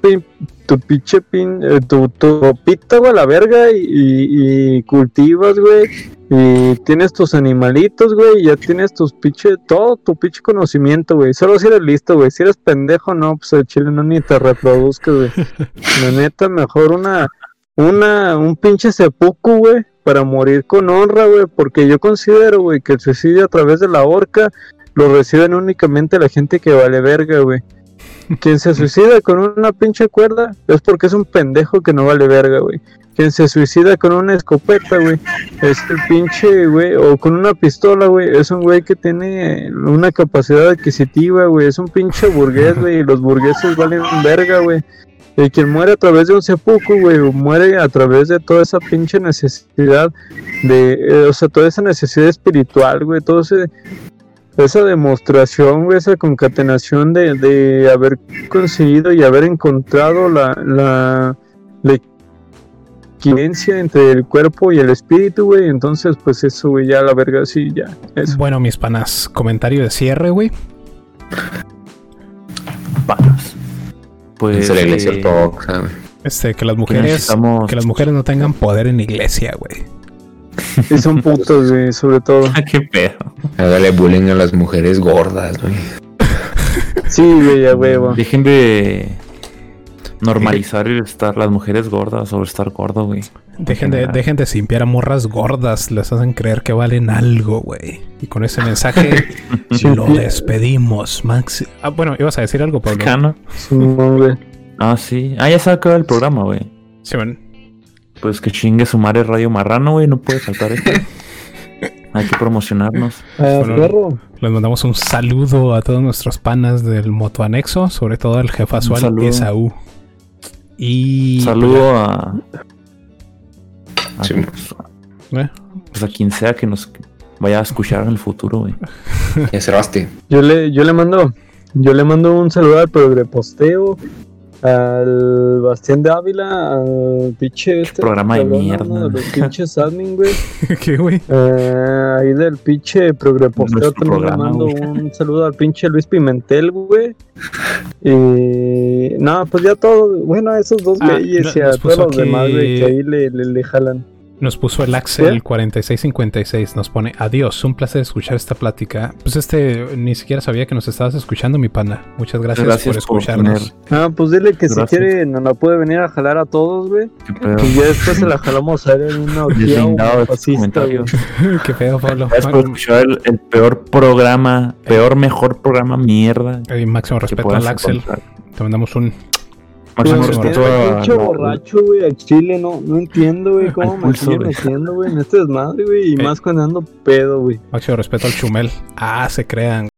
F: tu pinche pin, eh, tu, tu ropita, güey, a la verga. Y, y- y cultivas, güey. Y tienes tus animalitos, güey, y ya tienes tus pinche, todo tu pinche conocimiento, güey. Solo si eres listo, güey. Si eres pendejo, no, pues el chile no ni te reproduzcas, güey. La neta, mejor una, una, un pinche seppuku, güey, para morir con honra, güey. Porque yo considero, güey, que el suicidio a través de la horca lo reciben únicamente la gente que vale verga, güey. Quien se suicida con una pinche cuerda es porque es un pendejo que no vale verga, güey. Quien se suicida con una escopeta, güey, es el pinche, güey, o con una pistola, güey, es un güey que tiene una capacidad adquisitiva, güey, es un pinche burgués, güey, y los burgueses valen verga, güey. Y quien muere a través de un seppuku, güey, muere a través de toda esa pinche necesidad de, eh, o sea, toda esa necesidad espiritual, güey, todo ese, esa demostración, güey, esa concatenación de, de haber conseguido y haber encontrado la, la, la equivalencia entre el cuerpo y el espíritu, güey. Entonces, pues eso, güey, ya la verga, sí, ya. Eso.
E: Bueno, mis panas, comentario de cierre, güey.
G: Panas. Pues
H: Es la iglesia
G: eh,
H: ortodoxa, güey.
E: Este, que las
G: pues
E: mujeres,
G: necesitamos-
E: que las mujeres no tengan poder en la iglesia, güey.
F: Y son putos, güey, sobre todo.
G: Ah, qué pedo.
H: Hágale bullying a las mujeres gordas, güey.
F: Sí, güey, a huevo.
G: Dejen de normalizar el estar las mujeres gordas o estar gordo, güey.
E: Dejen de, dejen de simpiar a morras gordas, les hacen creer que valen algo, güey. Y con ese mensaje lo despedimos, Max. Ah, bueno, ibas a decir algo, Pablo.
G: Ah, sí. Ah, ya se acaba el programa, güey.
E: Sí, man.
G: Pues que chingue su madre Radio Marrano, güey. No puede faltar esto. Hay que promocionarnos.
F: Ah,
E: Bueno,
F: perro.
E: Les mandamos un saludo a todos nuestros panas del motoanexo, sobre todo al jefazual
G: saludo.
E: Esaú. Y
G: Saludo a. a-
H: Sí.
G: pues,
E: ¿Eh?
G: pues a quien sea que nos vaya a escuchar en el futuro, güey.
H: Ya cerraste.
F: Yo le, yo le mando, yo le mando un saludo al progreposteo, al Bastián de Ávila, al pinche este.
G: programa de
F: cabrón,
G: mierda.
F: uno de los pinches admin, güey.
E: ¿Qué, güey?
F: Eh, ahí del pinche progreposteo también
G: programa,
F: le mando
G: güey.
F: un saludo al pinche Luis Pimentel, güey. Y no, pues ya todo, bueno, a esos dos
E: Ah,
F: güeyes
E: no-
F: y a todos los demás, güey, que ahí le, le, le jalan.
E: Nos puso el Axel
F: ¿Qué?
E: 4656. Nos pone adiós. Un placer escuchar esta plática. Pues este ni siquiera sabía que nos estabas escuchando, mi pana. Muchas gracias,
G: Gracias
E: por
G: por
E: escucharnos.
F: Ah, pues dile que
G: Gracias.
F: si quiere nos la puede venir a jalar a todos, güey. Y ya después se la jalamos a él en una.
E: Qué feo, Pablo.
G: Gracias por escuchar el, el peor programa, peor, mejor programa, mierda.
E: Y máximo respeto al Axel.
G: encontrar.
E: Te mandamos un.
G: Máximo
F: Pues,
G: respeto a.
F: pinche borracho, güey, al chile, no, no entiendo, güey, cómo me
G: güey.
F: metiendo, güey, en este desmadre, güey, y
E: Eh.
F: más cuando ando pedo, güey.
E: Máximo respeto al Chumel. Ah, se crean.